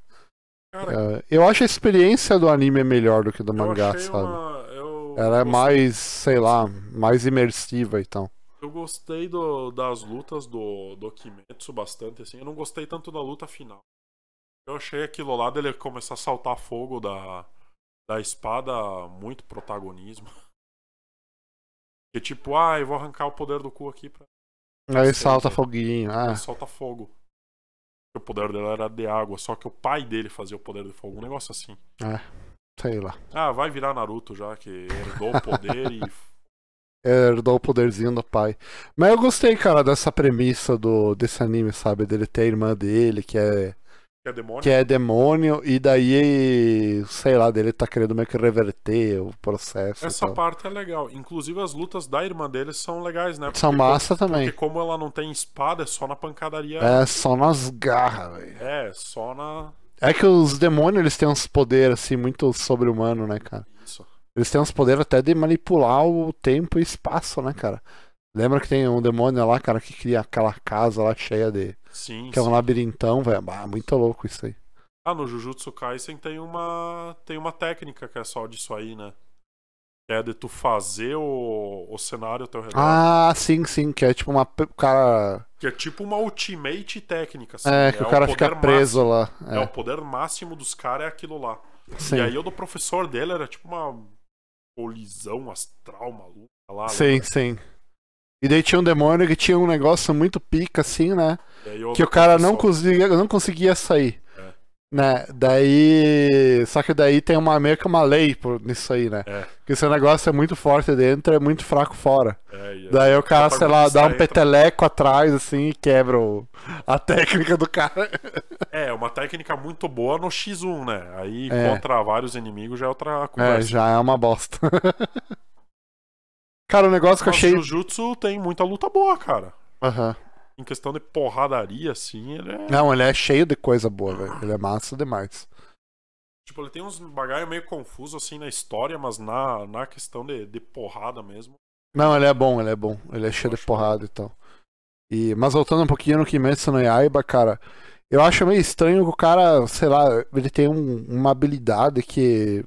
Cara, É, eu acho a experiência do anime melhor do que do mangá, sabe? uma. Eu, Ela é gostei- mais, sei lá, mais imersiva então. Eu gostei do- das lutas do, do Kimetsu bastante, assim. Eu não gostei tanto da luta final. Eu achei aquilo lá dele começar a saltar fogo da, da espada muito protagonismo. Que tipo, ah, eu vou arrancar o poder do cu aqui pra. Aí sei. foguinho. Ah, Ele solta fogo. O poder dele era de água, só que o pai dele fazia o poder de fogo. Um negócio assim. sei lá. Ah, vai virar Naruto já, que herdou o poder e. Herdou o poderzinho do pai. Mas eu gostei, cara, dessa premissa do, desse anime, sabe? Dele ter a irmã dele, que é, Que é demônio. que é demônio, e daí, sei lá, dele tá querendo meio que reverter o processo. Essa parte é legal. Inclusive as lutas da irmã dele são legais, né? São Porque massa como- também. Porque como ela não tem espada, é só na pancadaria. É só nas garras, velho. É, só na. É que os demônios, eles têm uns poderes, assim, muito sobre-humano, né, cara? Isso. Eles têm uns poderes até de manipular o tempo e espaço, né, cara? Lembra que tem um demônio lá, cara, que cria aquela casa lá cheia de. Sim. que é um sim. labirintão, velho. Ah, muito louco isso aí. Ah, no Jujutsu Kaisen tem uma. Tem uma técnica que é só disso aí, né? Que é de tu fazer o, o cenário ao teu redor. Ah, sim, sim, que é tipo uma. O cara. Que é tipo uma ultimate técnica, assim. É, que o cara fica poder preso máximo. lá. É. É, o poder máximo dos caras é aquilo lá. sim. E aí o do professor dele era tipo uma colisão astral maluca lá. Sim, lembra? sim. E daí tinha um demônio que tinha um negócio muito pica, assim, né? Que o cara não conseguia, não conseguia sair. É. Né? Daí. Só que daí tem uma meio que uma lei por, nisso aí, né? É, Que esse negócio é muito forte dentro é muito fraco fora. é, aí Daí o cara, sei lá, dá um entra- peteleco atrás, assim, e quebra o- a técnica do cara. É, uma técnica muito boa no X1, né? Aí É. contra vários inimigos já é outra É, conversa. já é uma bosta. cara, o negócio que eu achei. Jujutsu tem muita luta boa, cara. Aham. Em questão de porradaria, assim, ele é. Não, ele é cheio de coisa boa, velho. Ele é massa demais. Tipo, ele tem uns bagulho meio confuso, assim, na história, mas na, na questão de, de porrada mesmo. Não, ele é bom, ele é bom. Ele é cheio de porrada e tal. E, mas voltando um pouquinho no Kimetsu no Yaiba, cara, eu acho meio estranho que o cara, sei lá, ele tem um- uma habilidade que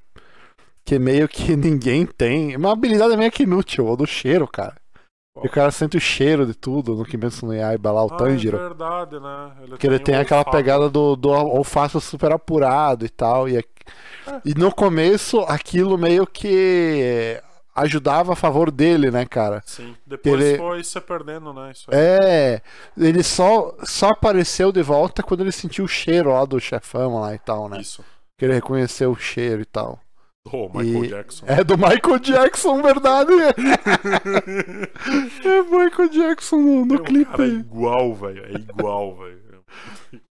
que meio que ninguém tem. Uma habilidade meio que inútil, ou do cheiro, cara. E o cara sente o cheiro de tudo no Kimetsu no Yaiba lá, o ah, Tanjiro. é verdade, né? Que ele tem o aquela olfato. pegada do, do olfato super apurado e tal. E, É. e no começo aquilo meio que ajudava a favor dele, né, cara? Sim, depois ele- foi se perdendo, né? É, ele só, só apareceu de volta quando ele sentiu o cheiro lá do chefão lá e tal, né? Isso. Que ele reconheceu o cheiro e tal. Do Michael E- Jackson. É do Michael Jackson, verdade? é Michael Jackson no, no Meu, clipe. Cara, é igual, velho. É igual, velho.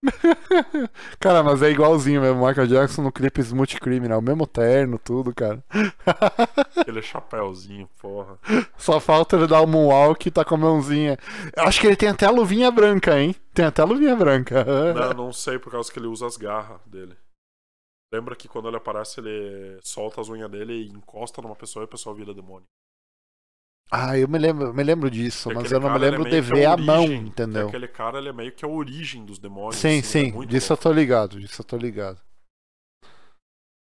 Cara, mas é igualzinho mesmo. Michael Jackson no clipe Smooth Criminal. O mesmo terno, tudo, cara. Aquele chapéuzinho, porra. Só falta ele dar o moonwalk e tá com a mãozinha. Eu acho que ele tem até a luvinha branca, hein? Tem até a luvinha branca. Não, não sei por causa que ele usa as garras dele. Lembra que quando ele aparece, ele solta as unhas dele e encosta numa pessoa e a pessoa vira demônio. Ah, eu me lembro, me lembro disso, Que mas eu não me cara, ele lembro é de ver a mão, origem- entendeu? Aquele cara, ele é meio que a origem dos demônios. Sim, assim, é sim, muito disso eu tô ligado, disso eu tô ligado.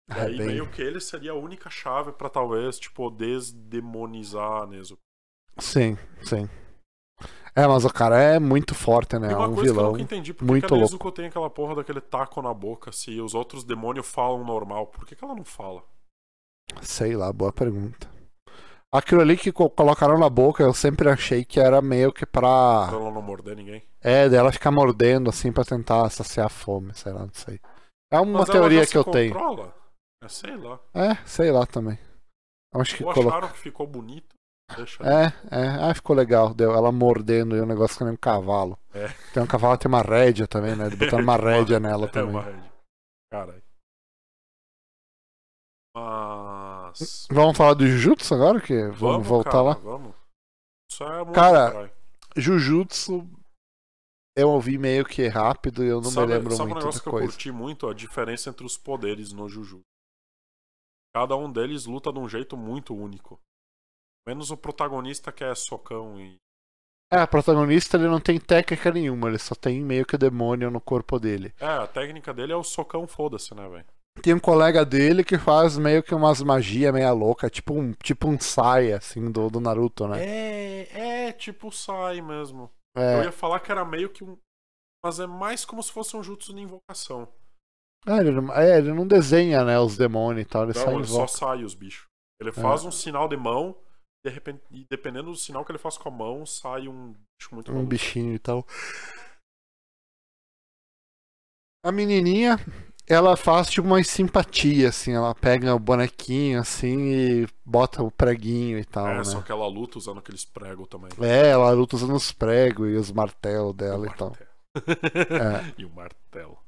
E É aí, bem- meio que ele seria a única chave pra talvez, tipo, desdemonizar a Nezuko. Sim, sim. É, mas o cara é muito forte, né? É um coisa que eu vilão. nunca entendi. Por que muito que a. Nezuko tem aquela porra daquele taco na boca se os outros demônios falam normal? Por que, que ela não fala? Sei lá, boa pergunta. Aquilo ali que co- colocaram na boca, eu sempre achei que era meio que Pra pra. ela não morder ninguém? É, dela ficar mordendo assim pra tentar saciar a fome, sei lá, não sei. É uma Mas teoria que eu tenho. controla? É, sei lá. É, sei lá também. Acho que Ou acharam que ficou bonito? Deixa. É, é, ah, ficou legal. Deu ela mordendo e um negócio que nem um cavalo. É. Tem um cavalo, tem uma rédea também, né? Botaram uma rédea nela É também. uma rede. Caralho. Mas. Vamos falar do Jujutsu agora? Que vamos, Vamos voltar cara, lá? Vamos. Isso é muito Cara, caralho. Jujutsu eu ouvi meio que rápido e eu não sabe, me lembro sabe um muito negócio da que eu coisa. curti muito? A diferença entre os poderes no Juju. Cada um deles luta de um jeito muito único. Menos o protagonista que é socão e. É, o protagonista ele não tem técnica nenhuma, ele só tem meio que demônio no corpo dele. É, a técnica dele é o socão, foda-se, né, velho? Tem um colega dele que faz meio que umas magia meia louca, tipo um, tipo um Sai, assim, do, do Naruto, né? É, é tipo sai mesmo. É, Eu ia falar que era meio que um. Mas é mais como se fosse um jutsu de invocação. É, ele, não- é, ele não desenha, né, os demônios e tal, ele só Não, ele só sai os bichos. Ele É. faz um sinal de mão, de repente, e dependendo do sinal que ele faz com a mão, sai um bicho muito Um maluco. bichinho e tal. A menininha, ela faz tipo uma simpatia, assim, ela pega o bonequinho, assim, e bota o preguinho e tal, É, né? só que ela luta usando aqueles pregos também. É, ela luta usando os pregos e os martelos dela o e tal. martelo. É. E o martelo.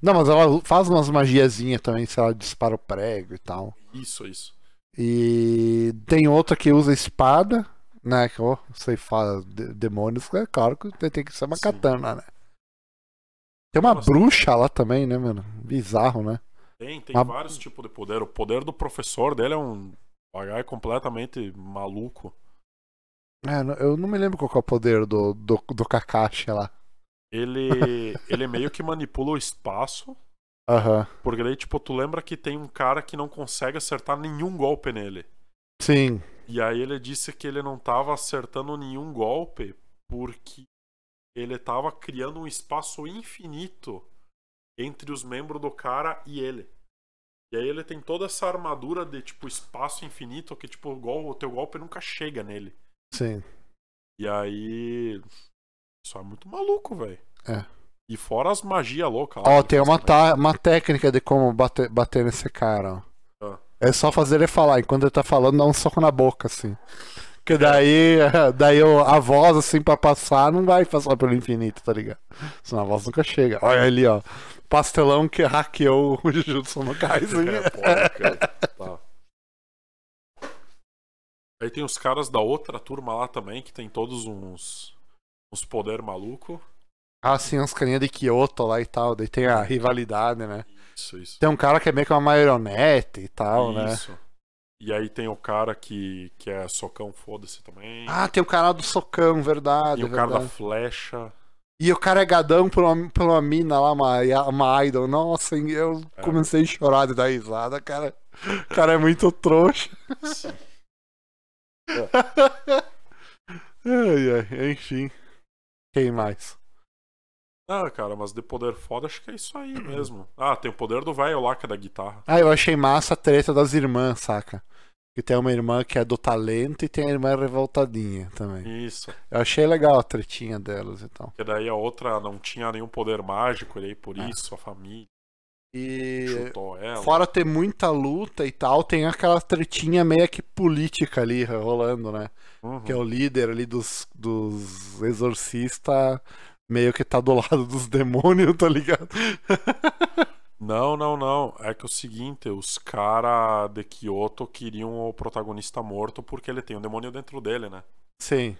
Não, mas ela faz umas magiazinhas também, se ela dispara o prego e tal. Isso, isso. E tem outra que usa espada, né? Que, ó, você fala de- demônios, é claro que tem que ser uma Sim. katana, né? Tem uma Nossa. bruxa lá também, né, mano? Bizarro, né? Tem, tem Uma- vários tipos de poder. O poder do professor dele é um pagai completamente maluco. É, eu não me lembro qual que é o poder do, do, do Kakashi lá. Ele, ele meio que manipula o espaço. Aham. Porque daí, tipo, tu lembra que tem um cara que não consegue acertar nenhum golpe nele. Sim. E aí ele disse que ele não tava acertando nenhum golpe porque ele tava criando um espaço infinito entre os membros do cara e ele. E aí ele tem toda essa armadura de tipo espaço infinito que tipo o, gol, o teu golpe nunca chega nele. Sim. E aí isso é muito maluco, velho. É. E fora as magias loucas. Ó, tem uma, ta- uma técnica de como bater, bater nesse cara, ó. Ah. É só fazer ele falar. Enquanto ele tá falando, dá um soco na boca, assim. Que daí, daí a voz, assim, pra passar, não vai passar pelo infinito, tá ligado? Senão a voz nunca chega. Olha ali, ó. Pastelão que hackeou o Jujutsu no Kaisen. É, pode crer. Tá. Aí tem os caras da outra turma lá também, que tem todos uns, uns poder maluco. Ah, sim, uns carinha de Kyoto lá e tal. Daí tem a rivalidade, né? Isso, isso. Tem um cara que é meio que uma marionete e tal, né? Isso. E aí tem o cara que, que é socão, foda-se também. Ah, tem o cara do socão, verdade. tem o cara da verdade. flecha. E o cara é gadão por uma, por uma mina lá, uma, uma idol. Nossa, eu É. comecei a chorar de dar risada, cara. O cara é muito trouxa. Sim. ai, ai, enfim. Quem mais? Ah, cara, mas de poder foda, acho que é isso aí mesmo. Ah, tem o poder do velho lá, que é da guitarra. Ah, eu achei massa a treta das irmãs, saca? Que tem uma irmã que é do talento e tem a irmã revoltadinha também. Isso. Eu achei legal a tretinha delas e tal. Porque daí a outra não tinha nenhum poder mágico, e aí por É. isso a família E chutou ela. fora ter muita luta e tal, tem aquela tretinha meio que política ali rolando, né? Uhum. que é o líder ali dos, dos exorcistas, meio que tá do lado dos demônios, tá ligado? Não, não, não. É que é o seguinte, os caras de Kyoto queriam o protagonista morto porque ele tem um demônio dentro dele, né? Sim.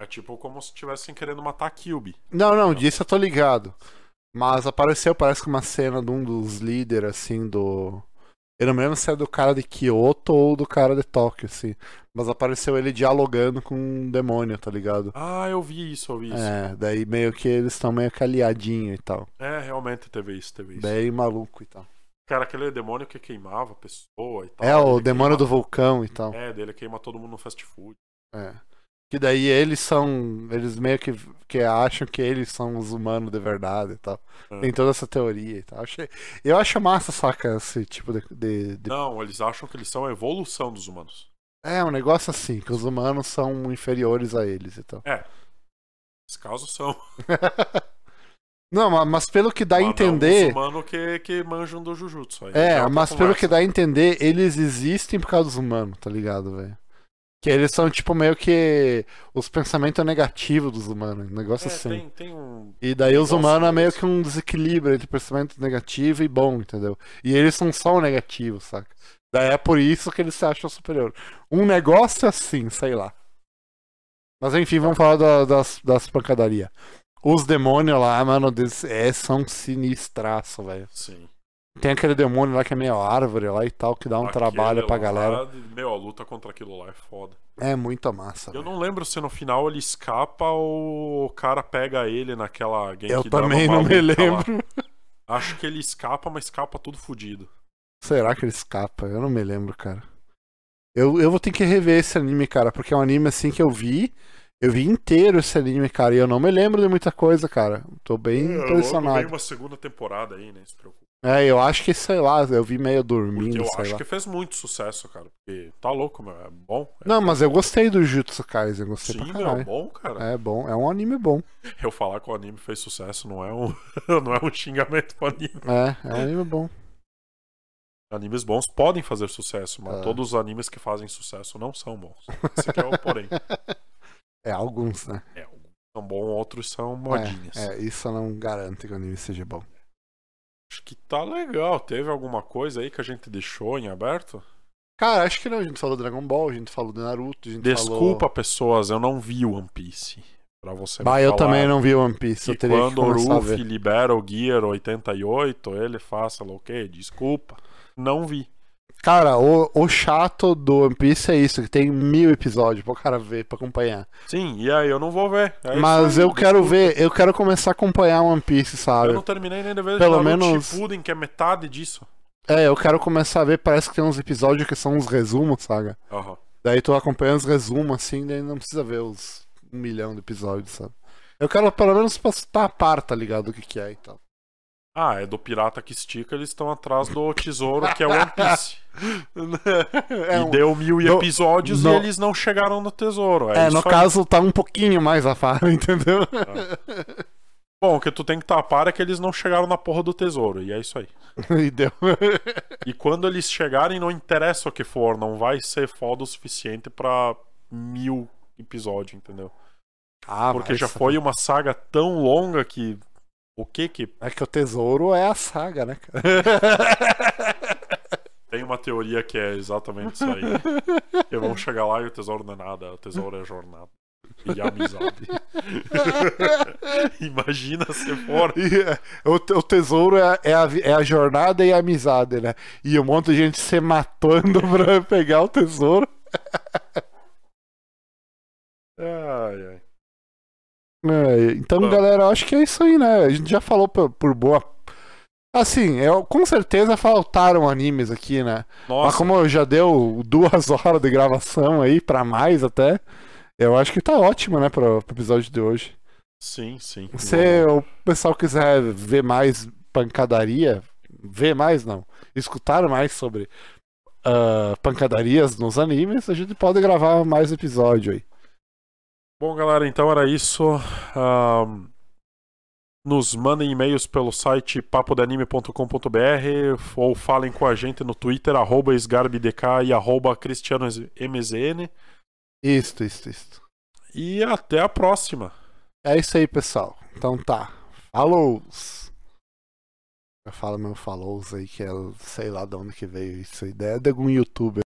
É tipo como se estivessem querendo matar a Kyubi. Não, não, disso eu tô ligado. Mas apareceu, parece que uma cena de um dos líderes, assim, do. Eu não me lembro se é do cara de Kyoto ou do cara de Tóquio, assim. Mas apareceu ele dialogando com um demônio, tá ligado? Ah, eu vi isso, eu vi isso. É, daí meio que eles estão meio que aliadinhos e tal. É, realmente teve isso, teve isso. Bem maluco e tal. Cara, aquele demônio que queimava a pessoa e tal. É, o demônio do vulcão e tal. É, dele queima todo mundo no fast food. É. Que daí eles são. Eles meio que, que acham que eles são os humanos de verdade e tal. É. Tem toda essa teoria e tal. Achei, eu acho massa, saca, esse tipo de. de- de- Não, eles acham que eles são a evolução dos humanos. É, um negócio assim, que os humanos são inferiores a eles e tal. Nesse caso são. Não, ma- mas pelo que dá a Mas não entender. Os humanos que, que manjam do Jujutsu. aí É, outra mas pelo que dá a entender, eles existem por causa dos humanos, tá ligado, velho? Que eles são, tipo, meio que os pensamentos negativos dos humanos, um negócio É, assim. tem, tem um. E daí os Nossa, humanos é meio que um desequilíbrio entre pensamento negativo e bom, entendeu? E eles são só o negativo, saca? Daí é por isso que eles se acham superior. Um negócio é assim, sei lá. Mas enfim, vamos falar da- das, das pancadarias. Os demônios lá, mano, des- é, são sinistraço, velho. Sim. Tem aquele demônio lá que é meio árvore lá e tal, que dá um Aquele trabalho pra lá, galera. Meu, a luta contra aquilo lá é foda. É muita massa. Eu velho. não lembro se no final ele escapa ou o cara pega ele naquela Genkidama Eu também não me lá. lembro. Acho que ele escapa, mas escapa tudo fudido. Será que ele escapa? Eu não me lembro, cara. Eu, eu vou ter que rever esse anime, cara, porque é um anime assim que eu vi. Eu vi inteiro esse anime, cara, e eu não me lembro de muita coisa, cara. Tô bem É, Logo vem impressionado. uma segunda temporada aí, né? Se preocupa. É, eu acho que, sei lá, eu vi meio Porque dormindo, eu sei acho lá. que fez muito sucesso, cara. Porque tá louco, meu. É bom. É Não, mas eu gostei do Jutsu Kaisen, gostei Sim, pra meu, caralho. bom, cara. É bom, é um anime bom. Eu falar que o anime fez sucesso não é um, não é um xingamento pro anime. É, é um anime bom. Animes bons podem fazer sucesso, mas É. todos os animes que fazem sucesso não são bons. Esse aqui é o porém. É, alguns, né? É, alguns são bons, outros são modinhas. É, é, isso não garante que o anime seja bom. Acho que tá legal. Teve alguma coisa aí que a gente deixou em aberto? Cara, acho que não. A gente falou do Dragon Ball, a gente falou do Naruto, a gente Desculpa, falou... pessoas, eu não vi One Piece. Pra você Bah, eu também não vi One Piece, que eu teria quando o Ruffy libera o Gear 88, ele faça lá o quê? Desculpa. Não vi. Cara, o, o chato do One Piece é isso, que tem mil episódios pro cara ver, pra acompanhar. Sim, e aí eu não vou ver. É Mas aí, eu quero desculpa. ver, eu quero começar a acompanhar One Piece, sabe? Eu não terminei nem de ver Pelo menos- Shippuden, que é metade disso. É, eu quero começar a ver, parece que tem uns episódios que são uns resumos, sabe? Aham. Daí tu acompanha os resumos assim, daí não precisa ver os um milhão de episódios, sabe? Eu quero pelo menos estar a par, tá ligado? O que que é e tal. Ah, é do pirata que estica, eles estão atrás do tesouro que é One Piece. é, e um- deu mil no- episódios no- e eles não chegaram no tesouro. É, é, no caso tá um pouquinho mais a par, entendeu? Bom, o que tu tem que tapar é que eles não chegaram na porra do tesouro. E é isso aí. e deu. E quando eles chegarem, não interessa o que for, não vai ser foda o suficiente pra mil episódios, entendeu? Ah, Porque já foi uma saga tão longa que. O que que. É que o tesouro é a saga, né, cara? Tem uma teoria que é exatamente isso aí. Que vamos chegar lá e o tesouro não é nada, o tesouro é jornada. E amizade. Imagina se for. É, o, o tesouro é, é a, é a jornada e a amizade, né? E um monte de gente se matando pra pegar o tesouro. Ai, ai. É, então, Bom. galera, eu acho que é isso aí, né? A gente já falou por, por boa. Assim, eu, com certeza faltaram animes aqui, né? Mas Nossa, como já deu duas horas de gravação aí, pra mais até, eu acho que tá ótimo, né, pro, pro episódio de hoje. sim, sim. Se o pessoal quiser ver mais pancadaria, ver mais não, escutar mais sobre ah, pancadarias nos animes, a gente pode gravar mais episódio aí. Bom, galera, então era isso. Ahn, nos mandem e-mails pelo site papodanime.com.br ou falem com a gente no Twitter, arroba esgarbdk e arroba cristianomzn. Isto, isto, isto. E até a próxima. É isso aí, pessoal. Então tá. Falou! Eu falo meu falou aí, que é sei lá de onde que veio isso. Ideia de algum youtuber.